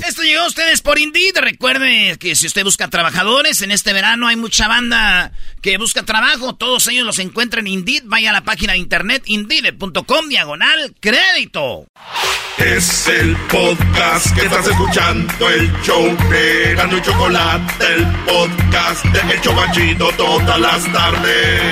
Esto llegó a ustedes por Indeed. Recuerde que si usted busca trabajadores, en este verano hay mucha banda que busca trabajo. Todos ellos los encuentran en Indeed. Vaya a la página de internet indeed.com diagonal crédito. Es el podcast que estás escuchando, el show de Gano y Chocolate, el podcast de Hecho Machito todas las tardes.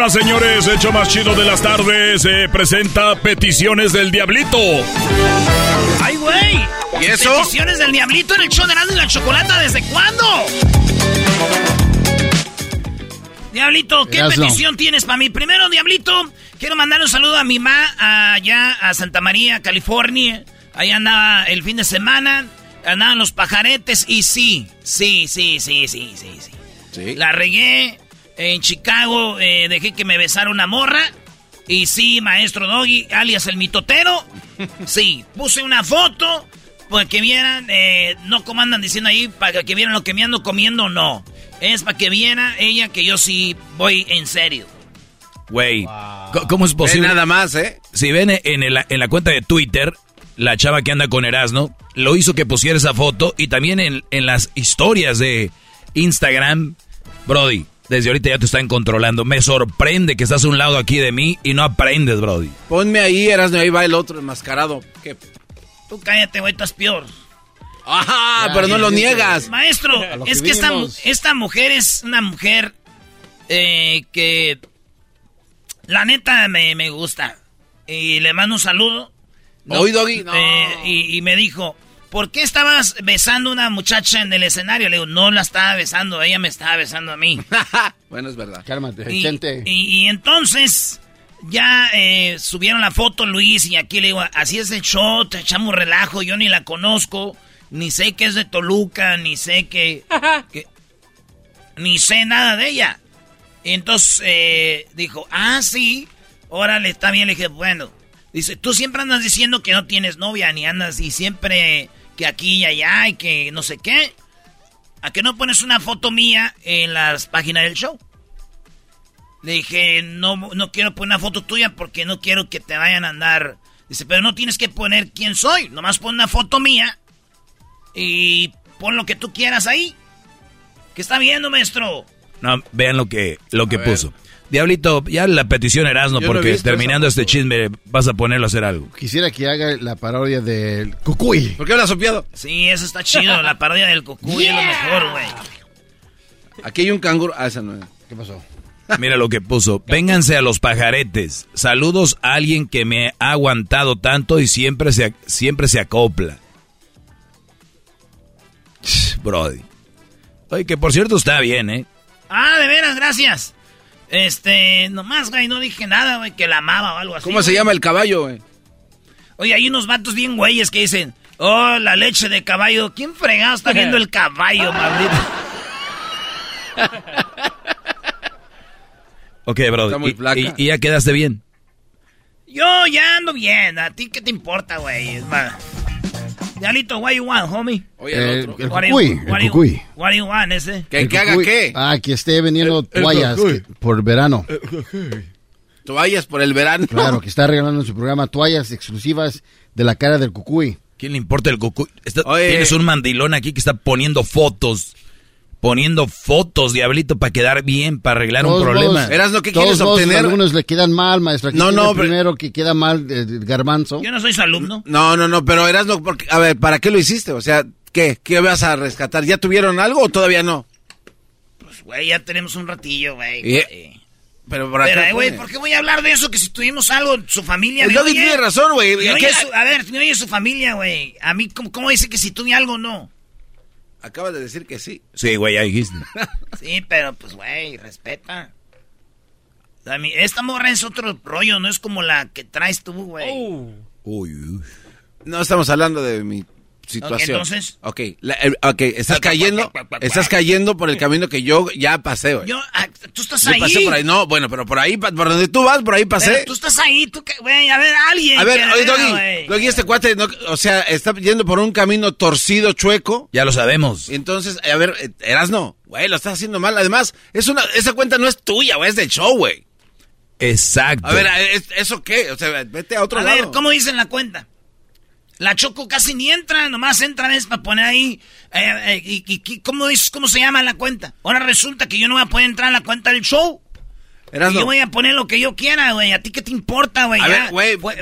Señoras, señores, hecho más chido de las tardes, se presenta Peticiones del Diablito. ¡Ay, güey! ¿Y eso? Peticiones del Diablito en el show de y la Chocolata, ¿desde cuándo? Diablito, ¿qué petición tienes para mí? Primero, Diablito, quiero mandar un saludo a mi mamá allá a Santa María, California. Ahí andaba el fin de semana, andaban los pajaretes y sí, sí, sí, sí, sí, sí, sí. ¿Sí? La regué en Chicago, eh, dejé que me besara una morra. Y sí, maestro Doggy, alias el mitotero. [laughs] Sí, puse una foto para que vieran, eh, no como andan diciendo ahí, para que vieran lo que me ando comiendo, no. Es para que viera ella que yo sí voy en serio. Güey, ¿cómo es posible? nada más, ¿eh? Si ven en, en la cuenta de Twitter, la chava que anda con Erasmo, lo hizo que pusiera esa foto y también en, en las historias de Instagram, Brody. Desde ahorita ya te están controlando. Me sorprende que estás a un lado aquí de mí y no aprendes, Brody. Ponme ahí, Erasmo, ahí va el otro enmascarado. ¿Qué? Tú cállate, güey, estás peor. Ajá, pero no lo niegas. Maestro, es que esta, esta, mujer es una mujer eh, que la neta me, me, gusta. Y le mando un saludo. Hoy, Doggy. Eh, y, y, me dijo, ¿por qué estabas besando a una muchacha en el escenario? Le digo, no la estaba besando, ella me estaba besando a mí. [laughs] bueno, es verdad. Cálmate, y, gente. Y, entonces ya eh, subieron la foto Luis y aquí le digo, así es el show, te echamos relajo, yo ni la conozco, ni sé que es de Toluca, ni sé que... [laughs] ni sé nada de ella. Y entonces eh, dijo, ah, sí, órale, está bien. Le dije, bueno, Dice, tú siempre andas diciendo que no tienes novia, ni andas y siempre que aquí y allá y que no sé qué. ¿A qué no pones una foto mía en las páginas del show? Le dije, no, no quiero poner una foto tuya porque no quiero que te vayan a andar. Dice, pero no tienes que poner quién soy. Nomás pon una foto mía y pon lo que tú quieras ahí. ¿Qué está viendo, maestro? No, vean lo que, lo que puso. Diablito, ya la petición Erasmo, porque terminando este chisme vas a ponerlo a hacer algo. Quisiera que haga la parodia del Cucuy. ¿Por qué hablas sopiado? Sí, eso está chido. la parodia del cucuy es lo mejor, güey. Aquí hay un canguro. Ah, esa no es. ¿Qué pasó? Mira lo que puso. [laughs] Vénganse a los pajaretes. Saludos a alguien que me ha aguantado tanto y siempre se, siempre se acopla. Brody. Oye, que por cierto está bien, ¿eh? Ah, de veras, gracias. Este, nomás, güey, no dije nada, güey, que la amaba o algo así. ¿Cómo se llama el caballo, güey? Oye, hay unos vatos bien güeyes que dicen, oh, la leche de caballo. ¿Quién fregado está viendo el caballo, [laughs] maldito? Ok, muy y- flaca. y- y ya quedaste bien. Yo ya ando bien. ¿A ti qué te importa, güey? Es más, Dialito, what you want, homie? Oye, El, el otro. el What you- Cucuy. what do El you- Cucuy. What do you want, ese? ¿Que, El que haga qué? Ah, que esté vendiendo toallas Cucuy. que- por verano. Toallas por el verano. Claro, [laughs] que está regalando en su programa toallas exclusivas de la cara del Cucuy. ¿Quién le importa el cucuy? Está- Oye. Tienes un mandilón aquí que está poniendo fotos. Poniendo fotos, diablito, para quedar bien, para arreglar un problema. Eras lo que quieres modos, obtener. Algunos le quedan mal, maestro. Aquí No, no, pero- primero que queda mal, eh, garbanzo. Yo no soy su alumno. No, no, no, pero eras no, porque, a ver, ¿para qué lo hiciste? O sea, ¿qué? ¿Qué vas a rescatar? ¿Ya tuvieron algo o todavía no? Pues, güey, ya tenemos un ratillo, güey. Y- güey. Pero para Pero, qué, eh, güey? ¿por qué voy a hablar de eso? Que si tuvimos algo, su familia... Oye. tiene razón, güey. Me ¿Qué- oye su- a ver, me oye su familia, güey. A mí, ¿cómo, cómo dice que si tuve algo no? Acabas de decir que sí. Sí, güey, ya dijiste. [laughs] Sí, pero pues, güey, respeta. A mí, esta morra es otro rollo, no es como la que traes tú, güey. Oh. Uy, uy. No estamos hablando de mi situación. Ok, entonces. Ok, la- el- ok, estás cayendo, estás cayendo por el camino que yo ya pasé, güey. Yo, ah, tú estás Yo ahí. pasé por ahí, no, bueno, pero por ahí, por donde tú vas, por ahí pasé. Pero tú estás ahí, tú que, güey, a ver, alguien. A ver, oye, Doggy. Doggy, este cuate, no- o sea, está yendo por un camino torcido, chueco. Ya lo sabemos. Entonces, a ver, eh, Erasno, güey, lo estás haciendo mal. Además, es una, esa cuenta no es tuya, güey, es del show, güey. Exacto. A ver, ¿es- ¿eso qué? O sea, vete a otro A lado. ver, ¿cómo dicen la cuenta? La Choco casi ni entra, nomás entra vez para poner ahí. eh, eh, y, y- ¿cómo, dices, ¿Cómo se llama la cuenta? Ahora resulta que yo no voy a poder entrar a la cuenta del show. Y yo voy a poner lo que yo quiera, güey. ¿A ti qué te importa, güey?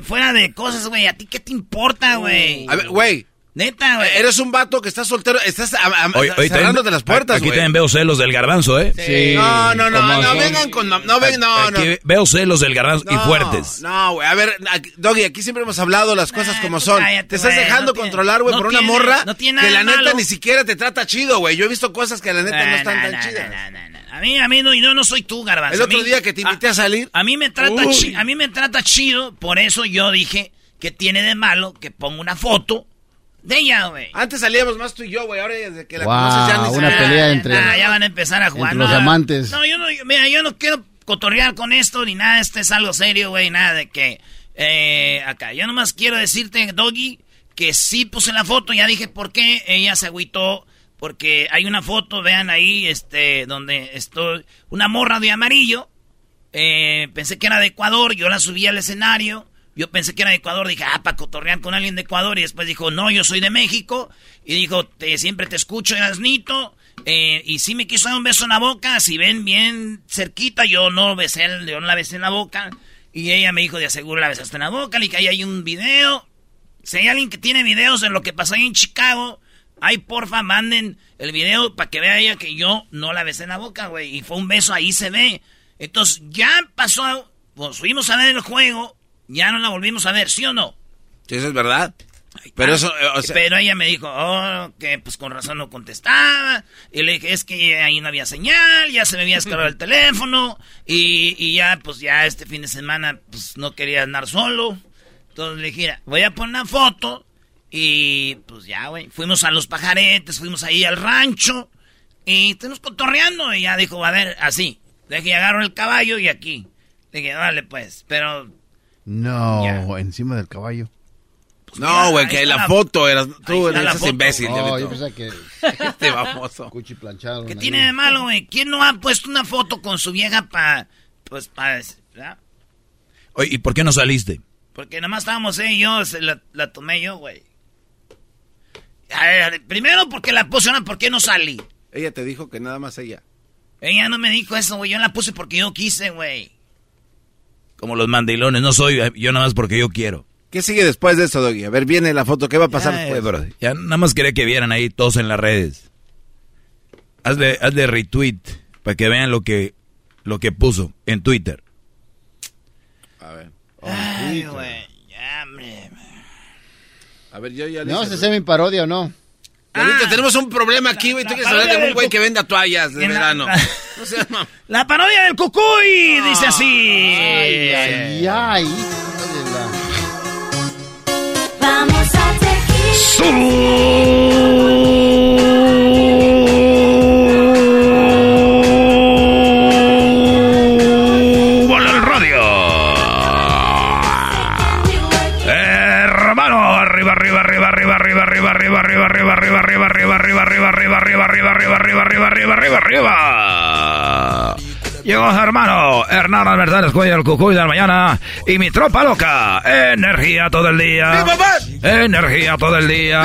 Fuera de cosas, güey. ¿A ti qué te importa, güey? A ver, güey. Neta, güey. Eres un vato que estás soltero, estás cerrándote también- las puertas, Aquí güey. también veo celos del garbanzo, ¿eh? Sí. No, no, no, no, son. vengan con... No, no, ven, no, no. Veo celos del garbanzo y No, fuertes. No, güey, a ver, aquí- Doggy, aquí siempre hemos hablado las cosas Nah, como son. cállate, te estás güey, dejando no controlar, güey, no por una tiene- morra no tiene que nada la neta malo. ni siquiera te trata chido, güey. Yo he visto cosas que la neta no están nah, tan nah, chidas. nah, nah, nah. A mí, a mí no, yo no soy tú, garbanzo. El A otro mí- día que te invité a salir... A mí me trata a mí me trata chido, por eso yo dije que tiene de malo que ponga una foto de ella, güey. Antes salíamos más tú y yo, güey. Ahora desde que la Wow, conoces ya ni una pelea entre- Ah, ya van a empezar a jugar. entre los no, amantes. No, yo no, yo- mira, yo no quiero cotorrear con esto ni nada, este es algo serio, güey, nada de que eh, acá. Yo nomás quiero decirte, Doggy, que sí puse la foto, ya dije por qué ella se agüitó, porque hay una foto, vean ahí, este, donde estoy, una morra de amarillo, eh, pensé que era de Ecuador, yo la subí al escenario, yo pensé que era de Ecuador, dije, ah, para cotorrear con alguien de Ecuador, y después dijo, no, yo soy de México, y dijo, te, siempre te escucho, Erasnito, eh, y sí me quiso dar un beso en la boca, si ven bien cerquita, yo no besé, yo no la besé en la boca, y ella me dijo, de aseguro la besaste en la boca, y que ahí hay un video, si hay alguien que tiene videos de lo que pasó ahí en Chicago, ay, porfa, manden el video para que vea ella que yo no la besé en la boca, güey. Y fue un beso, ahí se ve. Entonces, ya pasó, pues fuimos a ver el juego, ya no la volvimos a ver, ¿sí o no? Sí, eso es verdad. Pero eso, eh, o sea... Pero ella me dijo, oh, que pues con razón no contestaba. Y le dije, es que ahí no había señal, ya se me había descargado el [laughs] teléfono. Y, y ya, pues ya este fin de semana, pues no quería andar solo. Entonces le dije, "Mira, voy a poner una foto. Y pues ya, güey, fuimos a los pajaretes, fuimos ahí al rancho. Y estuvimos cotorreando. Y ya dijo, a ver, así. Le dije, agarro el caballo y aquí. Le dije, dale pues, pero No, encima del caballo. No, güey, que la foto era. Tú eres imbécil. Oh, Diablito. yo pensaba que... [laughs] Este baboso. Cuchi planchado. ¿Qué tiene de malo, güey? ¿Quién no ha puesto una foto con su vieja para... Pues para... ¿verdad? Oye, ¿y por qué no saliste? Porque nada más estábamos eh, y yo, se la, la tomé yo, güey. A ver, primero porque la puse, ahora ¿por qué no salí? Ella te dijo que nada más ella. Ella no me dijo eso, güey. Yo la puse porque yo quise, güey. Como los mandilones, no soy yo nada más porque yo quiero. ¿Qué sigue después de eso, Doggy? A ver, viene la foto. ¿Qué va a pasar Ay, después? bro, ya nada más quería que vieran ahí todos en las redes. Hazle, hazle retweet para que vean lo que, lo que puso en Twitter. A ver. Ay, güey. Ya, hombre. A ver, yo ya ¿Me vas a hacer mi parodia o no? Ahorita tenemos un problema aquí, güey. Tú quieres hablar de un güey que venda toallas de la- verano. la- No seas mam- [laughs] La parodia del cucuy, dice así. Ay, ay, ay. Vamos a ¡Súbale Llegó su hermano, Hernán Albertán Cuello, el cucuy de la mañana y mi tropa loca. Energía todo el día. Energía todo el día.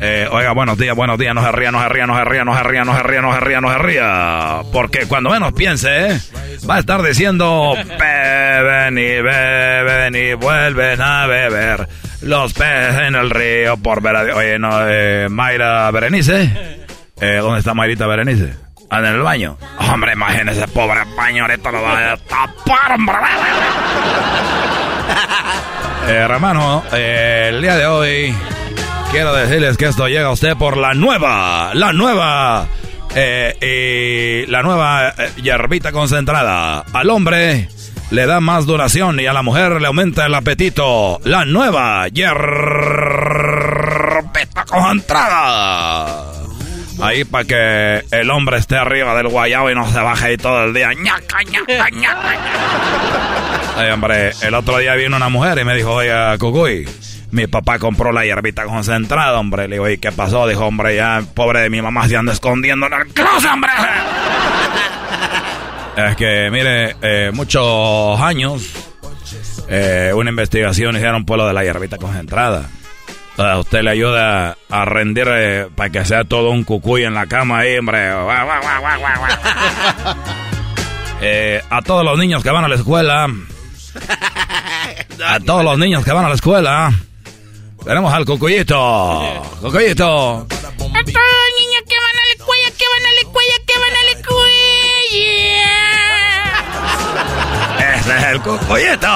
Eh, oiga, buenos días, buenos días. No se ría, no se ría, no se ría, no se ría, no se ría, no se ría, no se ría. Porque cuando menos piense, va a estar diciendo, beben y beben y vuelven a beber. Los peces en el río por ver a... Oye, no, eh, Mayra Berenice. Eh, ¿Dónde está Mayrita Berenice? Ah, en el baño. Hombre, imagínese, pobre baño, ahorita lo va a tapar, hombre. [laughs] Eh, hermano, eh, el día de hoy quiero decirles que esto llega a usted por la nueva, la nueva, eh, la nueva eh, hierbita concentrada. Al hombre le da más duración y a la mujer le aumenta el apetito. La nueva hierbita concentrada. Ahí para que el hombre esté arriba del guayabo y no se baje ahí todo el día. ñaca, ñaca, ñaca. Ay, hombre, el otro día vino una mujer y me dijo, oiga, Cucuy, mi papá compró la hierbita concentrada, hombre. Le digo, ¿y qué pasó? Dijo, hombre, ya, pobre de mi mamá se anda escondiendo en el closet, hombre. es que, mire, eh, muchos años, eh, una investigación hicieron por lo de la hierbita concentrada. A usted le ayuda a rendir eh, para que sea todo un cucuy en la cama ahí, hombre. [laughs] Eh, a todos los niños que van a la escuela. [laughs] A todos los niños que van a la escuela. Tenemos al cucuyito. Cucuyito. A todos los niños que van a la escuela, que van a la escuela, que van a la escuela. Ese es el cucuyito.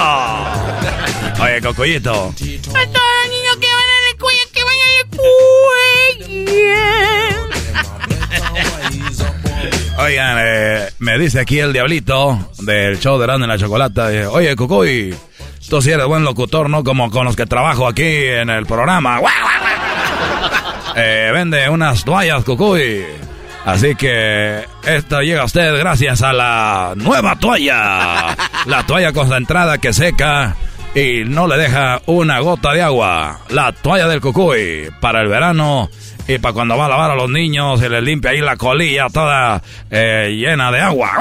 Oye, cucuyito. A todos los niños Oigan, eh, me dice aquí el diablito del show de Grande en la Chocolata. eh, Oye, Cucuy, tú sí eres buen locutor, ¿no? Como con los que trabajo aquí en el programa. [laughs] Eh, vende unas toallas, Cucuy. Así que esto llega a usted gracias a la nueva toalla. La toalla concentrada que seca y no le deja una gota de agua. La toalla del Cucuy para el verano y para cuando va a lavar a los niños se les limpia ahí la colilla toda eh, llena de agua. [laughs]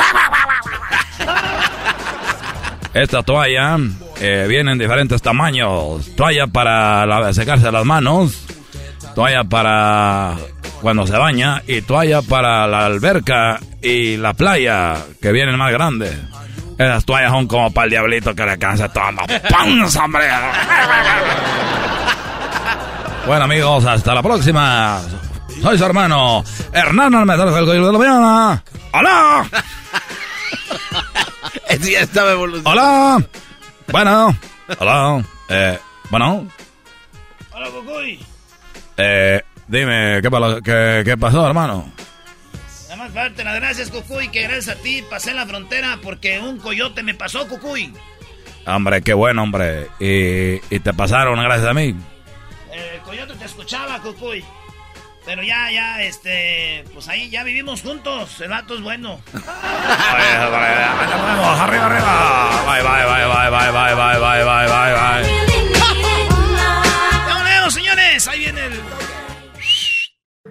Esta toalla eh, viene en diferentes tamaños. Toalla para la- secarse las manos, toalla para cuando se baña y toalla para la alberca y la playa, que vienen más grandes. Esas toallas son como para el diablito que le cansa la panza, hombre. Bueno, amigos, hasta la próxima. Soy su hermano, Hernán Almendral del Coyo de la Mañana. ¡Hola! [laughs] Estaba evolucionando. ¡Hola! Bueno, hola. Eh, bueno, Hola, Cucuy. eh, dime, ¿qué, palo- qué, qué pasó, hermano? fuerte. Las gracias, Cucuy, que gracias a ti pasé la frontera porque un coyote me pasó, Cucuy. Hombre, qué bueno, hombre. Y, y te pasaron gracias a mí. El coyote te escuchaba, Cucuy. Pero ya, ya, este, pues ahí ya vivimos juntos. El vato es bueno. arriba, arriba. Bye, bye, bye, bye, bye, bye, bye, bye, bye, bye. [laughs] señores! Ahí viene el...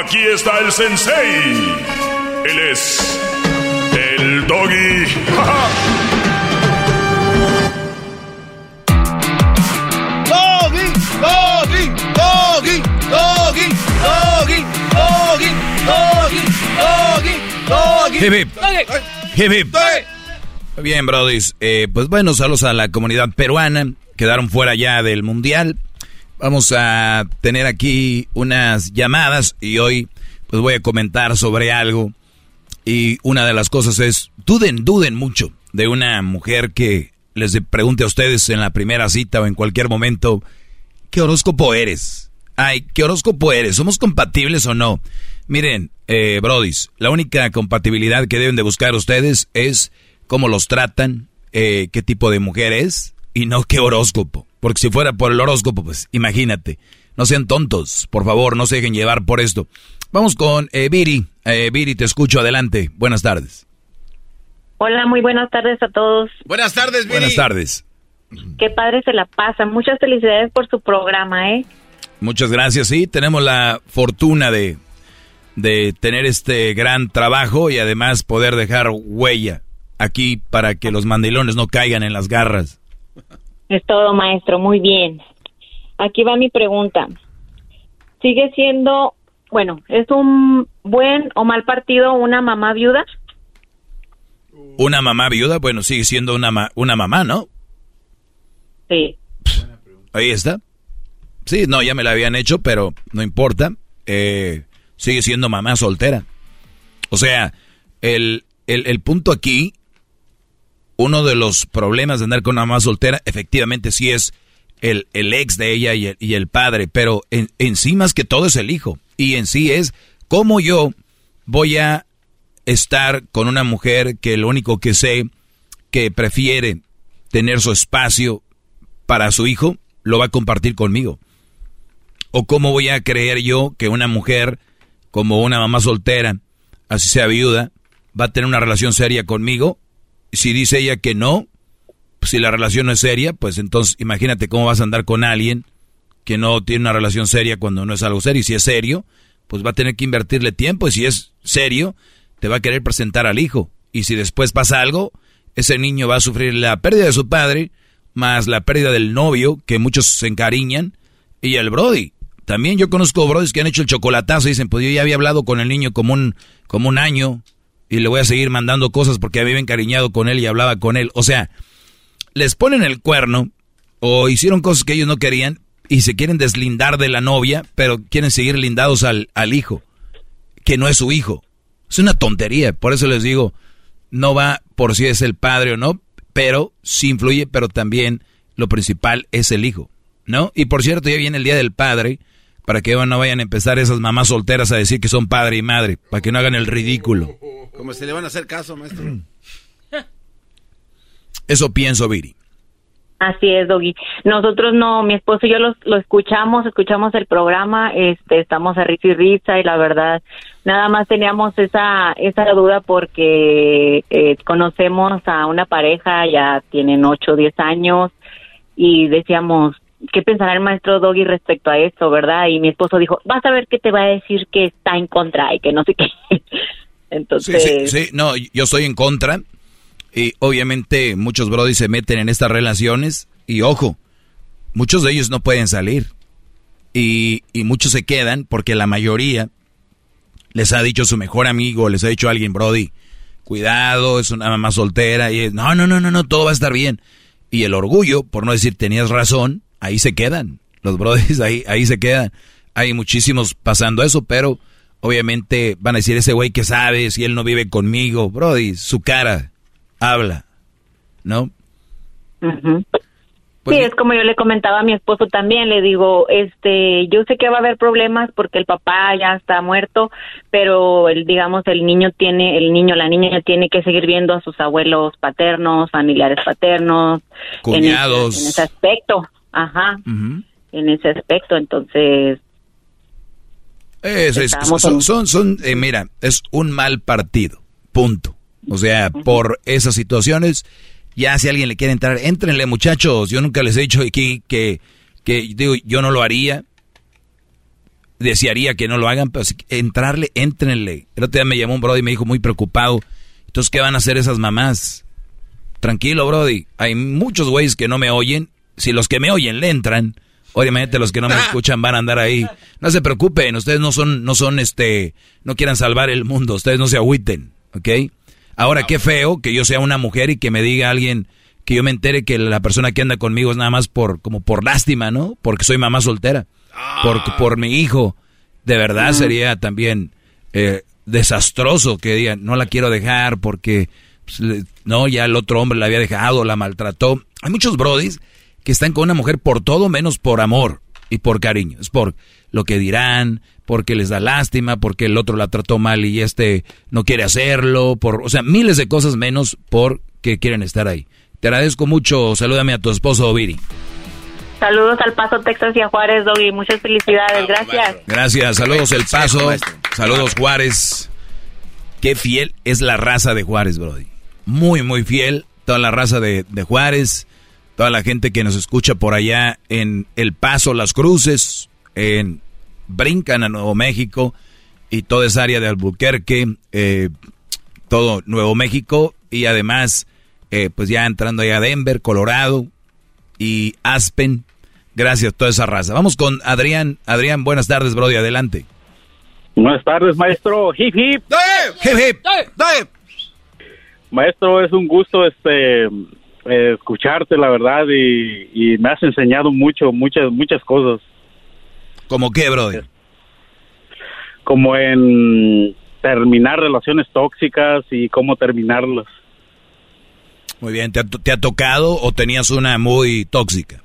Aquí está el sensei. Él es el doggy. [laughs] Doggy, doggy, doggy, doggy, doggy, doggy, doggy, doggy, doggy. Hip, hip. Hip, hip. Bien, brodis. Eh, pues bueno, saludos a la comunidad peruana. Quedaron fuera ya del mundial. Vamos a tener aquí unas llamadas y hoy pues voy a comentar sobre algo. Y una de las cosas es, duden, duden mucho de una mujer que les pregunte a ustedes en la primera cita o en cualquier momento, ¿qué horóscopo eres? Ay, ¿qué horóscopo eres? ¿Somos compatibles o no? Miren, eh, brodis, la única compatibilidad que deben de buscar ustedes es cómo los tratan, eh, qué tipo de mujer es y no qué horóscopo. Porque si fuera por el horóscopo, pues imagínate. No sean tontos, por favor, no se dejen llevar por esto. Vamos con eh, Viri. Eh, Viri, te escucho, adelante. Buenas tardes. Hola, muy buenas tardes a todos. Buenas tardes, Viri. Buenas tardes. Qué padre se la pasa. Muchas felicidades por su programa, ¿eh? Muchas gracias. Sí, tenemos la fortuna de, de tener este gran trabajo y además poder dejar huella aquí para que los mandilones no caigan en las garras. Es todo, maestro. Muy bien. Aquí va mi pregunta. ¿Sigue siendo, bueno, es un buen o mal partido una mamá viuda? Una mamá viuda, bueno, sigue siendo una, ma- una mamá, ¿no? Sí. Ahí está. Sí, no, ya me la habían hecho, pero no importa. Eh, sigue siendo mamá soltera. O sea, el, el, el punto aquí, uno de los problemas de andar con una mamá soltera, efectivamente sí es el, el ex de ella y el, padre, pero en, en sí más que todo es el hijo. Y en sí es cómo yo voy a estar con una mujer que lo único que sé que prefiere tener su espacio para su hijo, lo va a compartir conmigo. ¿O cómo voy a creer yo que una mujer como una mamá soltera, así sea viuda, va a tener una relación seria conmigo? Si dice ella que no, si la relación no es seria, pues entonces imagínate cómo vas a andar con alguien que no tiene una relación seria cuando no es algo serio. Y si es serio, pues va a tener que invertirle tiempo. Y si es serio, te va a querer presentar al hijo. Y si después pasa algo, ese niño va a sufrir la pérdida de su padre, más la pérdida del novio, que muchos se encariñan, y el Brody. También yo conozco Brodis que han hecho el chocolatazo y dicen, pues yo ya había hablado con el niño como un, como un año y le voy a seguir mandando cosas porque había encariñado con él y hablaba con él. O sea, les ponen el cuerno o hicieron cosas que ellos no querían y se quieren deslindar de la novia, pero quieren seguir lindados al, al hijo, que no es su hijo. Es una tontería, por eso les digo, no va por si es el padre o no, pero sí influye, pero también lo principal es el hijo, ¿no? Y por cierto, ya viene el Día del Padre, para que no vayan a empezar esas mamás solteras a decir que son padre y madre, para que no hagan el ridículo. Como se le van a hacer caso, maestro. [clears throat] Eso pienso, Viri. Así es, Doggy. Nosotros no, mi esposo y yo lo, lo escuchamos, escuchamos el programa, este, estamos a risa y risa y la verdad, nada más teníamos esa, esa duda porque eh, conocemos a una pareja, ya tienen ocho o diez años y decíamos, ¿qué pensará el maestro Doggy respecto a esto, verdad? Y mi esposo dijo, vas a ver que te va a decir que está en contra y que no sé qué. [laughs] Entonces, sí, no, yo estoy en contra. Y obviamente muchos brodis se meten en estas relaciones y ojo, muchos de ellos no pueden salir. Y, y muchos se quedan porque la mayoría les ha dicho su mejor amigo, les ha dicho alguien, Brody, cuidado, es una mamá soltera. Y es, no, no, no, no, no, todo va a estar bien. Y el orgullo, por no decir tenías razón, ahí se quedan. Los brodis ahí, ahí se quedan. Hay muchísimos pasando eso, pero obviamente van a decir ese güey que sabe si él no vive conmigo. Brody, su cara habla, ¿no? Ujú. sí, es como yo le comentaba a mi esposo también, le digo, este, yo sé que va a haber problemas porque el papá ya está muerto, pero el, digamos, el niño tiene, el niño, la niña tiene que seguir viendo a sus abuelos paternos, familiares paternos, en Cuñados. en ese aspecto, ajá, en ese aspecto, entonces, Eso es, son, son, son eh, mira, es un mal partido, punto. O sea, por esas situaciones, ya si alguien le quiere entrar, éntrenle muchachos. Yo nunca les he dicho aquí que, que digo, yo no lo haría. Desearía que no lo hagan, pero si, entrarle, éntrenle. El otro día me llamó un brody y me dijo muy preocupado. Entonces, ¿qué van a hacer esas mamás? Tranquilo, brody. Hay muchos güeyes que no me oyen. Si los que me oyen le entran, obviamente los que no me [laughs] escuchan van a andar ahí. No se preocupen, ustedes no son, no son este, no quieran salvar el mundo, ustedes no se agüiten, ¿ok? Ahora, qué feo que yo sea una mujer y que me diga alguien que yo me entere que la persona que anda conmigo es nada más por, como por lástima, ¿no? Porque soy mamá soltera. Por, por mi hijo. De verdad sería también eh, desastroso que digan, no la quiero dejar porque, pues, no, ya el otro hombre la había dejado, la maltrató. Hay muchos brodis que están con una mujer por todo menos por amor y por cariño. Es por lo que dirán, porque les da lástima, porque el otro la trató mal y este no quiere hacerlo, por, o sea, miles de cosas menos porque quieren estar ahí. Te agradezco mucho, salúdame a tu esposo Viri. Saludos al Paso, Texas y a Juárez, Doggy. Muchas felicidades, gracias. Gracias, saludos El Paso, saludos Juárez. Qué fiel es la raza de Juárez, Brody. Muy, muy fiel, toda la raza de, de Juárez, toda la gente que nos escucha por allá en El Paso, Las Cruces, en brincan a Nuevo México y toda esa área de Albuquerque, eh, todo Nuevo México y además eh, pues ya entrando allá a Denver, Colorado y Aspen. Gracias a toda esa raza. Vamos con Adrián. Adrián, buenas tardes, Brody, adelante. Buenas tardes, maestro. Hip hip. Hip hip. Maestro, es un gusto este eh, escucharte, la verdad, y, y me has enseñado mucho, muchas, muchas cosas. ¿Cómo qué, brother? Como en terminar relaciones tóxicas y cómo terminarlas. Muy bien, ¿te ha, tocado o tenías una muy tóxica?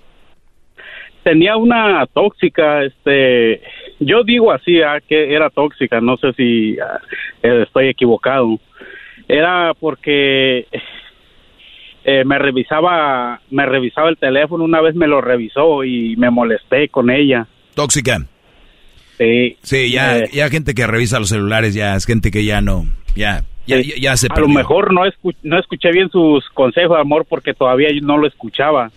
Tenía una tóxica, este, yo digo así, ah, que era tóxica, no sé si ah, estoy equivocado. Era porque eh, me revisaba, me revisaba el teléfono, una vez me lo revisó y me molesté con ella. Tóxica. Sí. Sí, ya, Eh. ya gente que revisa los celulares, ya es gente que ya no, ya, ya, ya, ya se A lo perdió. mejor no, escu- no escuché bien sus consejos de amor porque todavía yo no lo escuchaba.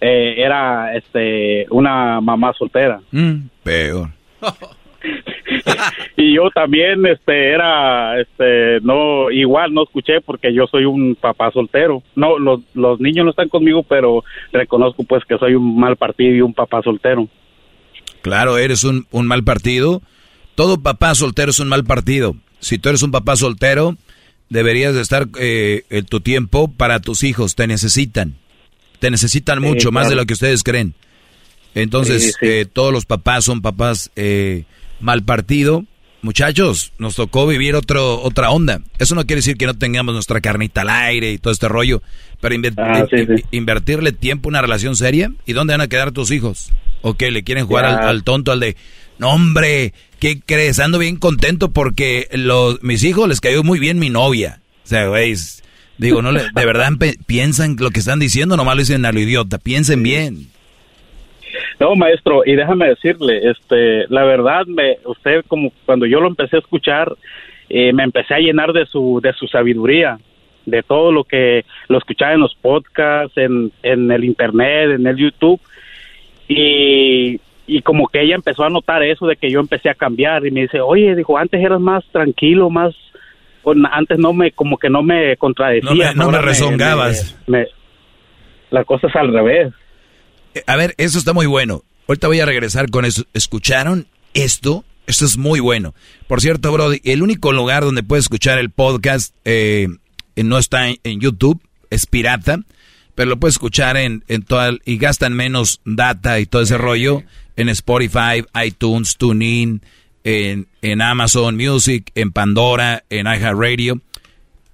Eh, era este una mamá soltera. Mm, peor. [laughs] [laughs] y yo también este era este no igual no escuché porque yo soy un papá soltero. No los los niños no están conmigo, pero reconozco pues que soy un mal partido y un papá soltero. Claro, eres un, un mal partido. Todo papá soltero es un mal partido. Si tú eres un papá soltero, deberías de estar eh, en tu tiempo para tus hijos. Te necesitan. Te necesitan Sí, mucho, más de lo que ustedes creen. Entonces, Sí, sí. eh, todos los papás son papás eh, mal partido. Muchachos, nos tocó vivir otro, otra onda. Eso no quiere decir que no tengamos nuestra carnita al aire y todo este rollo, pero Ah, sí, invertirle tiempo a una relación seria. ¿Y dónde van a quedar tus hijos? ¿O qué? ¿Le quieren jugar al, tonto, al de, no hombre, ¿qué crees? Ando bien contento porque los, mis hijos les cayó muy bien mi novia. O sea, güey, digo, no le- de verdad piensan lo que están diciendo, nomás lo dicen a lo idiota. Piensen bien. No, maestro, y déjame decirle, este, la verdad, me, usted como cuando yo lo empecé a escuchar, eh, me empecé a llenar de su, de su sabiduría, de todo lo que lo escuchaba en los podcasts, en, en el internet, en el YouTube, y, y como que ella empezó a notar eso de que yo empecé a cambiar y me dice, oye, dijo, antes eras más tranquilo, más, antes no me, como que no me contradecías. No me- no me ahora rezongabas. me- me- la cosa es al revés. Eh, A ver, eso está muy bueno. Ahorita voy a regresar con eso. ¿Escucharon esto? Esto es muy bueno. Por cierto, Brody, el único lugar donde puedes escuchar el podcast eh, eh, no está en, YouTube, es pirata, pero lo puedes escuchar en, en toda, y gastan menos data y todo ese rollo en Spotify, iTunes, TuneIn, en, en Amazon Music, en Pandora, en iHeartRadio.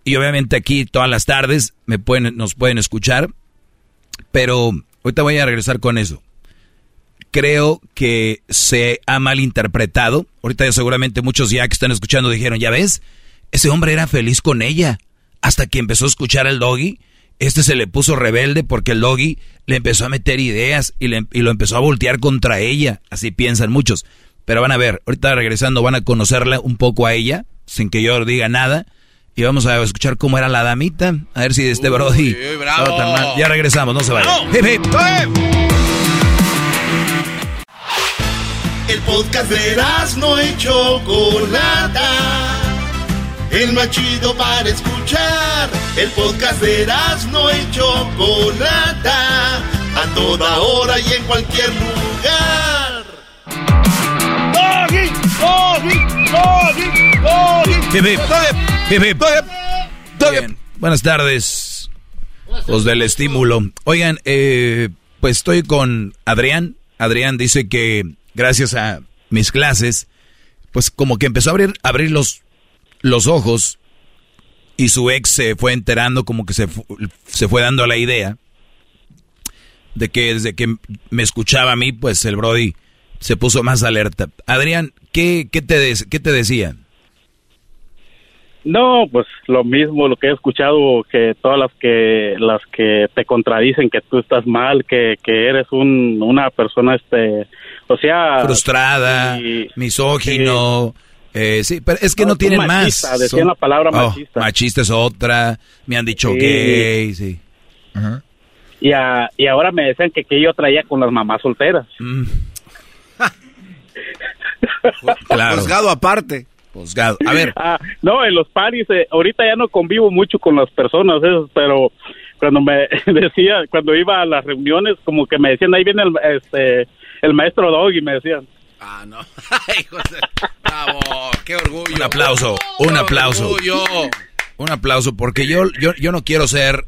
Y obviamente aquí todas las tardes me pueden, nos pueden escuchar. Pero ahorita voy a regresar con eso. Creo que se ha malinterpretado. Ahorita ya seguramente muchos ya que están escuchando dijeron, ya ves, ese hombre era feliz con ella. Hasta que empezó a escuchar al doggy, este se le puso rebelde porque el doggy le empezó a meter ideas y, le- y lo empezó a voltear contra ella. Así piensan muchos. Pero van a ver, ahorita regresando van a conocerla un poco a ella, sin que yo diga nada. Y vamos a escuchar cómo era la damita. A ver si este Brody. bravo. tan mal. Ya regresamos, no se vayan. Hip, hip. El podcast de no y Chocolata. El más chido para escuchar. El podcast de no y Chocolata. A toda hora y en cualquier lugar. Doggy, doggy, Buenas tardes. Los del estímulo. Oigan, eh, pues estoy con Adrián. Adrián dice que gracias a mis clases, pues como que empezó a abrir, abrir los, los ojos y su ex se fue enterando, como que se, se fue dando la idea de que desde que me escuchaba a mí, pues el Brody se puso más alerta. Adrián, ¿qué, qué, te, qué te decía? No, pues lo mismo, lo que he escuchado, que todas las que las que te contradicen que tú estás mal, que, que eres un, una persona, este, o sea... Frustrada, sí, misógino. eh, sí, pero es que No, no, tienen machista, más. decían la palabra Oh, machista. machista es otra. Me han dicho Sí. gay, sí. Y, a- y ahora me decían que, que yo traía con las mamás solteras. Mm. Claro. Juzgado aparte. Juzgado. A ver. Ah, no, en los paris, eh, ahorita ya no convivo mucho con las personas, esas, pero cuando me [laughs] decía, cuando iba a las reuniones, como que me decían, ahí viene el, este, el maestro Dog y me decían. Ah, no. [laughs] Bravo, qué orgullo. Un aplauso, un aplauso. orgullo. Un aplauso, porque yo, yo, yo no quiero ser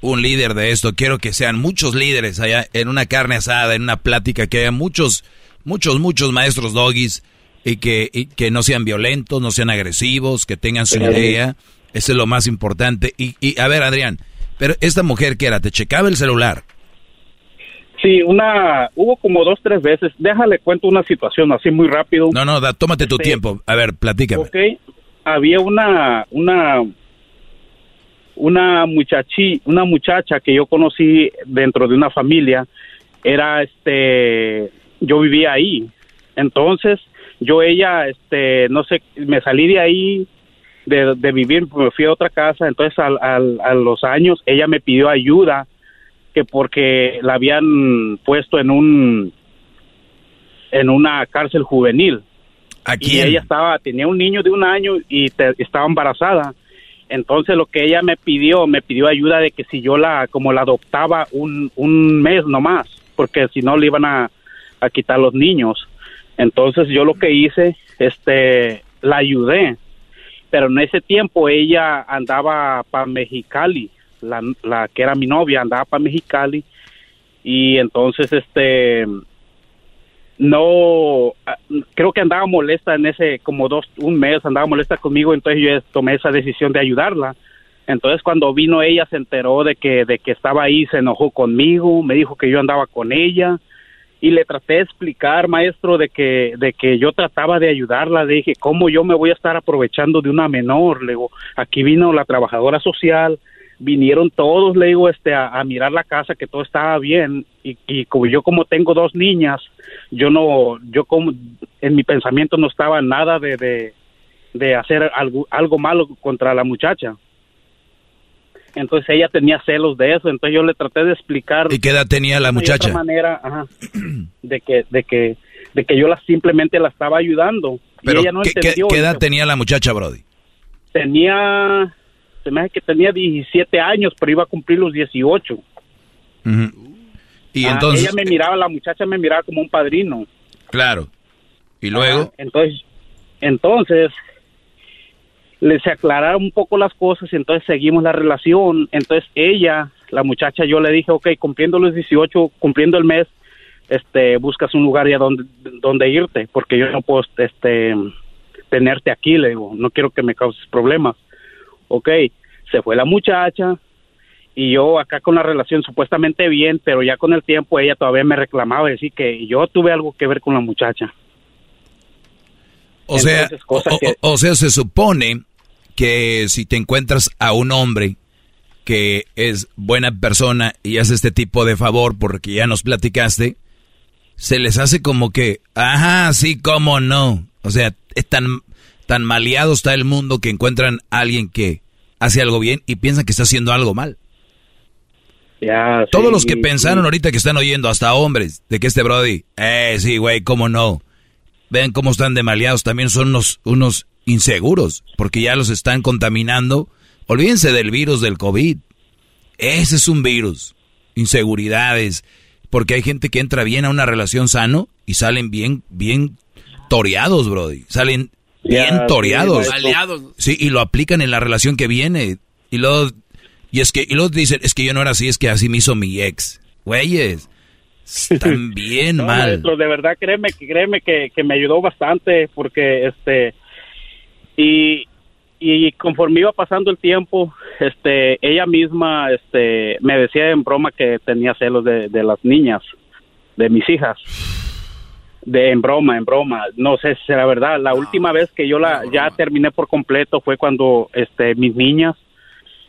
un líder de esto, quiero que sean muchos líderes allá en una carne asada, en una plática, que haya muchos, muchos, muchos maestros doggies y que, y que no sean violentos, no sean agresivos, que tengan su idea. Eso es lo más importante. Y, y a ver, Adrián, pero esta mujer que era, te checaba el celular. Sí, una, hubo como dos, tres veces. Déjale cuento una situación así muy rápido. No, no, da- tómate tu Sí. tiempo. A ver, platícame. Ok, había una, una, una muchachi, una muchacha que yo conocí dentro de una familia. Era, este, yo vivía ahí. Entonces, yo ella, este, no sé, me salí de ahí de, de vivir, me fui a otra casa. Entonces, al, al- a los años, ella me pidió ayuda que porque la habían puesto en un en una cárcel juvenil. ¿A Y ella estaba, tenía un niño de un año y te- estaba embarazada. Entonces lo que ella me pidió, me pidió ayuda de que si yo la, como la adoptaba un, un mes nomás, porque si no le iban a, a quitar los niños. Entonces yo lo que hice, este, la ayudé. Pero en ese tiempo ella andaba para Mexicali, la, la que era mi novia andaba para Mexicali y entonces este no ah, creo que andaba molesta en ese como dos un mes andaba molesta conmigo entonces yo tomé esa decisión de ayudarla entonces cuando vino ella se enteró de que de que estaba ahí se enojó conmigo me dijo que yo andaba con ella y le traté de explicar maestro de que de que yo trataba de ayudarla le dije cómo yo me voy a estar aprovechando de una menor le digo aquí vino la trabajadora social vinieron todos, le digo, este, a, mirar la casa, que todo estaba bien, y, y como yo como tengo dos niñas, yo no, yo como, en mi pensamiento no estaba nada de, de, de hacer algo, algo malo contra la muchacha. Entonces ella tenía celos de eso, entonces yo le traté de explicar. ¿Y qué edad tenía la de muchacha? otra manera, ajá, [clears throat] de que, de que, de que yo la simplemente la estaba ayudando. Pero, y ella no ¿qué, qué- entendió. qué y edad tenía la muchacha, Brody? tenía, se me hace que tenía 17 años, pero iba a cumplir los 18. Y Ah, entonces, ella me miraba, la muchacha me miraba como un padrino. claro. Y luego, entonces, entonces les aclararon un poco las cosas y entonces seguimos la relación. Entonces ella, la muchacha, yo le dije, ok, cumpliendo los 18, cumpliendo el mes, este, buscas un lugar ya donde, donde irte, porque yo no puedo, este, tenerte aquí, le digo, no quiero que me causes problemas. Ok, se fue la muchacha y yo acá con la relación supuestamente bien, pero ya con el tiempo ella todavía me reclamaba, decir que yo tuve algo que ver con la muchacha. O sea, cosa o, que- o- o sea, se supone que si te encuentras a un hombre que es buena persona y hace este tipo de favor porque ya nos platicaste, se les hace como que, ajá, sí, cómo no. O sea, es tan, tan maleado está el mundo que encuentran a alguien que hace algo bien y piensan que está haciendo algo mal. Ya, Todos sí, los que sí. pensaron ahorita que están oyendo, hasta hombres, de que este Brody, eh, sí, güey, cómo no. Vean cómo están de maleados, también son unos, unos inseguros, porque ya los están contaminando. Olvídense del virus del COVID. Ese es un virus. Inseguridades. Porque hay gente que entra bien a una relación sano y salen bien, bien toreados, Brody. Salen bien sí, toreados. Sí, y lo aplican en la relación que viene. Y luego, y es que, y luego dicen, es que yo no era así, es que así me hizo mi ex. Güeyes, están bien No, mal. maestro, de verdad, créeme, créeme que, que me ayudó bastante porque, este, y, y conforme iba pasando el tiempo, este, ella misma, este, me decía en broma que tenía celos de, de las niñas, de mis hijas. De en broma, en broma. No sé si será verdad. La última vez que yo la ya terminé por completo fue cuando, este, mis niñas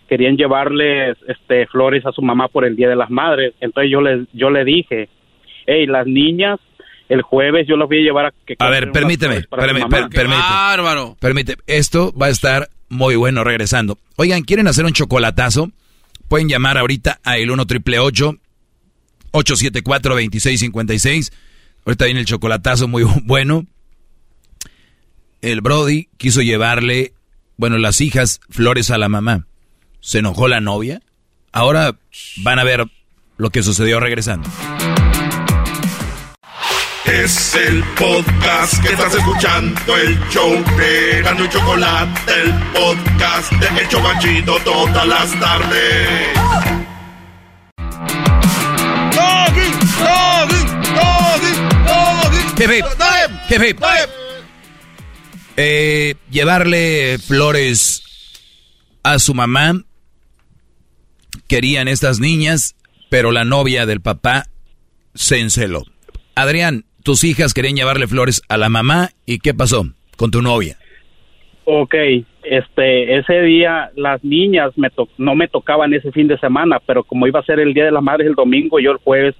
querían llevarles, este, flores a su mamá por el Día de las Madres. Entonces yo le, yo le dije, hey, las niñas, el jueves yo las voy a llevar a que A ver, permíteme, per- permíteme. Bárbaro. Permite, esto va a estar muy bueno regresando. Oigan, ¿quieren hacer un chocolatazo? Pueden llamar ahorita a el 1 triple 874 2656. Ahorita viene el chocolatazo muy [laughs] bueno. El Brody quiso llevarle, bueno, las hijas flores a la mamá. Se enojó la novia. Ahora van a ver lo que sucedió regresando. Es el podcast que estás escuchando, el show de Gano y Chocolate, el podcast de El Chocachito todas las tardes. Hip, hip. Hip, hip. Eh, llevarle flores a su mamá. Querían estas niñas, pero la novia del papá se enceló. Adrián, tus hijas querían llevarle flores a la mamá y ¿qué pasó con tu novia? Ok, este, ese día las niñas me to- no me tocaban ese fin de semana, pero como iba a ser el Día de las Madres el domingo, yo el jueves,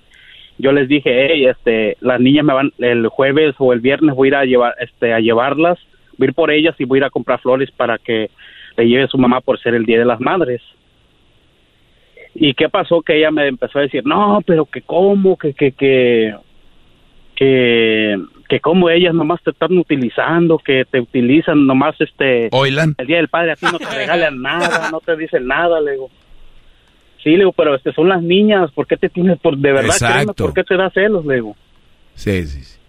yo les dije, hey, este, las niñas me van, el jueves o el viernes voy a ir a llevar, este, a llevarlas, voy a ir por ellas y voy a ir a comprar flores para que le lleve su mamá por ser el Día de las Madres. ¿Y qué pasó? Que ella me empezó a decir, no, pero que cómo, que, que, que, que, que como ellas nomás te están utilizando, que te utilizan nomás este... Oilan. El Día del Padre a ti no te regalan nada, no te dicen nada, le digo. Sí, le digo, pero este son las niñas, ¿por qué te tienes, por, de verdad, créeme, Exacto. ¿por qué te da celos, le digo? Sí, sí. sí.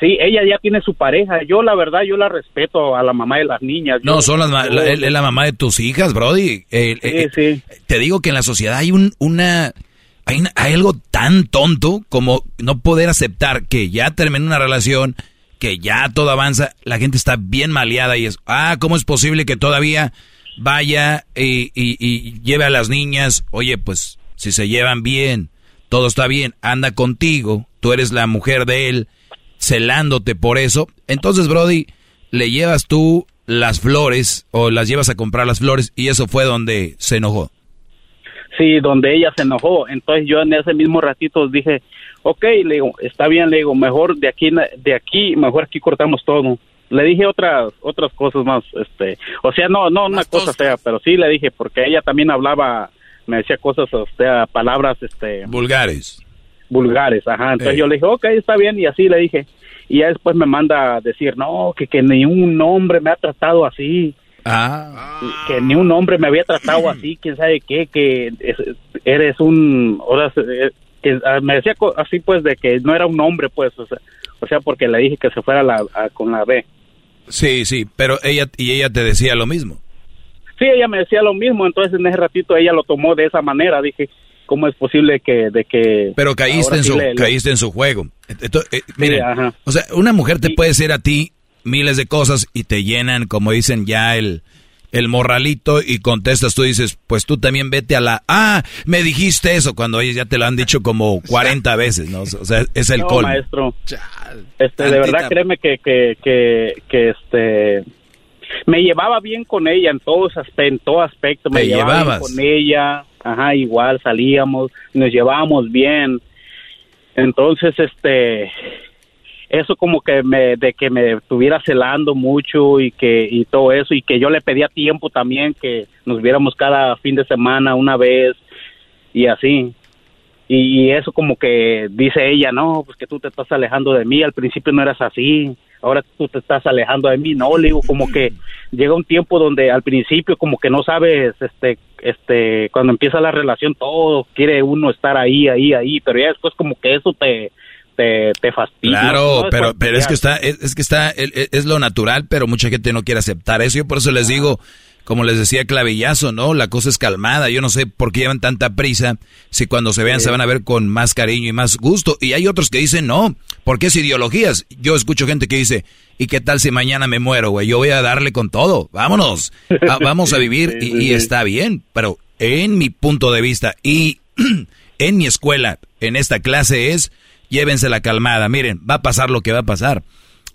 Sí, ella ya tiene su pareja, yo la verdad, yo la respeto a la mamá de las niñas. No, Yo- son las yo- la, es la mamá de tus hijas, Brody. Eh, eh, Sí, Te digo que en la sociedad hay un, una, hay, una- hay algo tan tonto como no poder aceptar que ya terminó una relación, que ya todo avanza, la gente está bien maleada y es, ah, ¿cómo es posible que todavía vaya y, y- y lleve a las niñas? Oye, pues si se llevan bien, todo está bien, anda contigo, tú eres la mujer de él, celándote por eso. Entonces, Brody, le llevas tú las flores o las llevas a comprar las flores y eso fue donde se enojó. Sí, donde ella se enojó. Entonces yo en ese mismo ratito dije, ok, le digo, está bien, le digo, mejor de aquí, de aquí, mejor aquí cortamos todo. Le dije otras otras cosas más, este, o sea, no, no una cosa fea, pero sí le dije, porque ella también hablaba, me decía cosas, o sea, palabras, este, Vulgares. Vulgares, ajá. Entonces Ey. yo le dije, ok, está bien, y así le dije. Y ya después me manda a decir, no, que, que ni un hombre me ha tratado así. Ah. Que ni un hombre me había tratado así, quién sabe qué, que es- eres un... Ahora, eh, que, ah, me decía así pues de que no era un hombre pues, o sea, o sea porque le dije que se fuera la, a- con la B. Sí, sí, pero ella y ella te decía lo mismo. Sí, ella me decía lo mismo, entonces en ese ratito ella lo tomó de esa manera, dije, ¿cómo es posible que... De que Pero caíste en su le- caíste en su juego. Ento- eh, miren, o sea, una mujer te puede decir a ti miles de cosas y te llenan, como dicen ya el el morralito y contestas tú dices, pues tú también vete a la ah, me dijiste eso cuando ellos ya te lo han dicho como [laughs] 40 veces, ¿no? O sea, es el no, colmo. maestro. Este, de Tantita- verdad, créeme que, que, que, que, este, me llevaba bien con ella en todos en todo aspecto. Me llevaba bien con ella, ajá, igual salíamos, nos llevábamos bien. Entonces, este, eso como que me, de que me estuviera celando mucho y que, y todo eso, y que yo le pedía tiempo también, que nos viéramos cada fin de semana una vez, y así. Y eso como que dice ella, no, pues que tú te estás alejando de mí, al principio no eras así, ahora tú te estás alejando de mí, no, le digo como que llega un tiempo donde al principio como que no sabes, este, este, cuando empieza la relación todo, quiere uno estar ahí, ahí, ahí, pero ya después como que eso te, te, te fastidia. Claro, ¿no? pero, pero es que está, es, es que está, es, es lo natural, pero mucha gente no quiere aceptar eso. Yo por eso les digo, como les decía Clavillazo, ¿no? La cosa es calmada. Yo no sé por qué llevan tanta prisa. Si cuando se vean se van a ver con más cariño y más gusto. Y hay otros que dicen no, porque es ideologías. Yo escucho gente que dice, ¿y qué tal si mañana me muero, güey? Yo voy a darle con todo. Vámonos. Ah, vamos a [laughs] vivir y, está bien. Pero en mi punto de vista y [clears throat] en mi escuela, en esta clase es, llévense la calmada. Miren, va a pasar lo que va a pasar.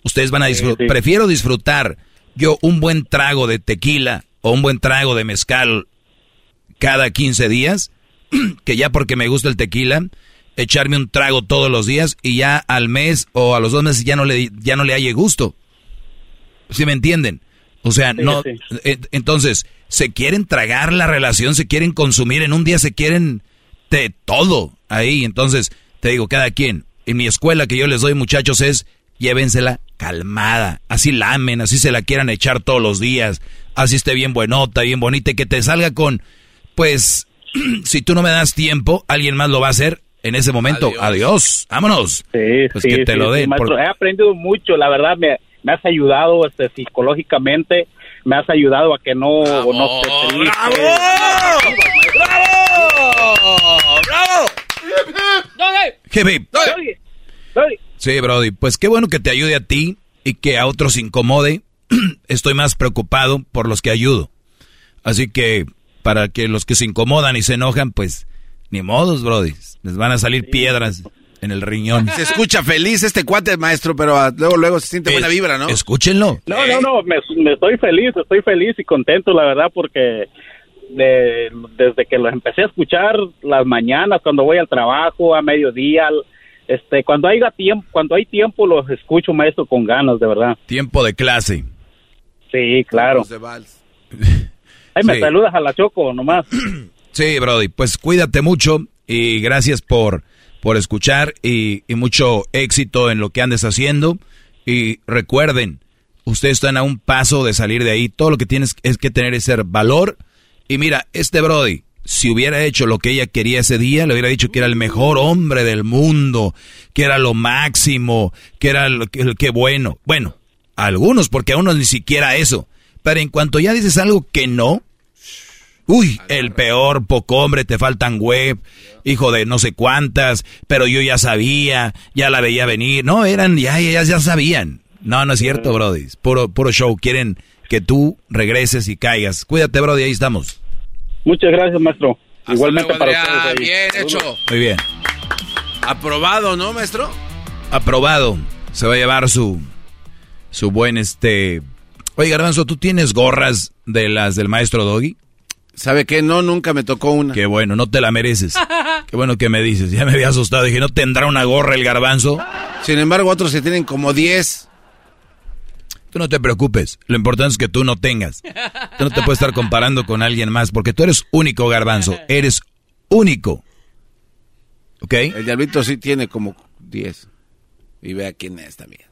Ustedes van a disfrutar. Prefiero disfrutar yo un buen trago de tequila o un buen trago de mezcal cada 15 días [clears throat] que ya porque me gusta el tequila, echarme un trago todos los días y ya al mes o a los dos meses ya no le, ya no le halle gusto. ¿Sí me entienden? O sea, Sí, no. sí. eh, Entonces, se quieren tragar la relación, se quieren consumir, en un día se quieren de todo ahí. Entonces, te digo, cada quien. En mi escuela que yo les doy, muchachos, es llévensela calmada. Así la amen, así se la quieran echar todos los días. Así esté bien buenota, bien bonita y que te salga con, pues, [clears throat] si tú no me das tiempo, alguien más lo va a hacer en ese momento. Adiós, vámonos. Sí, Pues sí, que te sí, lo sí, den. maestro. por- He aprendido mucho, la verdad, me, me has ayudado este, psicológicamente, me has ayudado a que no, no esté triste. Hip, hip. Sí, Brody. Pues qué bueno que te ayude a ti y que a otros incomode. [clears throat] Estoy más preocupado por los que ayudo. Así que para que los que se incomodan y se enojan, pues ni modos, Brody. Les van a salir piedras en el riñón. Se escucha feliz este cuate, maestro, pero ah, luego, luego se siente buena vibra, ¿no? Escúchenlo. No, no, no, me, me estoy feliz, estoy feliz y contento, la verdad, porque de- desde que los empecé a escuchar las mañanas, cuando voy al trabajo, a mediodía, este, cuando haya tiempo, cuando hay tiempo los escucho, maestro, con ganas, de verdad. Tiempo de clase. Sí, claro. [laughs] Ay, me Sí. saludas a la Choco, nomás. [clears throat] Sí, Brody. Pues cuídate mucho y gracias por, por escuchar y, y mucho éxito en lo que andes haciendo. Y recuerden, ustedes están a un paso de salir de ahí. Todo lo que tienes es que tener ese valor. Y mira, este Brody, si hubiera hecho lo que ella quería ese día, le hubiera dicho que era el mejor hombre del mundo, que era lo máximo, que era lo que, que bueno. Bueno, a algunos, porque a unos ni siquiera eso. Pero en cuanto ya dices algo que no, Uy, el peor poco hombre, te faltan web, hijo de no sé cuántas, pero yo ya sabía, ya la veía venir. No, eran, ya, ya, ya sabían. No, no es cierto, Brody. Es Puro, puro show. Quieren que tú regreses y caigas. Cuídate, Brody, ahí estamos. Muchas gracias, maestro. Igualmente luego, para ustedes. ahí. Bien hecho. Muy bien. Aprobado, ¿no, maestro? Aprobado. Se va a llevar su, su buen este... Oye, Garbanzo, ¿tú tienes gorras de las del maestro Doggy? ¿Sabe qué? No, nunca me tocó una. Qué bueno, no te la mereces. [laughs] Qué bueno que me dices. Ya me había asustado. Dije, ¿no tendrá una gorra el garbanzo? Sin embargo, otros se tienen como 10. Tú no te preocupes. Lo importante es que tú no tengas. Tú no te puedes estar comparando con alguien más porque tú eres único, garbanzo. Eres único. ¿Ok? El diablito sí tiene como 10. Y vea quién es también.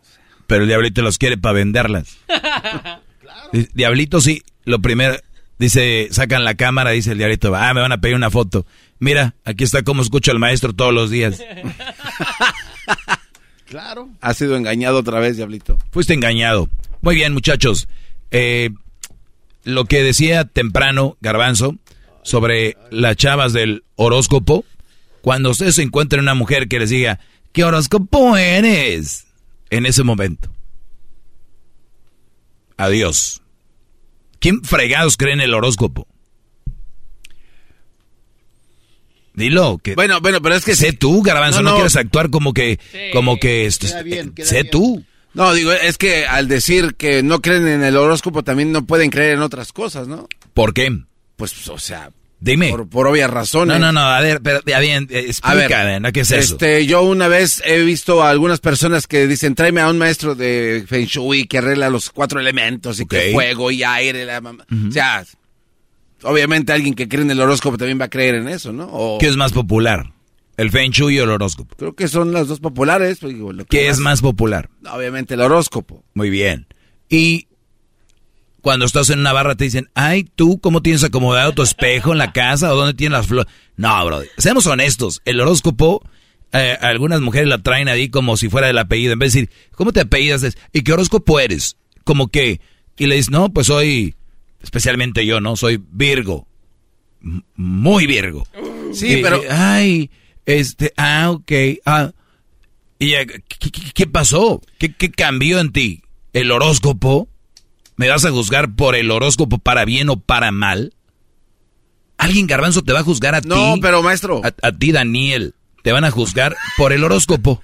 Pero el diablito los quiere para venderlas. [laughs] Di- Diablito sí, lo primero, dice, sacan la cámara, dice el diablito, ah, me van a pedir una foto. Mira, aquí está como escucho al maestro todos los días. [laughs] Claro. Ha sido engañado otra vez, diablito. Fuiste engañado. Muy bien, muchachos. Eh, lo que decía temprano Garbanzo sobre las chavas del horóscopo, cuando ustedes se encuentren una mujer que les diga, ¿qué horóscopo eres? En ese momento. Adiós. ¿Quién fregados cree en el horóscopo? Dilo, que Bueno, bueno, pero es que sé tú, Garbanzo, No, no, no. quieres actuar como que, como que, este, sé tú. No, digo, es que al decir que no creen en el horóscopo también no pueden creer en otras cosas, ¿no? ¿Por qué? Pues, o sea, Dime. Por, obvias razones. No, no, no, a ver, pero, ya bien, eh, explica, A ver, ven, ¿qué es eso? Este, yo una vez he visto a algunas personas que dicen, tráeme a un maestro de Feng Shui que arregla los cuatro elementos y que fuego y aire. la mamá. O sea, obviamente alguien que cree en el horóscopo también va a creer en eso, ¿no? O- ¿Qué es más popular? ¿El Feng Shui o el horóscopo? Creo que son las dos populares. pues, digo, lo que ¿Qué es más popular? Obviamente el horóscopo. Muy bien. Y cuando estás en una barra te dicen, ay, ¿tú cómo tienes acomodado tu espejo en la casa o dónde tienes las flores? No, bro, seamos honestos. El horóscopo, eh, algunas mujeres la traen ahí como si fuera el apellido. En vez de decir, ¿cómo te apellidas? ¿Y qué horóscopo eres? Como que, y le dices, no, pues soy, especialmente yo, ¿no? Soy Virgo. M- Muy Virgo. Sí, Y- pero- y, ay, este, ah, ok, ah. Y ya, ¿qué, qué- qué pasó? ¿Qué, ¿Qué cambió en ti? ¿El horóscopo? ¿Me vas a juzgar por el horóscopo para bien o para mal? ¿Alguien garbanzo te va a juzgar a ti? No, pero maestro. A, a ti, Daniel. Te van a juzgar por el horóscopo.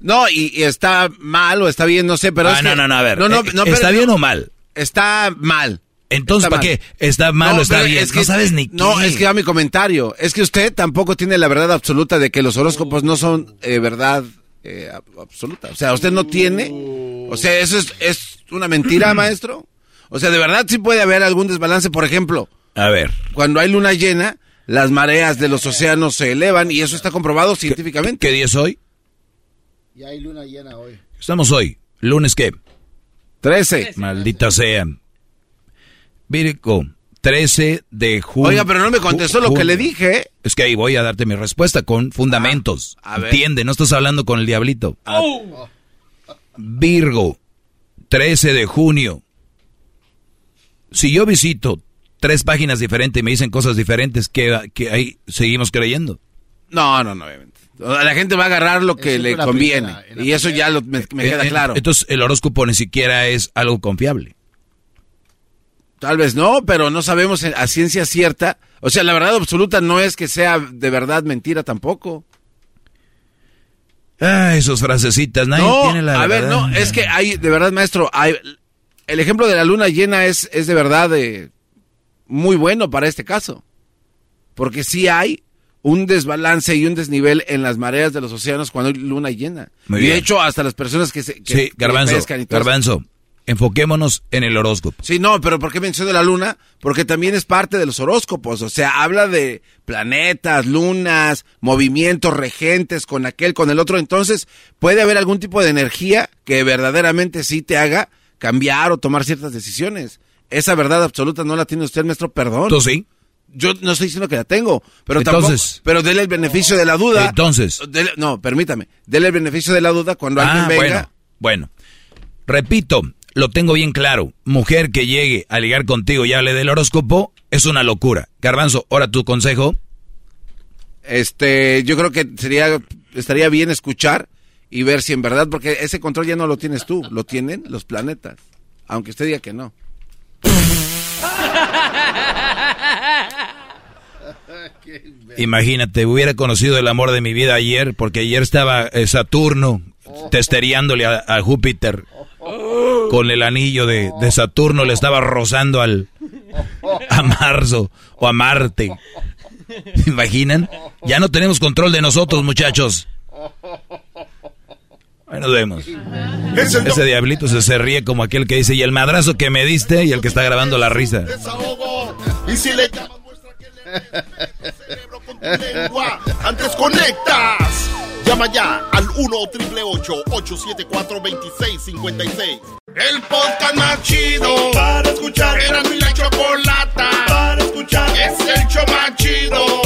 No, y, y está mal o está bien, no sé, pero ah, es no, que- no, no, a ver. No, no, eh, no, ¿Está bien o mal? Está mal. Entonces, Está ¿para mal. qué? ¿Está mal o está bien? es que- no sabes ni qué. No, es que va mi comentario. Es que usted tampoco tiene la verdad absoluta de que los horóscopos no son eh, verdad eh, ab- absoluta. O sea, usted no tiene. O sea, eso es, es una mentira, [clears throat] maestro. O sea, de verdad sí puede haber algún desbalance. Por ejemplo, A ver. cuando hay luna llena, las mareas de los océanos se elevan y eso está comprobado científicamente. ¿Qué día es hoy? Y hay luna llena hoy. Estamos hoy. ¿Lunes qué? 13. Maldita sea. Virgo, 13 de junio. Oiga, pero no me contestó lo que le dije. Es que ahí voy a darte mi respuesta con fundamentos. Ah, a ver. Entiende, no estás hablando con el diablito. Virgo, 13 de junio. Si yo visito tres páginas diferentes y me dicen cosas diferentes, que, que ahí seguimos creyendo. No, no, no, obviamente. La gente va a agarrar lo que Eso le conviene. primera, y eso ya lo- me, me queda Eh, eh, claro. Entonces el horóscopo ni siquiera es algo confiable. Tal vez no, pero no sabemos a ciencia cierta. O sea, la verdad absoluta no es que sea de verdad mentira tampoco. Ah, esos frasecitas, nadie no, tiene la a ver, verdad. no, es que hay, de verdad, maestro, hay, el ejemplo de la luna llena es, es de verdad eh, muy bueno para este caso. Porque sí hay un desbalance y un desnivel en las mareas de los océanos cuando hay luna llena. Muy y de hecho, hasta las personas que se que- Sí, que garbanzo, pescan y todo eso. Enfoquémonos en el horóscopo. Sí, no, pero ¿por qué menciono la luna? Porque también es parte de los horóscopos, o sea, habla de planetas, lunas, movimientos regentes con aquel, con el otro, entonces puede haber algún tipo de energía que verdaderamente sí te haga cambiar o tomar ciertas decisiones. Esa verdad absoluta no la tiene usted, maestro, perdón. ¿Tú sí? Yo no estoy diciendo que la tengo, pero Entonces- tampoco, pero dele el beneficio de la duda. Entonces. Dele- no, permítame, dele el beneficio de la duda cuando alguien Ah, venga. bueno, bueno. Repito, lo tengo bien claro. Mujer que llegue a ligar contigo y hable del horóscopo es una locura. Garbanzo, ahora tu consejo. Este, yo creo que sería, estaría bien escuchar y ver si en verdad, porque ese control ya no lo tienes tú, lo tienen los planetas, aunque usted diga que no. Imagínate, hubiera conocido el amor de mi vida ayer, porque ayer estaba eh, Saturno testereándole a, a Júpiter. [gasps] Con el anillo de, de Saturno le estaba rozando al a Marzo o a Marte. ¿Se imaginan? Ya no tenemos control de nosotros, muchachos. Ahí nos vemos. Ese diablito se, se ríe como aquel que dice, y el madrazo que me diste y el que está grabando la risa. Y si le llamas, muestra que le [laughs] metes tu cerebro con tu lengua. Antes conectas. Llama ya al 1 874 2656 El podcast más chido para escuchar. Era mi la chocolata para escuchar. Es el show más chido